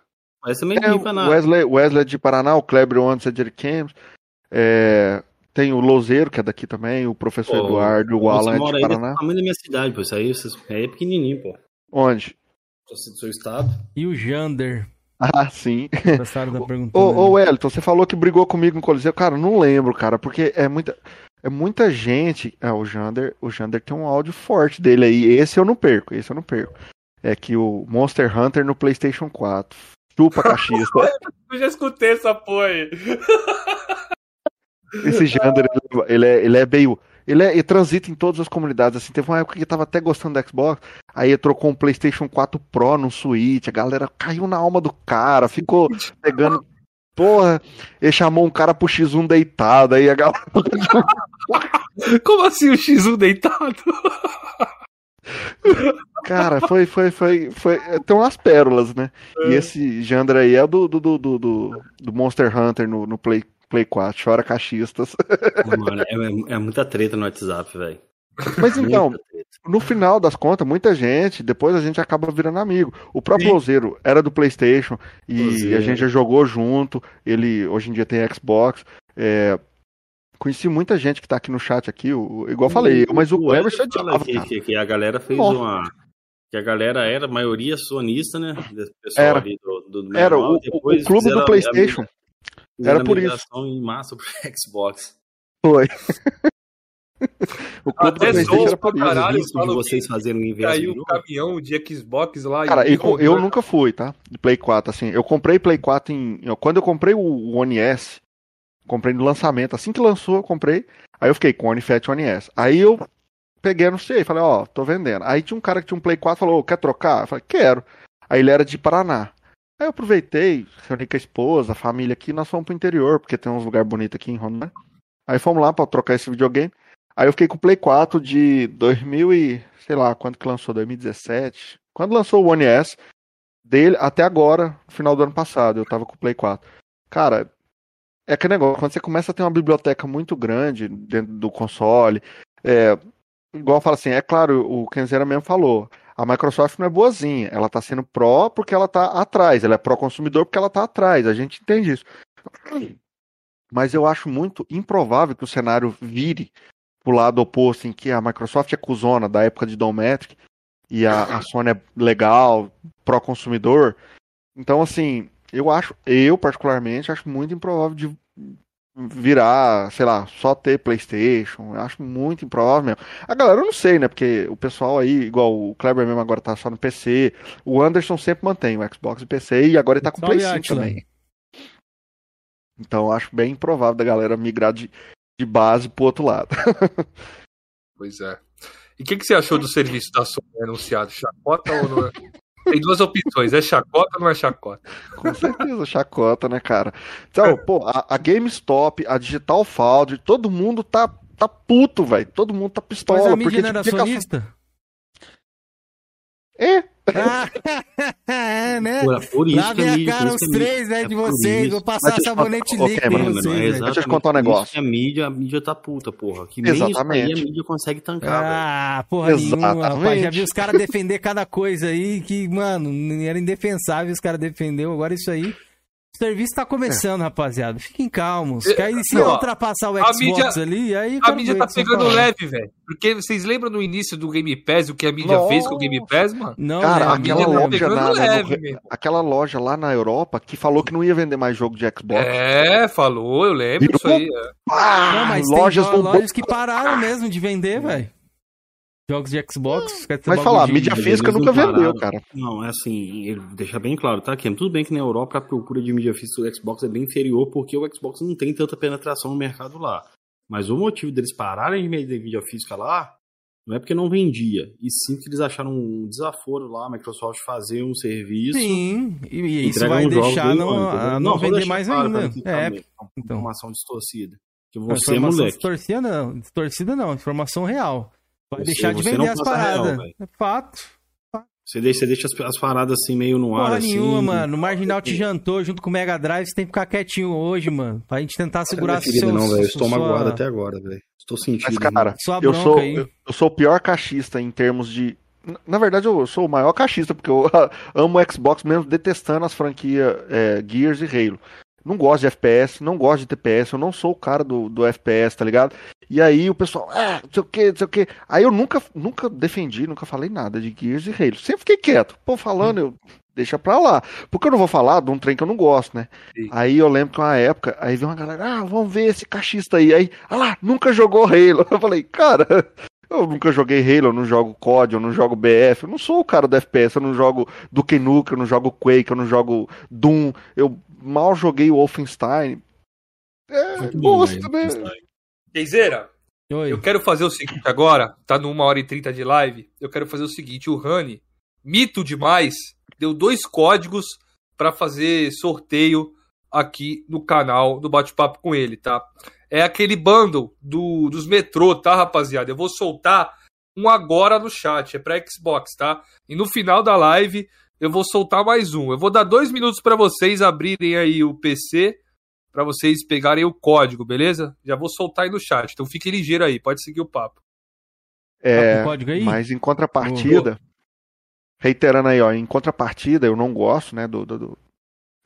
Mas também É, de o Paraná. Wesley, Wesley é de Paraná, o Kleber antes é de Ariquemes. É, tem o Louzeiro, que é daqui também, o professor Pô, Eduardo, o Você Alan é mora de aí Paraná. do tamanho da minha cidade, pô. Isso aí, vocês- aí é pequenininho, pô. Onde? Do seu estado. E o Jander, Ah, sim. gostaram da pergunta. Ô, ô Wellington, você falou que brigou comigo no Coliseu. Cara, não lembro, cara, porque é muita, é muita gente. É, o Jander, o Jander tem um áudio forte dele aí. Esse eu não perco, esse eu não perco. É que o Monster Hunter no PlayStation 4. Chupa cachista. [LAUGHS] Eu já escutei essa porra aí. Esse Jander, ele, ele é, ele é meio. Ele, é, ele transita em todas as comunidades. Assim, teve uma época que ele tava até gostando do Xbox. Aí ele trocou um PlayStation 4 Pro no Switch. A galera caiu na alma do cara. Ficou [LAUGHS] pegando. Porra, ele chamou um cara pro X1 deitado. Aí a galera. [LAUGHS] Como assim o X1 deitado? Cara, foi, foi, foi, foi. Tem umas pérolas, né? E esse Jander aí é do, do, do, do, do- do Monster Hunter no, no Play, Play 4. Chora cachistas. Pô, [LAUGHS] mano, é, é- é muita treta no WhatsApp, velho. Mas então, no final das contas, muita gente, depois a gente acaba virando amigo. O próprio Sim. Lozeiro era do PlayStation e Lozeiro. a gente já jogou junto. Ele hoje em dia tem Xbox. É, conheci muita gente que tá aqui no chat aqui, o, igual falei, eu, mas o Wesley chateava, fala que, que, que a galera fez Nossa. uma. Que a galera era, a maioria sonista, né? Pessoal Era. ali do, do Era manual, o, o- o clube do PlayStation. a- Era por isso. em massa pro [LAUGHS] Xbox. Foi. O clube do Até era por isso. caralho. Isso de vocês fazerem um inverso. Caiu o caminhão de Xbox lá Cara, e eu, eu nunca fui, tá? De Play 4, assim. Eu comprei Play 4 em. Quando eu comprei o One S, comprei no lançamento. Assim que lançou, eu comprei. Aí eu fiquei com o One Fat o One S. Aí eu peguei, anunciei, falei, ó, tô vendendo. Aí tinha um cara que tinha um Play 4 falou, quer trocar? Eu falei, quero. Aí ele era de Paraná. Aí eu aproveitei, reuni com a esposa, a família aqui, nós fomos pro interior, porque tem uns lugares bonitos aqui em Rondônia. Aí fomos lá pra trocar esse videogame. Aí eu fiquei com o Play 4 de 2000 e, sei lá, quando que lançou? 2017. Quando lançou o One S, dele até agora, no final do ano passado, eu tava com o Play 4. Cara, é aquele negócio, quando você começa a ter uma biblioteca muito grande dentro do console, é, igual fala assim, é claro, o Kenzera mesmo falou, a Microsoft não é boazinha, ela tá sendo pró porque ela tá atrás, ela é pró-consumidor porque ela tá atrás, a gente entende isso. Mas eu acho muito improvável que o cenário vire pro lado oposto, em que a Microsoft é cuzona da época de Dometric e a, a Sony é legal, pró-consumidor. Então, assim, eu acho, eu particularmente, acho muito improvável de virar, sei lá, só ter PlayStation. Eu acho muito improvável mesmo. A galera eu não sei, né? Porque o pessoal aí, igual o Kleber mesmo agora tá só no PC. O Anderson sempre mantém o Xbox e PC e agora ele tá com o Salve, Play 5 Atila. também. Então eu acho bem improvável da galera migrar de, de base pro outro lado. [LAUGHS] Pois é. E o que, que você achou do serviço da Sony anunciado? Chacota ou não é? [LAUGHS] Tem duas opções, é chacota ou não é chacota? Com certeza, chacota, né, cara? Então, pô, a, a GameStop, a Digital Foundry, todo mundo tá, tá puto, velho. Todo mundo tá Mas pistola. a mídia porque não era tipo, fica-? É, é, né? Por, por isso vem a cara os três, né, é de por vocês. isso. Vou passar te sabonete contar- líquido em vocês, é. Deixa eu te contar um exatamente negócio. a mídia, a mídia tá puta, porra. Que nem Exatamente. isso aí a mídia consegue tancar, velho. Ah, porra nenhuma, rapaz. Já Exatamente. vi os caras defender cada coisa aí que, mano, era indefensável os caras defendeu. Agora isso aí. O serviço tá começando, rapaziada. Fiquem calmos. É, Que aí se não, ultrapassar o Xbox mídia- ali, aí. A mídia ver tá pegando leve, velho. Porque vocês lembram no início do Game Pass o que a mídia Nossa. fez com o Game Pass, mano? Não, Cara, né, a aquela mídia tá não. loja pegando na- leve, no- mesmo. Aquela loja lá na Europa que falou que não ia vender mais jogo de Xbox. É, falou, eu lembro Virou? isso aí. é. Ah, Não, mas lojas tem lojas que pararam mesmo de vender, velho. Jogos de Xbox. quer dizer, Mas bagulho falar, de- mídia física nunca não vendeu, cara. Não, é assim, ele deixa bem claro, tá, Ken? Tudo bem que na Europa a procura de mídia física do Xbox é bem inferior, porque o Xbox não tem tanta penetração no mercado lá. Mas o motivo deles pararem de vender mídia física lá não é porque não vendia, e sim que eles acharam um desaforo lá, a Microsoft fazer um serviço. Sim, e, e isso vai deixar não, não, só vender mais claro ainda. tá É, então. informação distorcida. Que Não, você, informação moleque, distorcida não, distorcida não, informação real. Vai Você- deixar de você vender não as real, paradas. é fato. você deixa, você deixa as, as paradas assim meio no ar, Porra assim. nenhuma, mano. O Marginal te jantou junto com o Mega Drive, você tem que ficar quietinho hoje, mano. Pra gente tentar segurar Não é ferida, seus, não, velho. Estou sua- magoado até agora, velho. Estou sentindo. Mas, cara, Sua eu bronca sou, aí. eu, eu sou o pior caixista em termos de. Na- Na verdade, eu sou o maior caixista, porque eu [LAUGHS] amo o Xbox mesmo detestando as franquias é, Gears e Halo. Não gosto de FPS, não gosto de TPS, eu não sou o cara do, do FPS, tá ligado? E aí o pessoal, ah, não sei o que, não sei o que. Aí eu nunca, nunca defendi, nunca falei nada de Gears e Halo. Sempre fiquei quieto. Pô, falando, eu deixa pra lá. Porque eu não vou falar de um trem que eu não gosto, né? Sim. Aí eu lembro que uma época, aí veio uma galera, ah, vamos ver esse caixista aí. Aí, ah lá, nunca jogou Halo. [LAUGHS] Eu falei, cara, eu nunca joguei Halo, eu não jogo COD, eu não jogo BF, eu não sou o cara do FPS, eu não jogo Duke Nukem, eu não jogo Quake, eu não jogo Doom, eu mal joguei o Wolfenstein. É, Muito gosto, né? Keizeira, eu quero fazer o seguinte agora, tá 1 hora e 30 de live, eu quero fazer o seguinte, o Rani, mito demais, deu dois códigos pra fazer sorteio aqui no canal do Bate-Papo com ele, tá? É aquele bundle do, dos metrô, tá, rapaziada? Eu vou soltar um agora no chat, é pra Xbox, tá? E no final da live eu vou soltar mais um. Eu vou dar dois minutos pra vocês abrirem aí o PC, pra vocês pegarem o código, beleza? Já vou soltar aí no chat, então fique ligeiro aí, pode seguir o papo. Tá É, aí? mas em contrapartida, reiterando aí, ó, em contrapartida, eu não gosto, né, do, do, do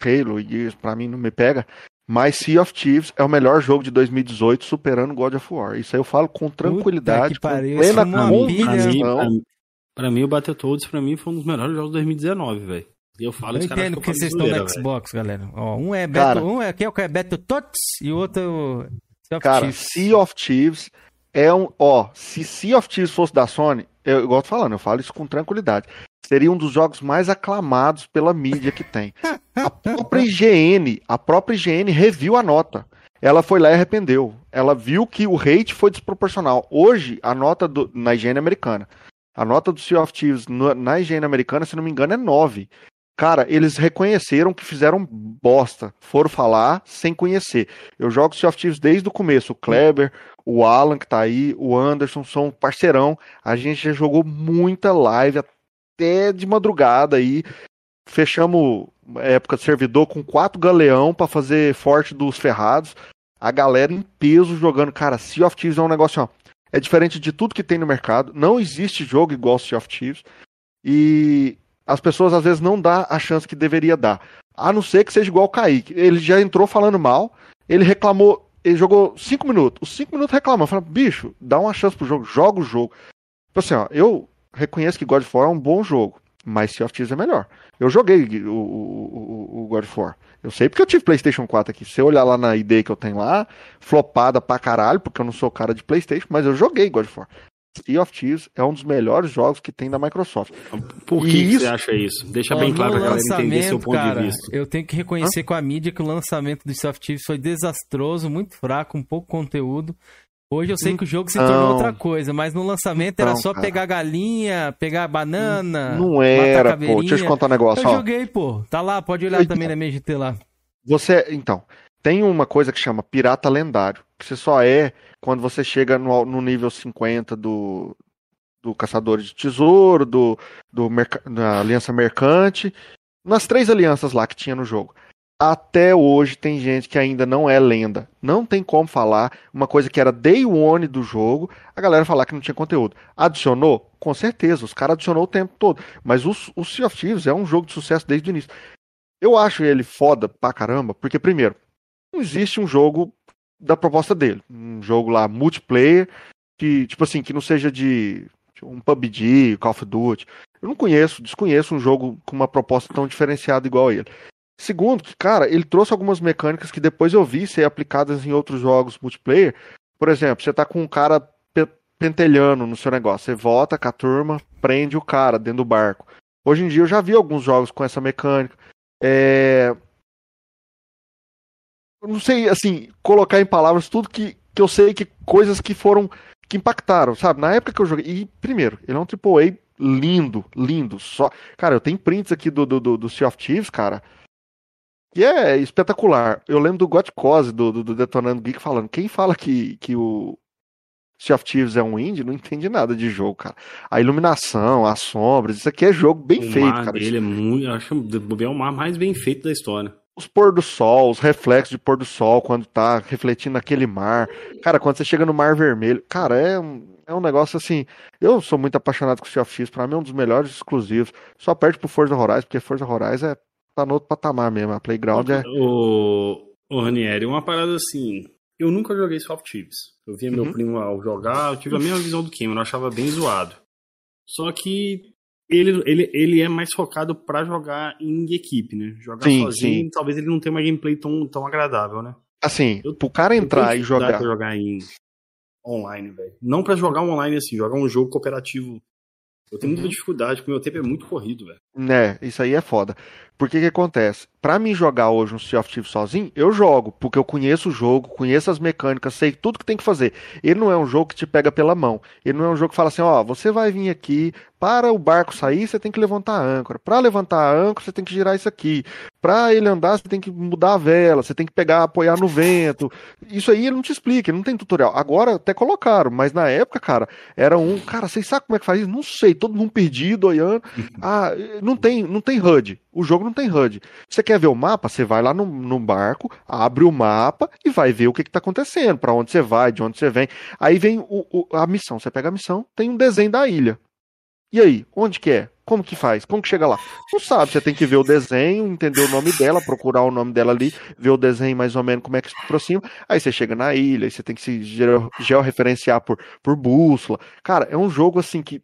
Halo e Gears, pra mim não me pega, mas Sea of Thieves é o melhor jogo de 2018, superando God of War. Isso aí eu falo com tranquilidade, que com plena isso é convicção. Pra, mim- o Battletoads, pra mim, foi um dos melhores jogos de 2019, velho. E eu falo, Eu entendo porque vocês estão no. Xbox, galera. Ó, um é Cara. Beto, um é aqui é o que é Beto Tots e o outro é o Sea of Cara, Thieves. Sea of Thieves é um. Ó, se Sea of Thieves fosse da Sony, eu, eu gosto falando, eu falo isso com tranquilidade. Seria um dos jogos mais aclamados pela mídia que tem. A própria IGN, a própria IGN reviu a nota. Ela foi lá e arrependeu. Ela viu que o hate foi desproporcional. Hoje, a nota do, na IGN americana, a nota do Sea of Thieves na IGN americana, se não me engano, é 9. Cara, eles reconheceram que fizeram bosta. Foram falar sem conhecer. Eu jogo Sea of Thieves desde o começo. O Kleber, o Alan que tá aí, o Anderson são parceirão. A gente já jogou muita live até de madrugada aí. Fechamos época de servidor com quatro galeão para fazer forte dos ferrados. A galera em peso jogando. Cara, Sea of Thieves é um negócio, ó, é diferente de tudo que tem no mercado. Não existe jogo igual Sea of Thieves. E as pessoas às vezes não dá a chance que deveria dar. A não ser que seja igual o Kaique. Ele já entrou falando mal, ele reclamou, ele jogou 5 minutos. Os 5 minutos reclamando. Fala, bicho, dá uma chance pro jogo, joga o jogo. Tipo assim, ó, eu reconheço que God of War é um bom jogo, mas Sea of Thieves é melhor. Eu joguei o, o, o, God of War. Eu sei porque eu tive PlayStation 4 aqui. Se você olhar lá na ID que eu tenho lá, flopada pra caralho, porque eu não sou cara de PlayStation, mas eu joguei God of War. Sea of Thieves é um dos melhores jogos que tem da Microsoft. Por que, isso... que você acha isso? Deixa bem claro pra galera entender seu ponto cara, de vista. Eu tenho que reconhecer Hã? com a mídia que o lançamento do Sea of Thieves foi desastroso, muito fraco, um pouco conteúdo. Hoje eu sei que o jogo se tornou outra coisa, mas no lançamento era só cara. pegar galinha, pegar banana. Não era, pô. Deixa eu te contar um negócio. Eu ó. joguei, pô. Tá lá, pode olhar também na MGT lá. Você, então, tem uma coisa que chama pirata lendário, que você só é quando você chega no, no nível 50 do, do Caçador de Tesouro, do, do da Aliança Mercante, nas três alianças lá que tinha no jogo. Até hoje tem gente que ainda não é lenda. Não tem como falar uma coisa que era day one do jogo, a galera falar que não tinha conteúdo. Adicionou? Com certeza, os caras adicionou o tempo todo. Mas o, Sea of Thieves é um jogo de sucesso desde o início. Eu acho ele foda pra caramba, porque, primeiro, não existe um jogo da proposta dele. Um jogo lá multiplayer, que, tipo assim, que não seja de um PUBG, Call of Duty. Eu não conheço, desconheço um jogo com uma proposta tão diferenciada igual a ele. Segundo, que, cara, ele trouxe algumas mecânicas que depois eu vi ser aplicadas em outros jogos multiplayer. Por exemplo, você tá com um cara pe pentelhando no seu negócio. Você volta com a turma, prende o cara dentro do barco. Hoje em dia eu já vi alguns jogos com essa mecânica. É... Eu não sei, assim, colocar em palavras tudo que, que eu sei que coisas que foram. que impactaram, sabe? Na época que eu joguei. E, primeiro, ele é um AAA lindo, lindo. Só... Cara, eu tenho prints aqui do, do, do, do Sea of Thieves, cara e é espetacular. Eu lembro do Gotcose, do, do, do Detonando Geek, falando: quem fala que, que o Sea of Thieves é um indie não entende nada de jogo, cara. A iluminação, as sombras, isso aqui é jogo bem o feito, mar cara. Ele é muito. Eu acho que é o mar mais bem feito da história. Os pôr do sol, os reflexos de pôr do sol quando tá refletindo aquele mar. Cara, quando você chega no mar vermelho, cara, é um, é um negócio assim. Eu sou muito apaixonado com o Sea of Thieves, pra mim é um dos melhores exclusivos. Só perde pro Forza Horizon, porque Forza Horizon é tá no outro patamar mesmo. A Playground é. O, o Ranieri, uma parada assim. Eu nunca joguei Soft Thieves. Eu via meu uhum. primo ao jogar, eu tive a mesma visão do Kim, eu achava bem zoado. Só que ele, ele, ele é mais focado para jogar em equipe, né? Jogar sim, sozinho, sim. talvez ele não tenha uma gameplay tão, tão agradável, né? Assim, eu, pro cara entrar e jogar. Pra jogar em online, velho. Não para jogar online assim, jogar um jogo cooperativo. Eu tenho muita uhum. dificuldade, porque meu tempo é muito corrido, velho. É, isso aí é foda. Porque que acontece? Para mim jogar hoje um Sea of Thieves sozinho, eu jogo, porque eu conheço o jogo, conheço as mecânicas, sei tudo que tem que fazer. Ele não é um jogo que te pega pela mão. Ele não é um jogo que fala assim, ó, você vai vir aqui, para o barco sair, você tem que levantar a âncora. Para levantar a âncora, você tem que girar isso aqui. Para ele andar, você tem que mudar a vela, você tem que pegar, apoiar no vento. Isso aí ele não te explica, não tem tutorial. Agora até colocaram, mas na época, cara, era um, cara, vocês sabem como é que faz isso? Não sei, todo mundo perdido, olhando. Ah, não tem, não tem HUD. O jogo não tem HUD. Você quer ver o mapa? Você vai lá no, no barco, abre o mapa e vai ver o que está acontecendo, para onde você vai, de onde você vem. Aí vem o, o, a missão. Você pega a missão, tem um desenho da ilha. E aí, onde que é? Como que faz? Como que chega lá? Não sabe, você tem que ver o desenho, entender o nome dela, procurar o nome dela ali, ver o desenho mais ou menos como é que se aproxima. Aí você chega na ilha, aí você tem que se georreferenciar por, por bússola. Cara, é um jogo assim que.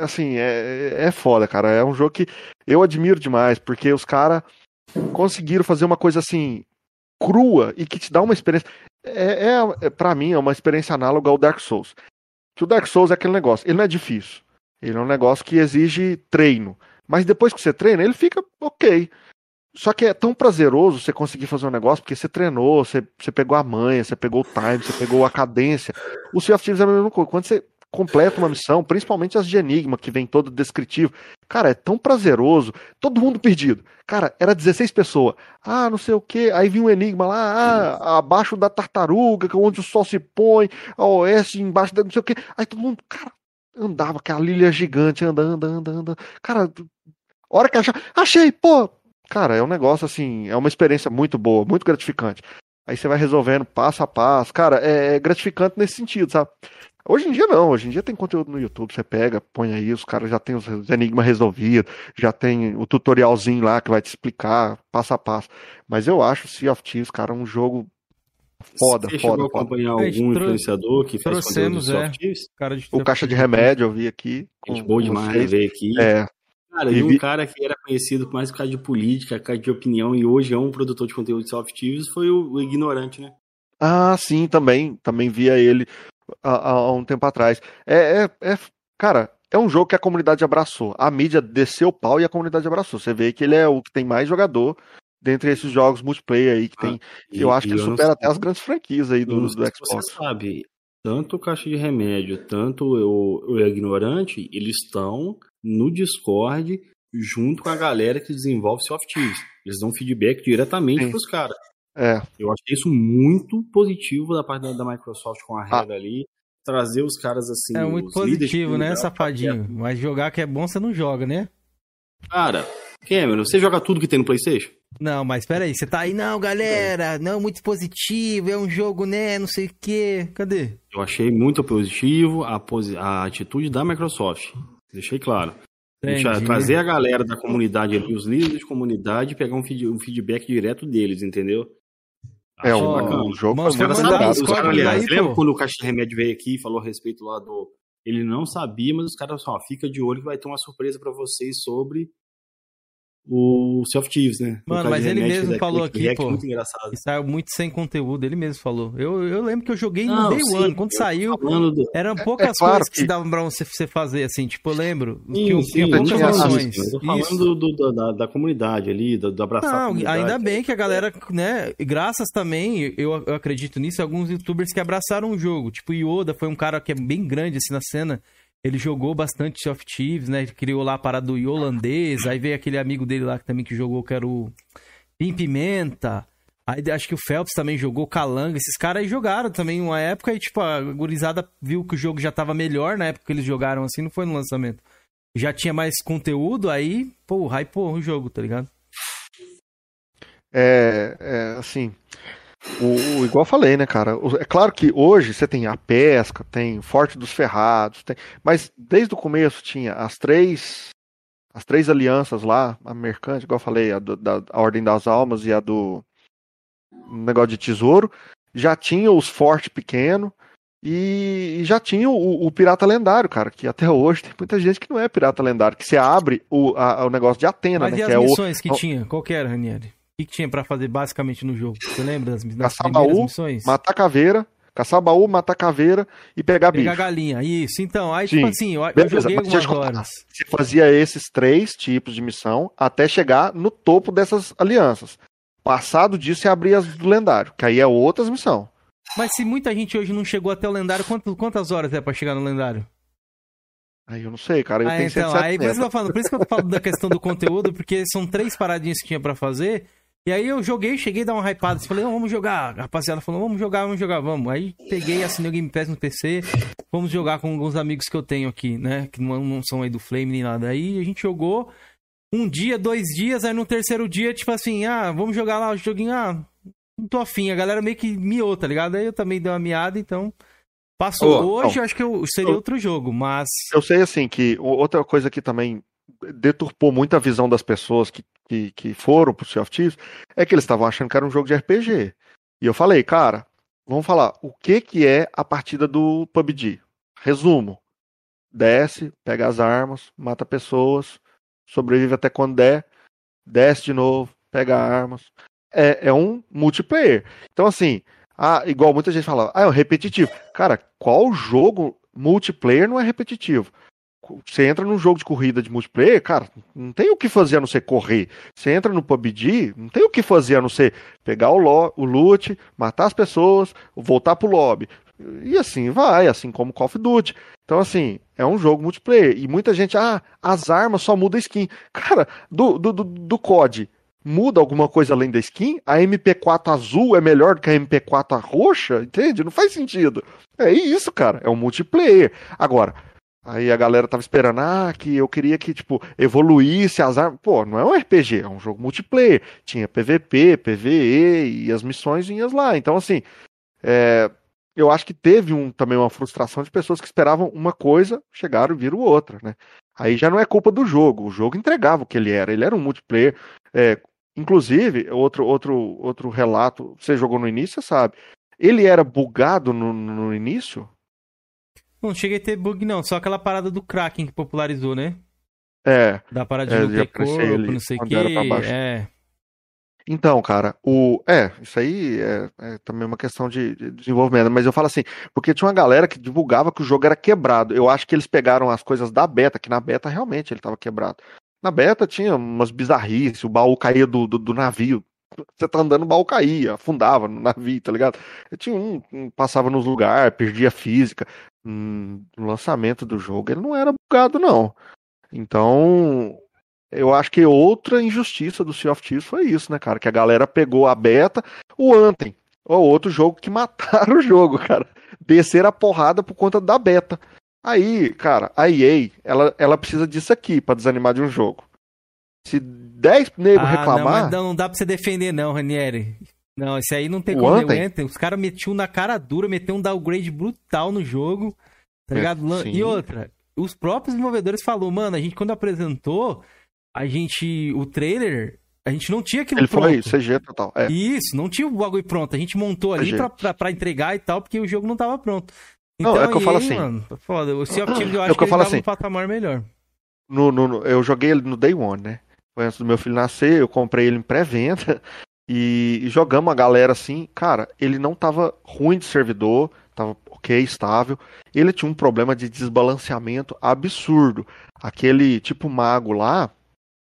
Assim, é, é foda, cara. É um jogo que eu admiro demais, porque os caras conseguiram fazer uma coisa assim crua e que te dá uma experiência. é, é, é para mim é uma experiência análoga ao Dark Souls. Que o Dark Souls é aquele negócio, ele não é difícil. Ele é um negócio que exige treino. Mas depois que você treina, ele fica ok. Só que é tão prazeroso você conseguir fazer um negócio, porque você treinou, você, você pegou a manha, você pegou o time, você pegou a cadência. O Sea of Thieves é a mesma coisa. Quando você completa uma missão, principalmente as de Enigma, que vem todo descritivo. Cara, é tão prazeroso. Todo mundo perdido. Cara, era 16 pessoas. Ah, não sei o que. Aí vinha um Enigma lá, ah, abaixo da tartaruga, é onde o sol se põe, a oeste, embaixo da não sei o que. Aí todo mundo, cara, andava, aquela ilha gigante, anda, anda, anda, anda. Cara, hora que achar, achei, pô. Cara, é um negócio assim, é uma experiência muito boa, muito gratificante. Aí você vai resolvendo passo a passo. Cara, é, é gratificante nesse sentido, sabe? Hoje em dia não, hoje em dia tem conteúdo no YouTube, você pega, põe aí, os caras já tem os enigmas resolvidos, já tem o tutorialzinho lá que vai te explicar passo a passo. Mas eu acho Sea of Thieves, cara, um jogo foda, Você foda, chegou a foda. acompanhar A gente algum influenciador que faz conteúdo trouxemos, de Sea é. of Thieves? Cara de O caixa de remédio eu vi aqui. com- Gente boa com demais ver aqui. É, Cara, E e um cara que era conhecido mais por causa de política, por causa de opinião, e hoje é um produtor de conteúdo de soft Thieves, foi o, o Ignorante, né? Ah, sim, também, também via ele há, há um tempo atrás. É, é, é- cara, é um jogo que a comunidade abraçou. A mídia desceu o pau e a comunidade abraçou. Você vê que ele é o que tem mais jogador dentre esses jogos multiplayer aí que tem. E- eu acho que ele supera até as grandes franquias aí do, do Xbox. Você sabe, tanto o Caixa de Remédio, tanto o, o Ignorante, eles estão no Discord junto com a galera que desenvolve soft. Eles dão feedback diretamente Sim. pros caras. É, Eu achei isso muito positivo da parte da, da Microsoft com a Ah. Red ali. Trazer os caras assim. É muito positivo, né, safadinho? Mas jogar que é bom, você não joga, né? Cara, Cameron, você joga tudo que tem no PlayStation? Não, mas peraí, você tá aí, não, galera, não, muito positivo, é um jogo, né, não sei o quê. Cadê? Eu achei muito positivo a, posi- a atitude da Microsoft. Deixei claro. Deixar- Entendi. trazer a galera da comunidade ali, os líderes de comunidade, pegar um, feed- um feedback direto deles, entendeu? É o, bacana. o jogo Mas foi caras, aliás, lembra quando o Caixa de Remédio veio aqui e falou a respeito lá do. Ele não sabia, mas os caras assim, ó, fica de olho que vai ter uma surpresa pra vocês sobre o Sea of Thieves, né? Mano, mas ele mesmo falou aquele aqui, react pô. muito engraçado. Saiu muito sem conteúdo, ele mesmo falou. Eu, eu lembro que eu joguei no Não, Day sim, One, quando saiu, do... eram poucas é claro coisas que, que- davam pra você, você fazer, assim, tipo, eu lembro. Sim, tinha, sim, tinha eu poucas tô falando ações. eu tô falando do, do- da, da comunidade ali, do, do abraçar a Não, comunidade. ainda bem que a galera, né, e graças também, eu, eu acredito nisso, alguns youtubers que abraçaram o jogo. Tipo, o Yoda foi um cara que é bem grande, assim, na cena. Ele jogou bastante of Thieves, né, ele criou lá a parada do holandês, aí veio aquele amigo dele lá que também que jogou, que era o Pim Pimenta. Aí acho que o Phelps também jogou Calanga. Esses caras aí jogaram também uma época e, tipo, a gurizada viu que o jogo já tava melhor na época que eles jogaram assim, não foi no lançamento. Já tinha mais conteúdo, aí, pô, hypou o jogo, tá ligado? É, é, assim, o, o- igual eu falei, né, cara? o- É claro que hoje você tem a pesca, tem o Forte dos Ferrados, tem, mas desde o começo tinha as três as três alianças lá, a mercante, igual eu falei, a do- da a Ordem das Almas e a do negócio de tesouro, já tinha os fortes pequeno e, e já tinha o, o pirata lendário, cara, que até hoje tem muita gente que não é pirata lendário, que você abre o, a- o negócio de Atena, Mas né, e as que é missões que tinha? Qual que era, Ranieri? O que, que tinha pra fazer basicamente no jogo? Você lembra das, das Caçar primeiras baú, missões? matar caveira, caçar baú, matar caveira e pegar Pegar bicho. galinha, isso. Então, aí, Sim. tipo assim, eu, eu Beleza, joguei eu algumas te contar. horas. Você fazia esses três tipos de missão até chegar no topo dessas alianças. Passado disso, você abria as do lendário, que aí é outras missão. Mas se muita gente hoje não chegou até o lendário, quanto- quantas horas é pra chegar no lendário? Aí eu não sei, cara. Eu Ah, tenho então, 170. aí por isso, que eu tô falando, por isso que eu tô falando da questão do conteúdo, porque são três paradinhas que tinha pra fazer. E aí eu joguei, cheguei a dar uma hypada. Falei, vamos jogar. A rapaziada falou, vamos jogar, vamos jogar, vamos. Aí peguei, assinei o Game Pass no PC. Vamos jogar com alguns amigos que eu tenho aqui, né? Que não, não são aí do Flame nem nada. Aí a gente jogou um dia, dois dias. Aí no terceiro dia, tipo assim, ah, vamos jogar lá o joguinho. Ah, não tô afim. A galera meio que miou, tá ligado? Aí eu também dei uma miada, então. Passou. Ô, Hoje não. acho que eu, seria Eu- outro jogo, mas. Eu sei, assim, que outra coisa que também deturpou muito a visão das pessoas que, que, que foram pro Sea of Thieves é que eles estavam achando que era um jogo de RPG. E eu falei, cara, vamos falar, o que que é a partida do PUBG? Resumo. Desce, pega as armas, mata pessoas, sobrevive até quando der, desce de novo, pega armas. É, é um multiplayer. Então, assim, Ah, igual muita gente fala, ah, é um repetitivo. Cara, qual jogo multiplayer não é repetitivo? Você entra num jogo de corrida de multiplayer, cara, não tem o que fazer a não ser correr. Você entra no PUBG, não tem o que fazer a não ser pegar o, lo o loot, matar as pessoas, voltar pro lobby. E assim vai, assim como Call of Duty. Então, assim, é um jogo multiplayer. E muita gente, ah, as armas só muda skin. [LAUGHS] Cara, do, do, do, do COD, muda alguma coisa além da skin? A MP4 azul é melhor que a MP4 roxa? Entende? Não faz sentido. É isso, cara. É um multiplayer. Agora, aí a galera tava esperando, ah, que eu queria que, tipo, evoluísse as armas. Pô, não é um RPG, é um jogo multiplayer. Tinha PVP, PVE e as missões vinhas lá. Então, assim, é, eu acho que teve um, também uma frustração de pessoas que esperavam uma coisa, chegaram e viram outra, né? Aí já não é culpa do jogo, o jogo entregava o que ele era, ele era um multiplayer. É, inclusive, outro, outro, outro relato, você jogou no início, você sabe. Ele era bugado no, no início? Não cheguei a ter bug, não, só aquela parada do Kraken que popularizou, né? É. Da parada de é, não ter corpo, não sei o que. É. Então, cara, o. É, isso aí é, é também uma questão de, de, desenvolvimento, mas eu falo assim, porque tinha uma galera que divulgava que o jogo era quebrado. Eu acho que eles pegaram as coisas da beta, que na beta realmente ele estava quebrado. Na beta tinha umas bizarrices, o baú caía do, do, do, navio. Você tá andando, o baú caía, afundava no navio, tá ligado? Eu tinha um, um passava nos lugares, perdia física. No lançamento do jogo ele não era bugado, não. Então, eu acho que outra injustiça do Sea of Thieves foi isso, né, cara? Que a galera pegou a beta, o Anthem, o outro jogo que [LAUGHS] mataram o jogo, cara. Desceram a porrada por conta da beta. Aí, cara, a EA, ela, ela precisa disso aqui para desanimar de um jogo. Se 10 negros ah, reclamar. Não, não dá pra você defender, não, Ranieri. Não, esse aí não tem como. Anthem? Anthem, os caras metiam na cara dura, meteu um downgrade brutal no jogo. Tá é, ligado? É, e outra, os próprios desenvolvedores falaram, mano, a gente quando apresentou, a gente. O trailer. A gente não tinha aquilo Ele pronto. Foi CG total. É. Isso, não tinha o bagulho pronto. A gente montou ali pra, pra, pra, entregar e tal, porque o jogo não tava pronto. Então, não, é que eu falo assim. Mano, tá foda. O Sea of Thieves eu acho é que, eu falo assim, um patamar melhor. No, no, eu joguei ele no Day One, né? Foi antes do meu filho nascer, eu comprei ele em pré-venda. E, jogamos a galera assim, cara, ele não tava ruim de servidor, tava ok, estável. Ele tinha um problema de desbalanceamento absurdo. Aquele tipo mago lá,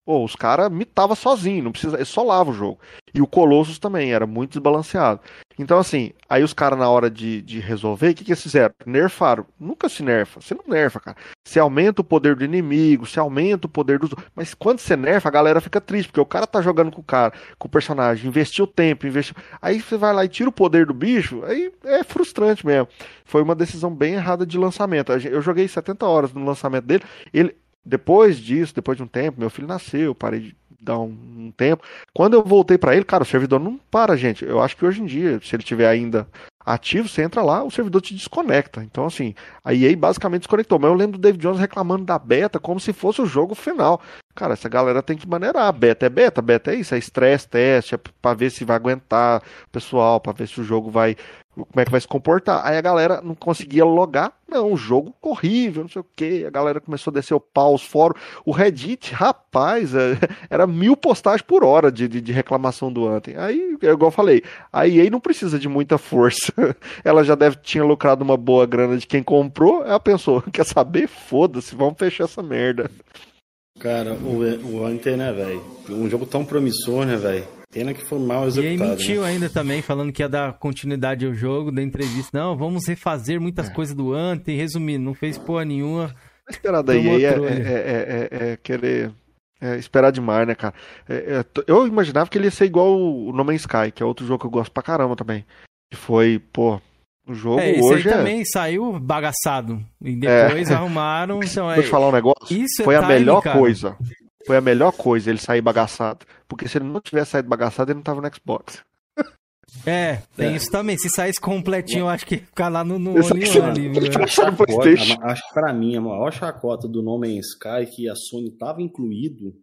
Pô, os caras mitavam sozinho, não precisa, só lava o jogo. E o Colossus também era muito desbalanceado. Então, assim, aí os caras, na hora de, de resolver, o que, que eles fizeram? Nerfaram. Nunca se nerfa. Você não nerfa, cara. Você aumenta o poder do inimigo, você aumenta o poder dos. Mas quando você nerfa, a galera fica triste, porque o cara tá jogando com o cara, com o personagem, investiu tempo, investiu. Aí você vai lá e tira o poder do bicho, aí é frustrante mesmo. Foi uma decisão bem errada de lançamento. Eu joguei 70 horas no lançamento dele. Ele, depois disso, depois de um tempo, meu filho nasceu, parei de dar um, um tempo. Quando eu voltei para ele, cara, o servidor não para, gente. Eu acho que hoje em dia, se ele tiver ainda ativo, você entra lá, o servidor te desconecta. Então, assim, a EA basicamente desconectou. Mas eu lembro do David Jones reclamando da beta como se fosse o jogo final. Cara, essa galera tem que maneirar. Beta é beta, beta é isso, é estresse, teste, é pra ver se vai aguentar o pessoal, pra ver se o jogo vai como é que vai se comportar. Aí a galera não conseguia logar, não, jogo horrível, não sei o que. A galera começou a descer o pau, os fóruns. O Reddit, rapaz, é, [LAUGHS] era mil postagens por hora de, de, de reclamação do Anthem. Aí, é igual eu falei, a EA não precisa de muita força. [LAUGHS] Ela já deve tinha lucrado uma boa grana de quem comprou. Ela pensou, [LAUGHS] quer saber? Foda-se, vamos fechar essa merda. Cara, o, o Anthem, né, velho? Um jogo tão promissor, né, velho? Pena que foi mal executado. E aí mentiu né? ainda também, falando que ia dar continuidade ao jogo, da entrevista. Não, vamos refazer muitas é. coisas do Anthem. Resumindo, não fez porra nenhuma. Esperar daí é, é, é, é, querer esperar demais, né, cara? eu imaginava que ele ia ser igual o No Man's Sky, que é outro jogo que eu gosto pra caramba também. Que foi, pô, o jogo é, esse hoje aí é... também saiu bagaçado. E depois [LAUGHS] arrumaram. Então, Deixa eu te falar um negócio. Isso foi a time, melhor cara. coisa. Foi a melhor coisa ele sair bagaçado. Porque se ele não tivesse saído bagaçado, ele não tava no Xbox. É, tem é. isso também. Se saísse completinho, eu acho que ia ficar lá no, no Only ali, Acho que pra mim, a maior chacota do No Man's Sky que a Sony tava incluído.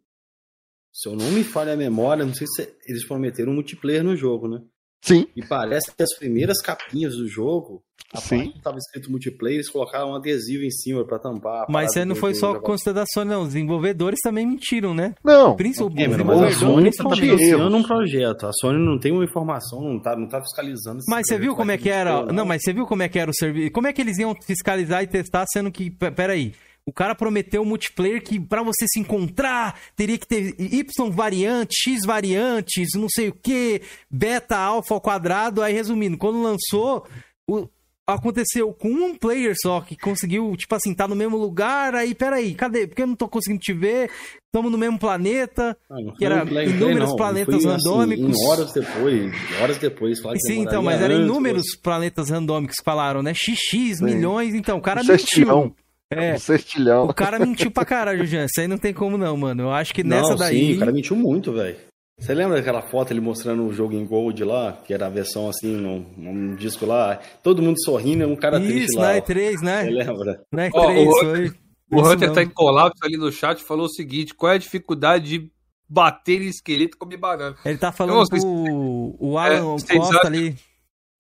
Se eu não me falha a memória, não sei se eles prometeram um multiplayer no jogo, né? Sim. E parece que as primeiras capinhas do jogo A Sim. parte que tava escrito multiplayer, eles colocaram um adesivo em cima pra tampar. a Mas aí não foi só da Sony, não. Os desenvolvedores também mentiram, né? Não, Principalmente É, os mano, mas a Sony tá tinha financiando um projeto. A Sony não tem uma informação, não tá, não tá fiscalizando. Mas você viu como é que era? ou Não, mas você viu como é que era o serviço? Como é que eles iam fiscalizar e testar, sendo que, pe- peraí, o cara prometeu um multiplayer que pra você se encontrar teria que ter Y variantes, X variantes, não sei o que, beta, alfa ao quadrado. Aí resumindo, quando lançou, o- aconteceu com um player só que conseguiu, tipo assim, tá no mesmo lugar. Aí, peraí, cadê? Porque eu não tô conseguindo te ver? Estamos no mesmo planeta. Não, não que era play- inúmeros não, planetas foi, assim, randômicos. em horas depois, horas depois. falaram que Sim, então, mas eram inúmeros planetas randômicos que falaram, né? XX, Sim. milhões, então, o cara Um mentiu. É, um cestilhão. o cara mentiu pra caralho, Jean. Isso aí não tem como não, mano. Eu acho que Não, nessa daí. sim, o cara mentiu muito, velho. Você lembra daquela foto ele mostrando o jogo em Gold lá, que era a versão assim, num, num disco lá, todo mundo sorrindo, um cara triste Isso, lá. na ó. E3, Você né? lembra? Na Ó, E3, o- foi. O Isso Hunter tá em colapso ali no chat e falou o seguinte: qual é a dificuldade de bater em esqueleto e comer banana? Ele tá falando Não, vocês- pro o Alan É, Costa ali.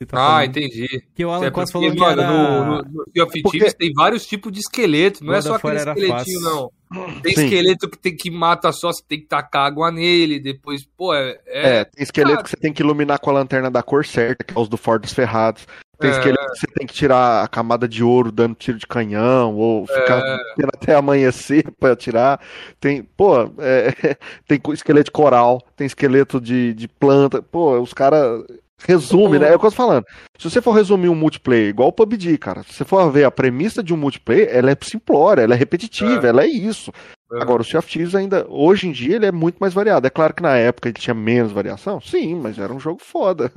Tá ah, falando. entendi. Que o Alan É Costa falou que era. no, no, no Sea of Porque- Thieves tem vários tipos de esqueleto, não é só aquele esqueletinho, fácil. não. Tem Sim. esqueleto que tem que mata só, você tem que tacar água nele, depois, pô, é. é- É, tem esqueleto Cara. que você tem que iluminar com a lanterna da cor certa, que é os do Ford dos Ferrados. Tem É. esqueleto que você tem que tirar a camada de ouro dando tiro de canhão, ou ficar esperando até amanhecer [LAUGHS] pra tirar. Tem, pô, é, [LAUGHS] tem esqueleto de coral, tem esqueleto de, de planta. Pô, os caras resumem, né? É o que eu tô falando. Se você for resumir um multiplayer, igual o PUBG, cara, se você for ver a premissa de um multiplayer, ela é simplória, ela é repetitiva, ela é isso. é. Agora, o Sea of Thieves ainda, hoje em dia, ele é muito mais variado. É claro que na época ele tinha menos variação, sim, mas era um jogo foda.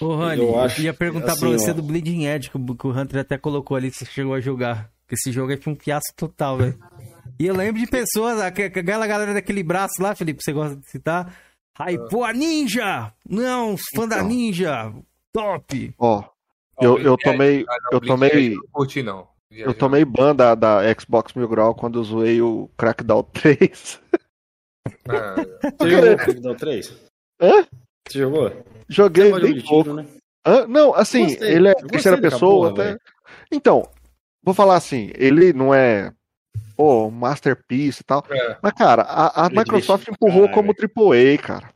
Ô, Rani, Eu eu, acho ia perguntar assim, pra você ó. do Bleeding Edge, que o, Hunter até colocou ali, que você chegou a jogar. Que esse jogo aí foi um fiasco total, velho. E eu lembro de pessoas, aque- aquela galera daquele braço lá, Felipe, que você gosta de citar. Aí, pô, a Ninja! Não, fã da Então. Ninja! Top! Ó, Ó, eu, eu tomei, ah, eu tomei, eu não curti, não. eu tomei ban da, da Xbox Mil Grau quando eu zoei o Crackdown [LAUGHS] 3. Ah, Você jogou o Crackdown 3? Hã? Você jogou? Joguei Você bem de pouco. tiro, né? Hã? Não, assim, Gostei. ele é terceira pessoa porra, até. Então, vou falar assim, ele não é, pô, masterpiece e tal. é. Mas, cara, a, a Microsoft empurrou caralho. como AAA, cara.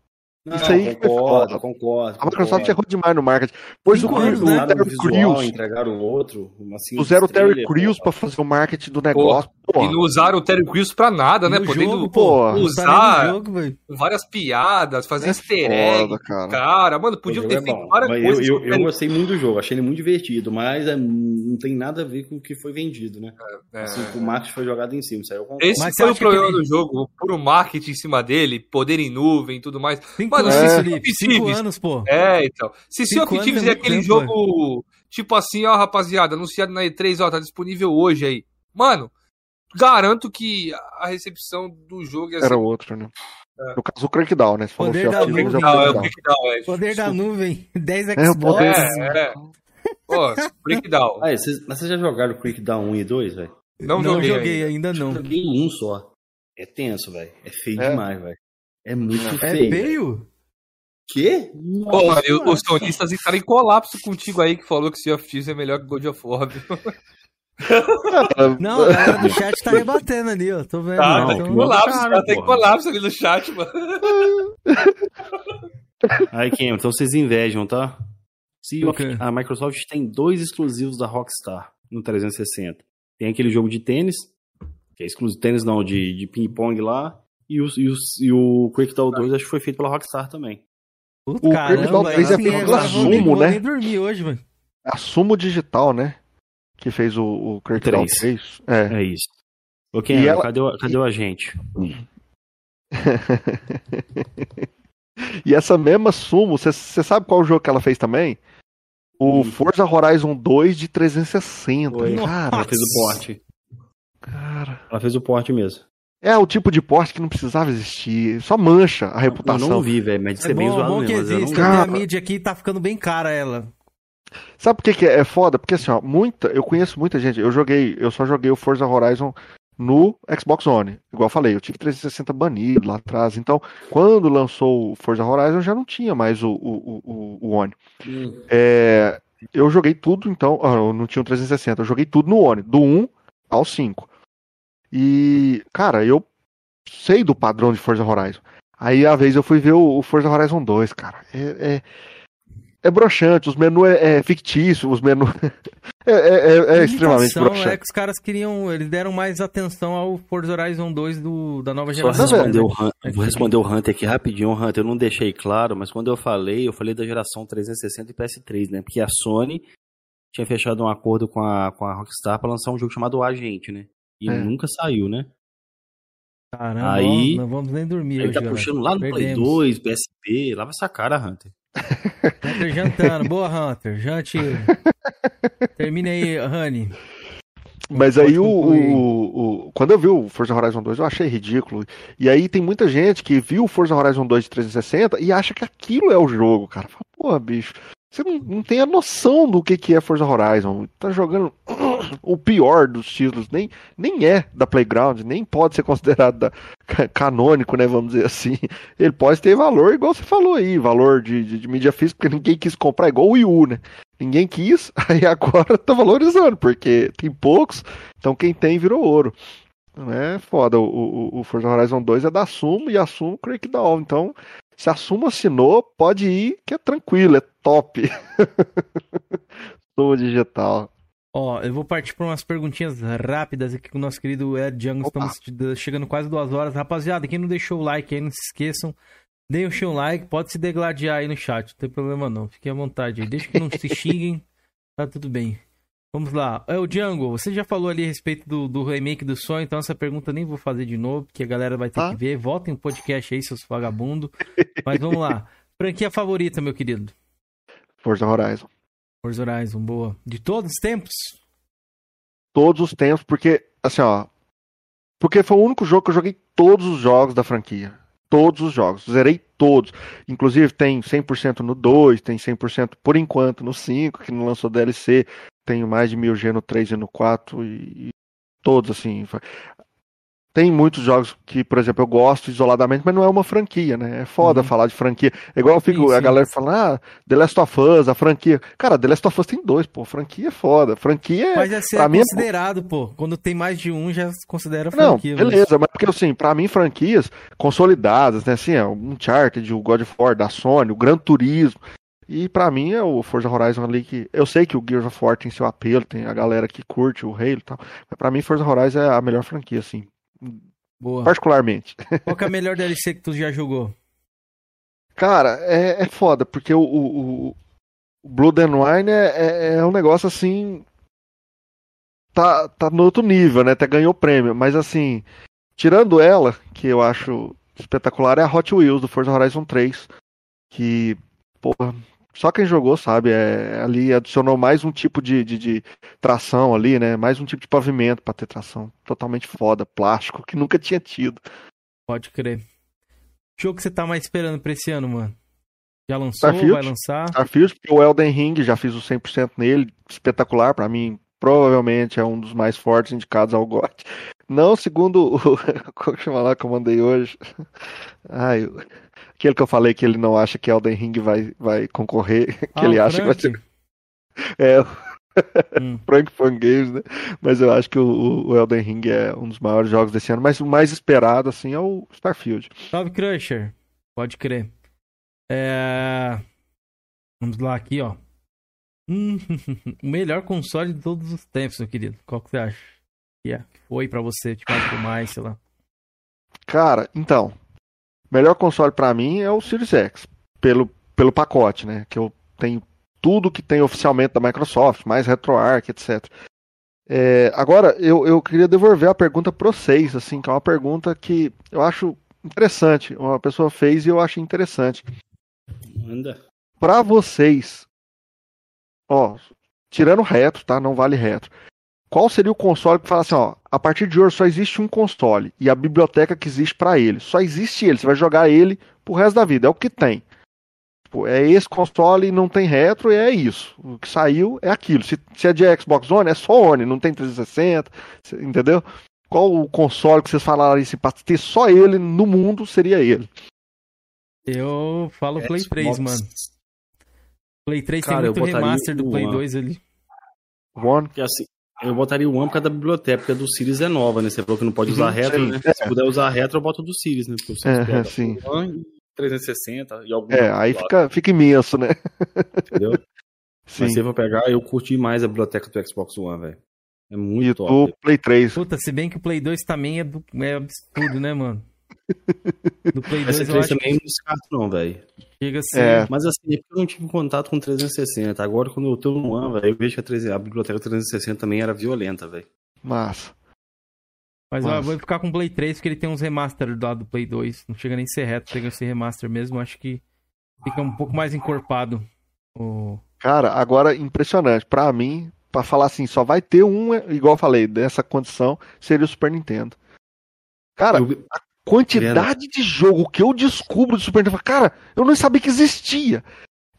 Não, Isso aí concordo, foda. concordo. A Microsoft concordo. errou demais no marketing. Pois o, anos, o né? Terry Crews, entregaram o outro. Assim, usaram o Terry Crews pra fazer o marketing do negócio. E Pô, não usaram o Terry Crews pra nada, né? No Podendo jogo, pô, usar jogo, várias piadas, fazer é easter egg. foda, cara. Cara, mano, jogo ter é feito várias mas coisas. eu, eu, eu gostei muito do jogo, achei ele muito divertido, mas é, não tem nada a ver com o que foi vendido, né? É. Assim, o marketing foi jogado em cima, isso aí eu concordo. Esse Mas foi o problema do jogo, o puro marketing em cima dele, poder em nuvem e tudo mais. Cinco Mano, é. Felipe. Cinco anos, pô. É, então. Se Sea Cinco of Thieves anos é é aquele tempo, jogo, tipo assim, ó, rapaziada, anunciado na E3, ó, tá disponível hoje aí. Mano, garanto que a recepção do jogo ia ser... Era outro, né? É. No caso, o Crackdown, né? Poder da é nuvem. Não, é o Crackdown. É. Poder da nuvem. [LAUGHS] 10 É, Xbox. É, é. Pô, Breakdown. Ah, é, vocês, mas vocês já jogaram o Crackdown 1 e 2, velho? Não, Não joguei. joguei ainda. ainda, não. Joguei um só. É tenso, velho. É feio É? demais, velho. É muito É feio. velho. feio? Quê? Porra, e os sonistas entraram em colapso contigo aí, que falou que Sea of Thieves é melhor que God of War. [LAUGHS] Não, a galera do chat tá rebatendo ali, ó. Tô vendo. Tá, Não, tá em colapso, cara, tá em colapso ali no chat, mano. [LAUGHS] Aí, Kim, então vocês invejam, tá? Se O of- quê? a Microsoft tem dois exclusivos da Rockstar no 360. Tem aquele jogo de tênis, que é exclusivo tênis não, de, de ping-pong lá, e o, e o, e o Crackdown 2 acho que foi feito pela Rockstar também. O caramba, Crackdown 3 é pela eu vou nem- Sumo, vou né? nem dormir hoje, mano. A Sumo Digital, né? Que fez o, o Crackdown Três. 3. É. É isso. Ô, Ken, E ela- cadê, o, cadê o agente? [LAUGHS] E essa mesma Sumo, você sabe qual jogo que ela fez também? O Hum. Forza Horizon 2 de 360. Foi. Cara, Ela fez o porte. cara. Ela fez o porte mesmo. É o tipo de porte que não precisava existir. Só mancha a Eu reputação. não vi, velho, mas isso é, É bem bom, zoado bom que mesmo. eu existe. vi. Até a Cara. mídia aqui tá ficando bem cara, ela. Sabe por que, que é foda? Porque assim, ó, muita, eu conheço muita gente. Eu joguei, eu só joguei o Forza Horizon no Xbox One. Igual eu falei, eu tive 360 banido lá atrás. Então, quando lançou o Forza Horizon, já não tinha mais o, o, o, o One. Hum. É, eu joguei tudo, então. Ah, eu não tinha um 360, eu joguei tudo no One, do 1 ao 5. E, cara, eu sei do padrão de Forza Horizon. Aí, a vez, eu fui ver o, o Forza Horizon 2, cara. É, é, é broxante, os menus é, é fictício, os menus. [LAUGHS] é, é, é, é extremamente broxante. É que os caras queriam. Eles deram mais atenção ao Forza Horizon 2 do, da nova Só geração. responder né? o Hun- vou responder o Hunter aqui rapidinho, Hunter. Eu não deixei claro, mas quando eu falei, eu falei da geração 360 e PS3, né? Porque a Sony tinha fechado um acordo com a, com a Rockstar pra lançar um jogo chamado Agente, né? E É. nunca saiu, né? Caramba, Aí- não vamos nem dormir Ele tá galera. puxando lá no Play Perdemos. 2, PSP. Lava essa cara, Hunter. [LAUGHS] Hunter jantando. Boa, Hunter. Jante. [LAUGHS] Termina aí, Honey. Mas aí o, o- o- Quando eu vi o Forza Horizon 2, eu achei ridículo. E aí tem muita gente que viu o Forza Horizon 2 de 360 e acha que aquilo é o jogo, cara. Fala, Pô, bicho, você não, não tem a noção do que, que é Forza Horizon. Tá jogando [CLEARS THROAT] o pior dos títulos. Nem, nem é da Playground, nem pode ser considerado da- ca- canônico, né? Vamos dizer assim. [LAUGHS] Ele pode ter valor, igual você falou aí, valor de, de, de mídia física, porque ninguém quis comprar, igual o Wii U, né? Ninguém quis, [LAUGHS] aí agora tá valorizando, porque tem poucos, então quem tem virou ouro. Não é foda. O, o, o Forza Horizon 2 é da Sumo e a Sumo creio que. Então, se a Sumo assinou, pode ir, que é tranquilo, é top. [LAUGHS] Sumo digital. Ó, eu vou partir para umas perguntinhas rápidas aqui com o nosso querido Ed. Opa. Estamos chegando quase duas horas. Rapaziada, quem não deixou o like aí, não se esqueçam. Deixem um like, pode se degladiar aí no chat, não tem problema não. Fiquem à vontade aí. Deixa que não se [LAUGHS] xinguem, tá tudo bem. Vamos lá. É o Django, você já falou ali a respeito do, do remake do sonho, então essa pergunta eu nem vou fazer de novo, porque a galera vai ter Tá. que ver. Voltem o podcast aí, seus vagabundos. Mas vamos lá. [LAUGHS] Franquia favorita, meu querido? Forza Horizon. Forza Horizon, boa. De todos os tempos? Todos os tempos, porque, assim, ó. Porque foi o único jogo que eu joguei todos os jogos da franquia. Todos os jogos. Zerei todos. Inclusive tem 100% no 2, tem 100% por enquanto no 5, que não lançou DLC. Tenho mais de 1000G no 3 e no 4 e, e todos assim. Tem muitos jogos que, por exemplo, eu gosto isoladamente, mas não é uma franquia, né? É foda Uhum. falar de franquia. É igual eu fico, Sim, a sim. galera fala, ah, The Last of Us, a franquia. Cara, The Last of Us tem dois, pô. Franquia é foda. Franquia é. Mas é é- considerado, pô. Quando tem mais de um, já se considera Não, franquia. mas- beleza, mas porque assim, pra mim, franquias consolidadas, né? Assim, é o Uncharted, o God of War da Sony, o Gran Turismo. E pra mim é o Forza Horizon ali que. Eu sei que o Gears of War tem seu apelo, tem a galera que curte o Halo e tal. Mas pra mim, Forza Horizon é a melhor franquia, assim. Boa. Particularmente. [LAUGHS] Qual que é a melhor DLC que tu já jogou? Cara, é, é foda, porque o, o, o Blood and Wine é, é, é um negócio assim. Tá, tá no outro nível, né? Até ganhou prêmio. Mas assim, tirando ela, que eu acho espetacular, é a Hot Wheels do Forza Horizon 3. Que, porra, só quem jogou sabe, é, ali adicionou mais um tipo de, de, de tração ali, né? Mais um tipo de pavimento pra ter tração. Totalmente foda, plástico, que nunca tinha tido. Pode crer. Jogo que você tá mais esperando pra esse ano, mano? Já lançou? Starfield. Vai lançar? Starfield, porque o Elden Ring já fiz o 100% nele, espetacular pra mim, provavelmente é um dos mais fortes indicados ao GOT. Não, segundo o [LAUGHS] como chama lá que eu mandei hoje. Ai, o- aquele que eu falei que ele não acha que Elden Ring vai, vai concorrer, [LAUGHS] que Ah, ele acha que vai Frank? ser é, [LAUGHS] Hum. Frank Fan Games, né? Mas eu acho que o, o Elden Ring é um dos maiores jogos desse ano, mas o mais esperado assim é o Starfield. Salve, Crusher. Pode crer. É... Vamos lá aqui, ó. Hum, [LAUGHS] o melhor console de todos os tempos, meu querido. Qual que você acha? É? Que foi pra você, tipo, mais por mais, sei lá. Cara, então, melhor console pra mim é o Series X, pelo, pelo pacote, né? Que eu tenho tudo que tem oficialmente da Microsoft, mais RetroArch, etc. É, agora, eu, eu queria devolver a pergunta para vocês, assim, que é uma pergunta que eu acho interessante. Uma pessoa fez e eu achei interessante. Manda. Pra vocês, ó, tirando retro, tá? Não vale retro. Qual seria o console que fala assim, ó, a partir de hoje só existe um console e a biblioteca que existe pra ele, só existe ele, você vai jogar ele pro resto da vida, é o que tem. Tipo, é esse console e não tem retro e é isso. O que saiu é aquilo. Se, se é de Xbox One, é só One, não tem 360, cê- entendeu? Qual o console que vocês falaram assim, pra ter só ele no mundo seria ele? Eu falo Play 3, Xbox. mano. Play 3 Cara, tem muito remaster do Play One. 2 ali. One. Porque assim, eu botaria o One por causa da biblioteca, porque a do Sirius é nova, né? Você falou que não pode usar Uhum, retro, sim, né? é. Se puder usar retro, eu boto do Sirius, né? Porque o É, Sirius sim. o One e 360 e algum É, aí fica, fica imenso, né? entendeu? Sim. [LAUGHS] Mas se eu for pegar, eu curti mais a biblioteca do Xbox One, velho. É muito E top. do Play 3. Puta, se bem que o Play 2 também é, do, é absurdo, né, mano? Do Play 2 Essa eu 3 acho também que não descarto, não, velho. chega a ser... É. Mas assim, é porque eu não tive contato com 360. Agora, quando eu tô no One, velho, eu vejo que a, 300 a biblioteca 360 também era violenta, velho. Massa. Mas ó, Nossa. eu vou ficar com o Play 3 porque ele tem uns remaster do lado do Play 2. Não chega nem a ser reto, chega a ser remaster mesmo. Acho que fica um pouco mais encorpado. O... Cara, agora impressionante. Pra mim, pra falar assim, só vai ter um, igual eu falei, dessa condição, seria o Super Nintendo. Cara, Eu- a quantidade de jogo que eu descubro do Super Nintendo, cara, eu não sabia que existia.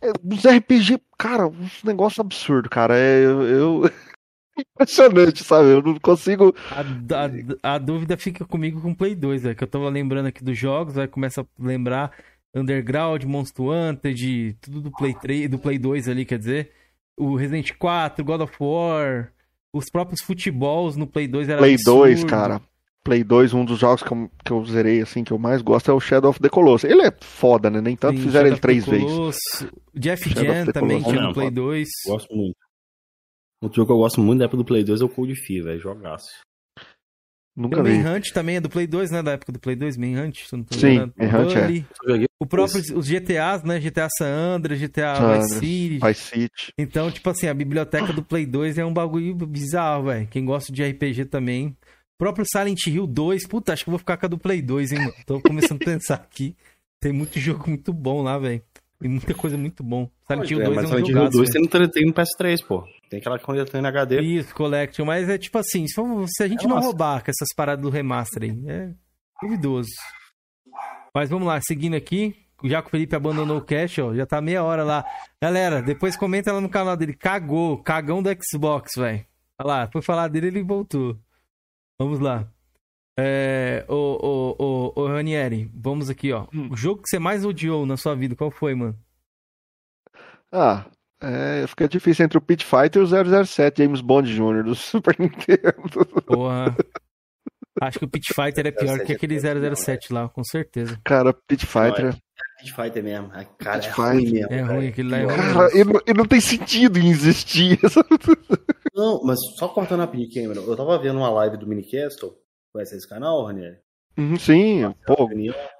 É, Os RPG, cara, uns negócios absurdos, cara. É, eu, eu- [LAUGHS] Impressionante, sabe? Eu não consigo. A, a- a dúvida fica comigo com o Play 2, velho. Que eu tava lembrando aqui dos jogos, aí começa a lembrar Underground, Monster Hunter, tudo do Play 3, do Play 2 ali, quer dizer. O Resident 4, God of War, os próprios futebols no Play 2 era Play absurdo. 2, cara. Play 2, um dos jogos que eu, que eu zerei, assim, que eu mais gosto é o Shadow of the Colossus. Ele é foda, né? Nem tanto Sim, fizeram ele Shadow of três the vezes. Colossus. Jeff Shadow of Jan the também Colossus. tinha no Play não. 2. Gosto muito. Outro jogo que eu gosto muito da época do Play 2 é o Cold Fear, velho. Jogaço. Nunca O vi. Manhunt também é do Play 2, né? Da época do Play 2, Manhunt. se eu não tô Sim. Manhunt é. O próprio, os GTAs, né? GTA San Andreas, GTA San Vice City. Vice City. Então, tipo assim, a biblioteca do Play 2 é um bagulho bizarro, velho. Quem gosta de RPG também. Próprio Silent Hill 2, puta, acho que eu vou ficar com a do Play 2, hein, mano. Tô começando a [LAUGHS] pensar aqui. Tem muito jogo muito bom lá, velho. Tem muita coisa muito bom. Silent Hill é, 2 mas é um Silent Hill jogaço, 2 velho. tem no, tem no PS3, pô. Tem aquela coletânea HD. Isso, Collection. Mas é tipo assim, se, se a gente É não roubar com essas paradas do remaster aí, é duvidoso. Mas vamos lá, seguindo aqui. Já que o Felipe abandonou o cache, ó, já tá meia hora lá. Galera, depois comenta lá no canal dele. Cagou, cagão do Xbox, velho. Olha lá, foi falar dele ele voltou. Vamos lá. É, ô, ô, ô, ô, Ranieri, vamos aqui, ó. Hum. O jogo que você mais odiou na sua vida, qual foi, mano? Ah, é, fica difícil entre o Pit Fighter e o 007 James Bond Jr. do [LAUGHS] Super Nintendo. Porra. Acho que o Pit Fighter é pior que aquele 007 lá, com certeza. Cara, Pit Fighter. É- Street Fighter mesmo. Ai, Cara, Street é ruim mesmo. É ruim, aquele lá é. Cara, ele, não- ele não tem sentido em existir. [LAUGHS] Não, mas só cortando rapidinho, Cameron. Eu tava vendo uma live do Minicastle. Conhece esse canal, Ranieri? Uhum, Sim, pô,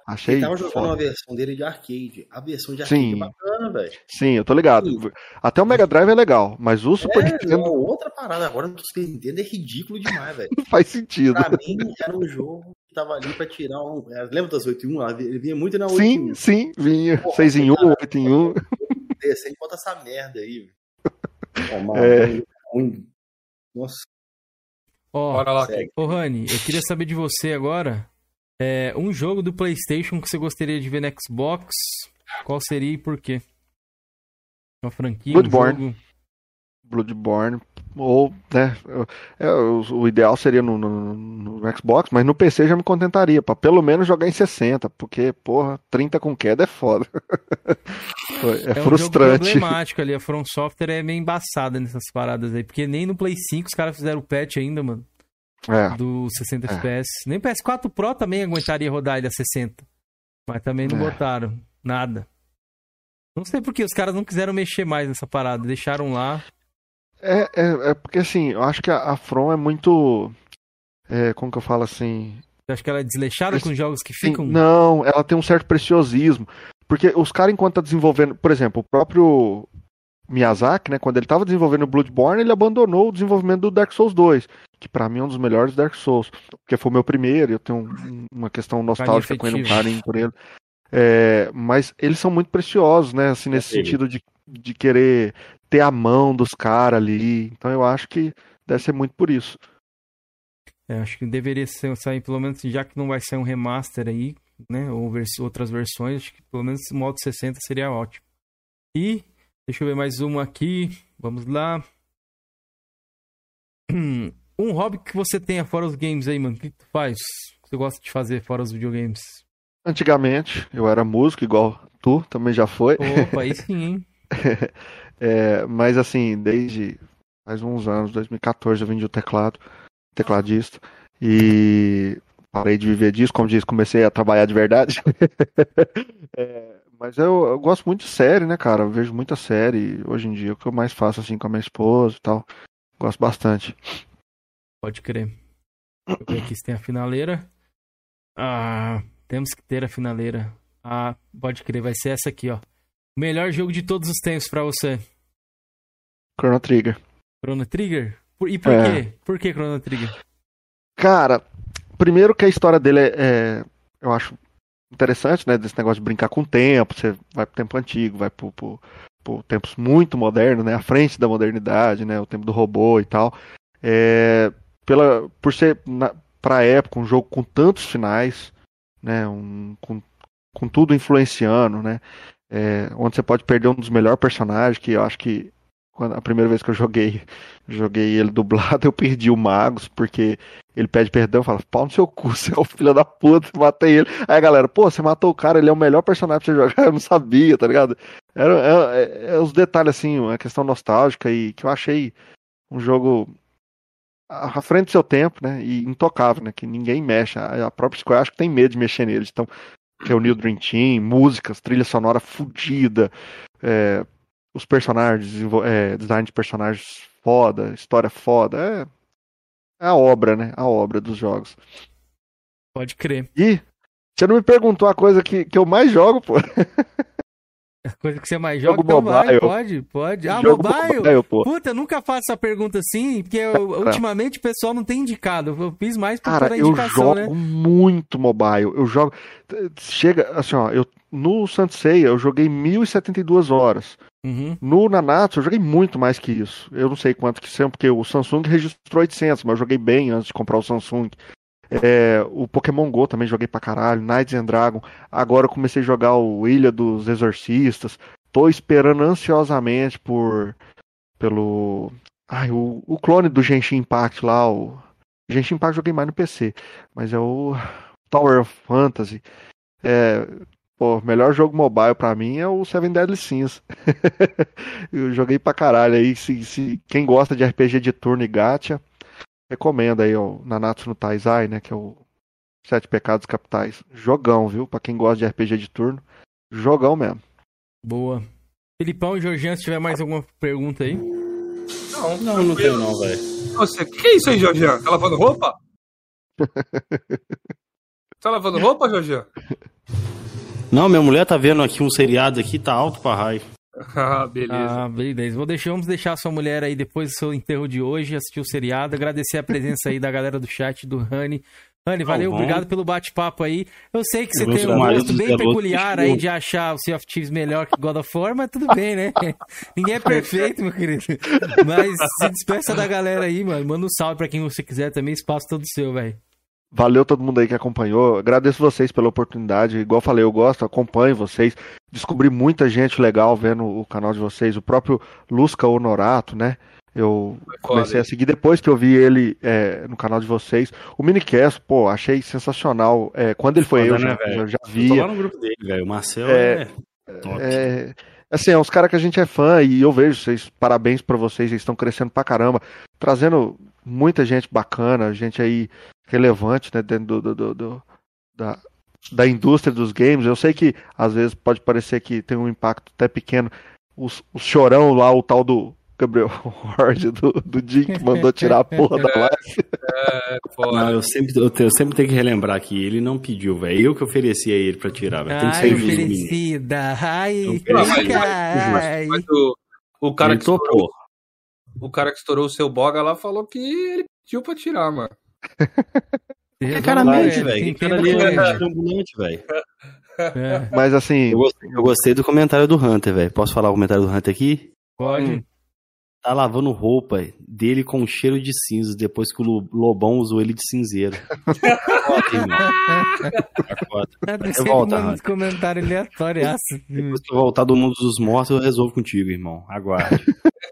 achei. Ele tava jogando foda. uma versão dele de arcade. A versão de arcade Sim. é bacana, velho. Sim, eu tô ligado. Sim. Até o Mega Drive é legal, mas o Super É, Nintendo uma outra parada agora no Super Nintendo é ridículo demais, velho. não [LAUGHS] faz sentido. Pra mim, era um jogo tava ali pra tirar um. é, Lembra das 8 em 1? Ela- Ele vinha muito na 8 em Sim, 1. sim, vinha. Porra, 6 em 1, cara. 8 em 1. Desse aí, bota essa merda aí, velho. Ó, mano, É. ruim. Nossa, Ó, Bora lá. Ô, Rani, eu queria saber de você agora. É, um jogo do PlayStation que você gostaria de ver no Xbox, qual seria e por quê? Uma franquia, Bloodborne. um jogo. Bloodborne. Ou, né? é, o, o ideal seria no, no- no Xbox, mas no PC já me contentaria, pra pelo menos jogar em 60, porque, porra, 30 com queda é foda. [LAUGHS] é, É um jogo frustrante. problemático ali. A From Software é meio embaçada nessas paradas aí. Porque nem no Play 5 os caras fizeram o patch ainda, mano. É, Do 60 É. FPS. Nem o PS4 Pro também aguentaria rodar ele a 60. Mas também não É. botaram. Nada. Não sei por que os caras não quiseram mexer mais nessa parada. Deixaram lá. É, é, é porque assim, eu acho que a, a From é muito. É, como que eu falo assim? Você acha que ela é desleixada com os jogos que Sim, ficam? Não, ela tem um certo preciosismo. Porque os caras, enquanto tá desenvolvendo, por exemplo, o próprio Miyazaki, né, quando ele tava desenvolvendo o Bloodborne, ele abandonou o desenvolvimento do Dark Souls 2, que pra mim é um dos melhores Dark Souls, porque foi o meu primeiro, eu tenho um- uma questão nostálgica com ele, um carinho por ele. É, mas eles são muito preciosos, né, assim, nesse Ele. sentido de, de querer ter a mão dos caras ali. Então eu acho que deve ser muito por isso. É, acho que deveria ser, sair, pelo menos, já que não vai ser um remaster aí, né? Ou vers- outras versões, acho que pelo menos o modo 60 seria ótimo. E, deixa eu ver mais uma aqui. Vamos lá. [CLEARS THROAT] Um hobby que você tenha fora os games aí, mano. O que tu faz? O que você gosta de fazer fora os videogames? Antigamente, eu era músico, igual tu, também já foi. Opa, aí sim, hein? [LAUGHS] É, mas assim, desde faz uns anos, 2014, eu vendi o teclado, tecladista, e parei de viver disso, como diz, comecei a trabalhar de verdade. [LAUGHS] É, mas eu, eu gosto muito de série, né, cara? Eu vejo muita série hoje em dia, o que eu mais faço assim com a minha esposa e tal. Gosto bastante. Pode crer. Aqui tem a finaleira. Ah, temos que ter a finaleira. Ah, pode crer, vai ser essa aqui, ó. Melhor jogo de todos os tempos pra você. Chrono Trigger. Chrono Trigger? Por- E por É. quê? Por que Chrono Trigger? Cara, primeiro que a história dele é, é- eu acho interessante, né? Desse negócio de brincar com o tempo. Você vai pro tempo antigo, vai pro, pro, pro tempos muito modernos, né? À frente da modernidade, né? O tempo do robô e tal. É, pela, por ser, na, pra época, um jogo com tantos finais, né? Um, com, com tudo influenciando, né? É, onde você pode perder um dos melhores personagens, que eu acho que quando, a primeira vez que eu joguei, joguei ele dublado, [LAUGHS] eu perdi o Magus, porque ele pede perdão, fala, pau no seu cu, [LAUGHS] você é o filho da puta, matei ele. Aí a galera, pô, você matou o cara, ele é o melhor personagem pra você jogar, [LAUGHS] eu não sabia, tá ligado? Era, é, é- é os detalhes, assim, uma questão nostálgica e que eu achei um jogo à frente do seu tempo, né, e intocável, né, que ninguém mexe. A, a própria Square acho que tem medo de mexer neles, então reuniu o Dream Team, músicas, trilha sonora fodida, é, os personagens, é, design de personagens foda, história foda, é, é a obra, né? A obra dos jogos. Pode crer. E você não me perguntou a coisa que, que eu mais jogo, pô. [LAUGHS] Coisa que você mais joga, Jogo então vai, mobile. pode, pode. Ah, Jogo mobile? mobile, pô. Puta, eu nunca faço essa pergunta assim, porque eu- [LAUGHS] ultimamente o pessoal não tem indicado. Eu fiz mais por Cara, eu jogo né? muito mobile. Eu jogo. Chega, assim, ó, eu, no Sansei eu joguei 1072 horas. Uhum. No Nanatsu eu joguei muito mais que isso. Eu não sei quanto que são, porque o Samsung registrou 800, mas eu joguei bem antes de comprar o Samsung. É, o Pokémon GO também joguei pra caralho, Knights and Dragon. Agora eu comecei a jogar o Ilha dos Exorcistas. Tô esperando ansiosamente por pelo ai, o, o clone do Genshin Impact lá, o Genshin Impact joguei mais no PC, mas é o Tower of Fantasy. É, pô, melhor jogo mobile pra mim é o Seven Deadly Sins. [LAUGHS] eu joguei pra caralho aí, se, se quem gosta de RPG de turno e gacha, recomendo aí o Nanatsu no Taizai, né, que é o Sete Pecados Capitais. Jogão, viu? Pra quem gosta de RPG de turno, jogão mesmo. Boa. Filipão e Georgian, se tiver mais alguma pergunta aí. Não, Não, não tem não, velho. Você, o que, que é isso aí, Jorgian? Tá lavando roupa? [LAUGHS] tá lavando roupa, Jorgian? Não, minha mulher tá vendo aqui um seriado aqui, tá alto pra raio. Ah, beleza. Ah, beleza. Vou deixar, vamos deixar a sua mulher aí depois do seu enterro de hoje, assistir o seriado. Agradecer a presença aí da galera do chat, do Rani. Rani, valeu, bom. obrigado pelo bate-papo aí. Eu sei que você tem um gosto bem peculiar aí de achar o Sea of Thieves melhor que God of War, mas tudo bem, né? [LAUGHS] Ninguém é perfeito, meu querido. Mas se despeça da galera aí, mano. Manda um salve pra quem você quiser também, espaço todo seu, velho. Valeu todo mundo aí que acompanhou. Agradeço vocês pela oportunidade. Igual falei, eu gosto, acompanho vocês. Descobri muita gente legal vendo o canal de vocês. O próprio Lusca Honorato, né? Eu comecei a seguir depois que eu vi ele é, no canal de vocês. O Minicast, pô, achei sensacional. É, quando ele foi Foda, eu, já, né, velho? já, já Eu tô lá no grupo dele, velho. O Marcel É, é, top. É, assim, é uns caras que a gente é fã e eu vejo vocês, parabéns pra vocês, vocês estão crescendo pra caramba, trazendo muita gente bacana, gente aí relevante, né, dentro do, do- do- da, da indústria dos games. Eu sei que às vezes pode parecer que tem um impacto até pequeno. Os- O, chorão lá, o tal do Gabriel [LAUGHS] Horde, do, do Jim que mandou tirar a [LAUGHS] porra da live. É, foda. Não, eu sempre, eu, te- eu sempre tenho que relembrar que ele não pediu, velho. Eu que ofereci a ele pra tirar, velho. Tem que Ai, ser justo, oferecida. Ai, ai. Mas o, o, cara Ele que estourou, topou. o cara que estourou o seu boga lá falou que ele pediu pra tirar, mano. É cara mente, velho. Ambulante, velho. É, Mas assim, Eu gostei, eu gostei do comentário do Hunter, velho. Posso falar o comentário do Hunter aqui? Pode. Tá lavando roupa dele com cheiro de cinza depois que o Lo- Lobão usou ele de cinzeiro. [LAUGHS] Foda. Eu Rani. uns comentários aleatórios. Depois que eu voltar do mundo dos mortos, eu resolvo contigo, irmão. Aguarde.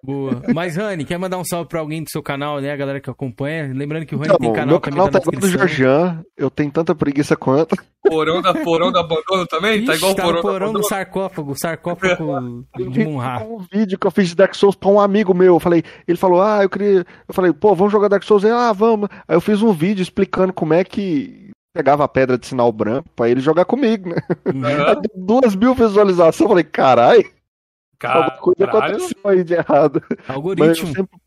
Boa. Mas, Rani, quer mandar um salve pra alguém do seu canal, né? A galera que acompanha. Lembrando que o Rani Então, tem canal meu também canal tá tá igual do. Georgian, eu tenho tanta preguiça quanto. Porão da, porão da abandono também? tá Ixi, igual o tá porão, porão da do sarcófago, sarcófago [LAUGHS] de Munra. um vídeo que eu fiz de Dark Souls pra um amigo meu. Eu falei, ele falou, ah, eu queria. Eu falei, pô, vamos jogar Dark Souls? Ele, ah, vamos. Aí eu fiz um vídeo explicando como é que pegava a pedra de sinal branco pra ele jogar comigo, né? Aham. [LAUGHS] Duas mil visualizações. Eu falei, carai, alguma coisa Caralho. aconteceu aí de errado. Algoritmo. sempre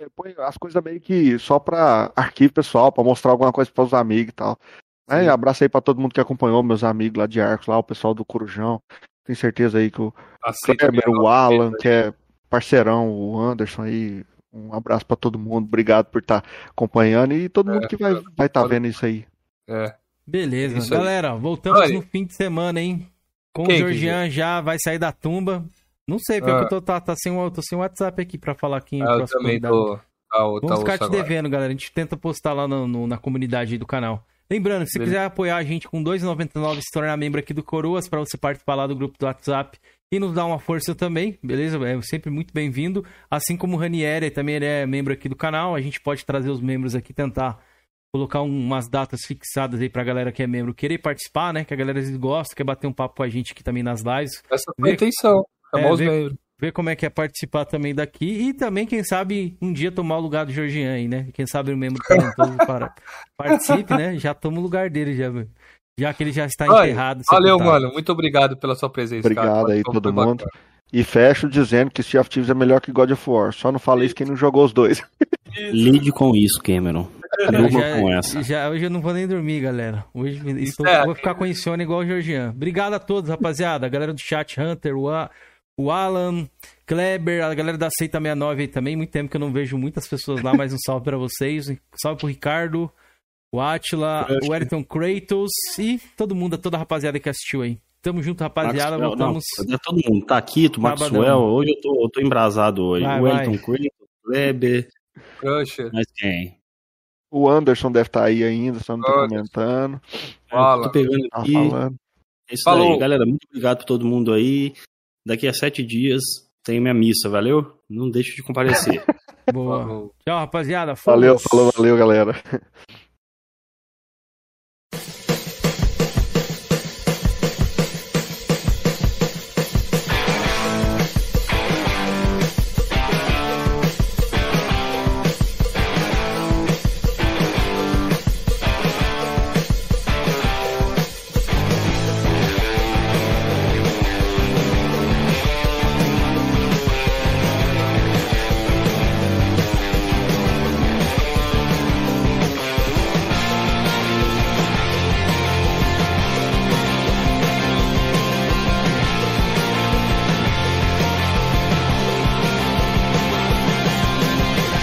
é, ponho as coisas meio que só pra arquivo pessoal, pra mostrar alguma coisa pros amigos e tal. Aí, abraço aí pra todo mundo que acompanhou, meus amigos lá de Arcos, lá, o pessoal do Corujão. Tenho certeza aí que o Aceita Kleber, o. Alan, que é parceirão, o Anderson aí. Um abraço pra todo mundo, obrigado por estar acompanhando e todo mundo É, que vai vai estar pode- vendo isso aí. É. Beleza. Isso aí. Galera, voltamos Olha. no fim de semana, hein? Com Quem o que Georgian já vai sair da tumba. Não sei, porque Ah. eu tô, tá, tá sem, o- tô sem WhatsApp aqui pra falar quem é o Ah, eu próximo também tô. Tá, tá Vamos ficar te agora. devendo, galera. A gente tenta postar lá no- no- na comunidade aí do canal. Lembrando, se você quiser apoiar a gente com 2,99 se tornar membro aqui do Coroas para você participar lá do grupo do WhatsApp e nos dar uma força também, beleza? É sempre muito bem-vindo. Assim como o Ranieri, também ele é membro aqui do canal. A gente pode trazer os membros aqui, tentar colocar um- umas datas fixadas aí pra galera que é membro querer participar, né? Que a galera gosta, quer bater um papo com a gente aqui também nas lives. Essa foi a intenção. É, Famoso vê- membro. Ver como é que é participar também daqui e também, quem sabe, um dia tomar o lugar do Georgian aí, né? Quem sabe o membro talentoso para participe, né? Já toma o lugar dele, já, já que ele já está Olha, enterrado. Valeu, sepultado. mano. Muito obrigado pela sua presença. Obrigado cara. aí, Foi todo bacana. mundo. E fecho dizendo que Sea of Thieves é melhor que God of War. Só não falei isso quem não jogou os dois. [LAUGHS] Lide com isso, Cameron. Durma Já- com essa. já- hoje eu não vou nem dormir, galera. Hoje estou- é. vou ficar com insônia igual o Georgian. Obrigado a todos, rapaziada. A galera do chat, Hunter, o, A- o Alan, Kleber, a galera da Seita 69 aí também. Muito tempo que eu não vejo muitas pessoas lá, mas um salve pra vocês. Um salve pro Ricardo, o Atila, o Eriton Kratos e todo mundo, toda a rapaziada que assistiu aí. Tamo junto, rapaziada. Maxwell, Voltamos. Não, todo mundo. Taquito, Sabadão. Maxwell. Hoje eu tô, eu tô embrasado hoje. Vai, o. Elton Creighton, Kleber. Crusher. Mas quem? O Anderson deve estar aí ainda, só não tô comentando. Fala. Eu tô pegando Tá aqui. falando. É isso Falou. aí, galera. Muito obrigado por todo mundo aí. Daqui a sete dias tem minha missa, valeu? Não deixe de comparecer. [LAUGHS] Boa. Falou. Tchau, rapaziada. Valeu, Fomos. falou, valeu, galera.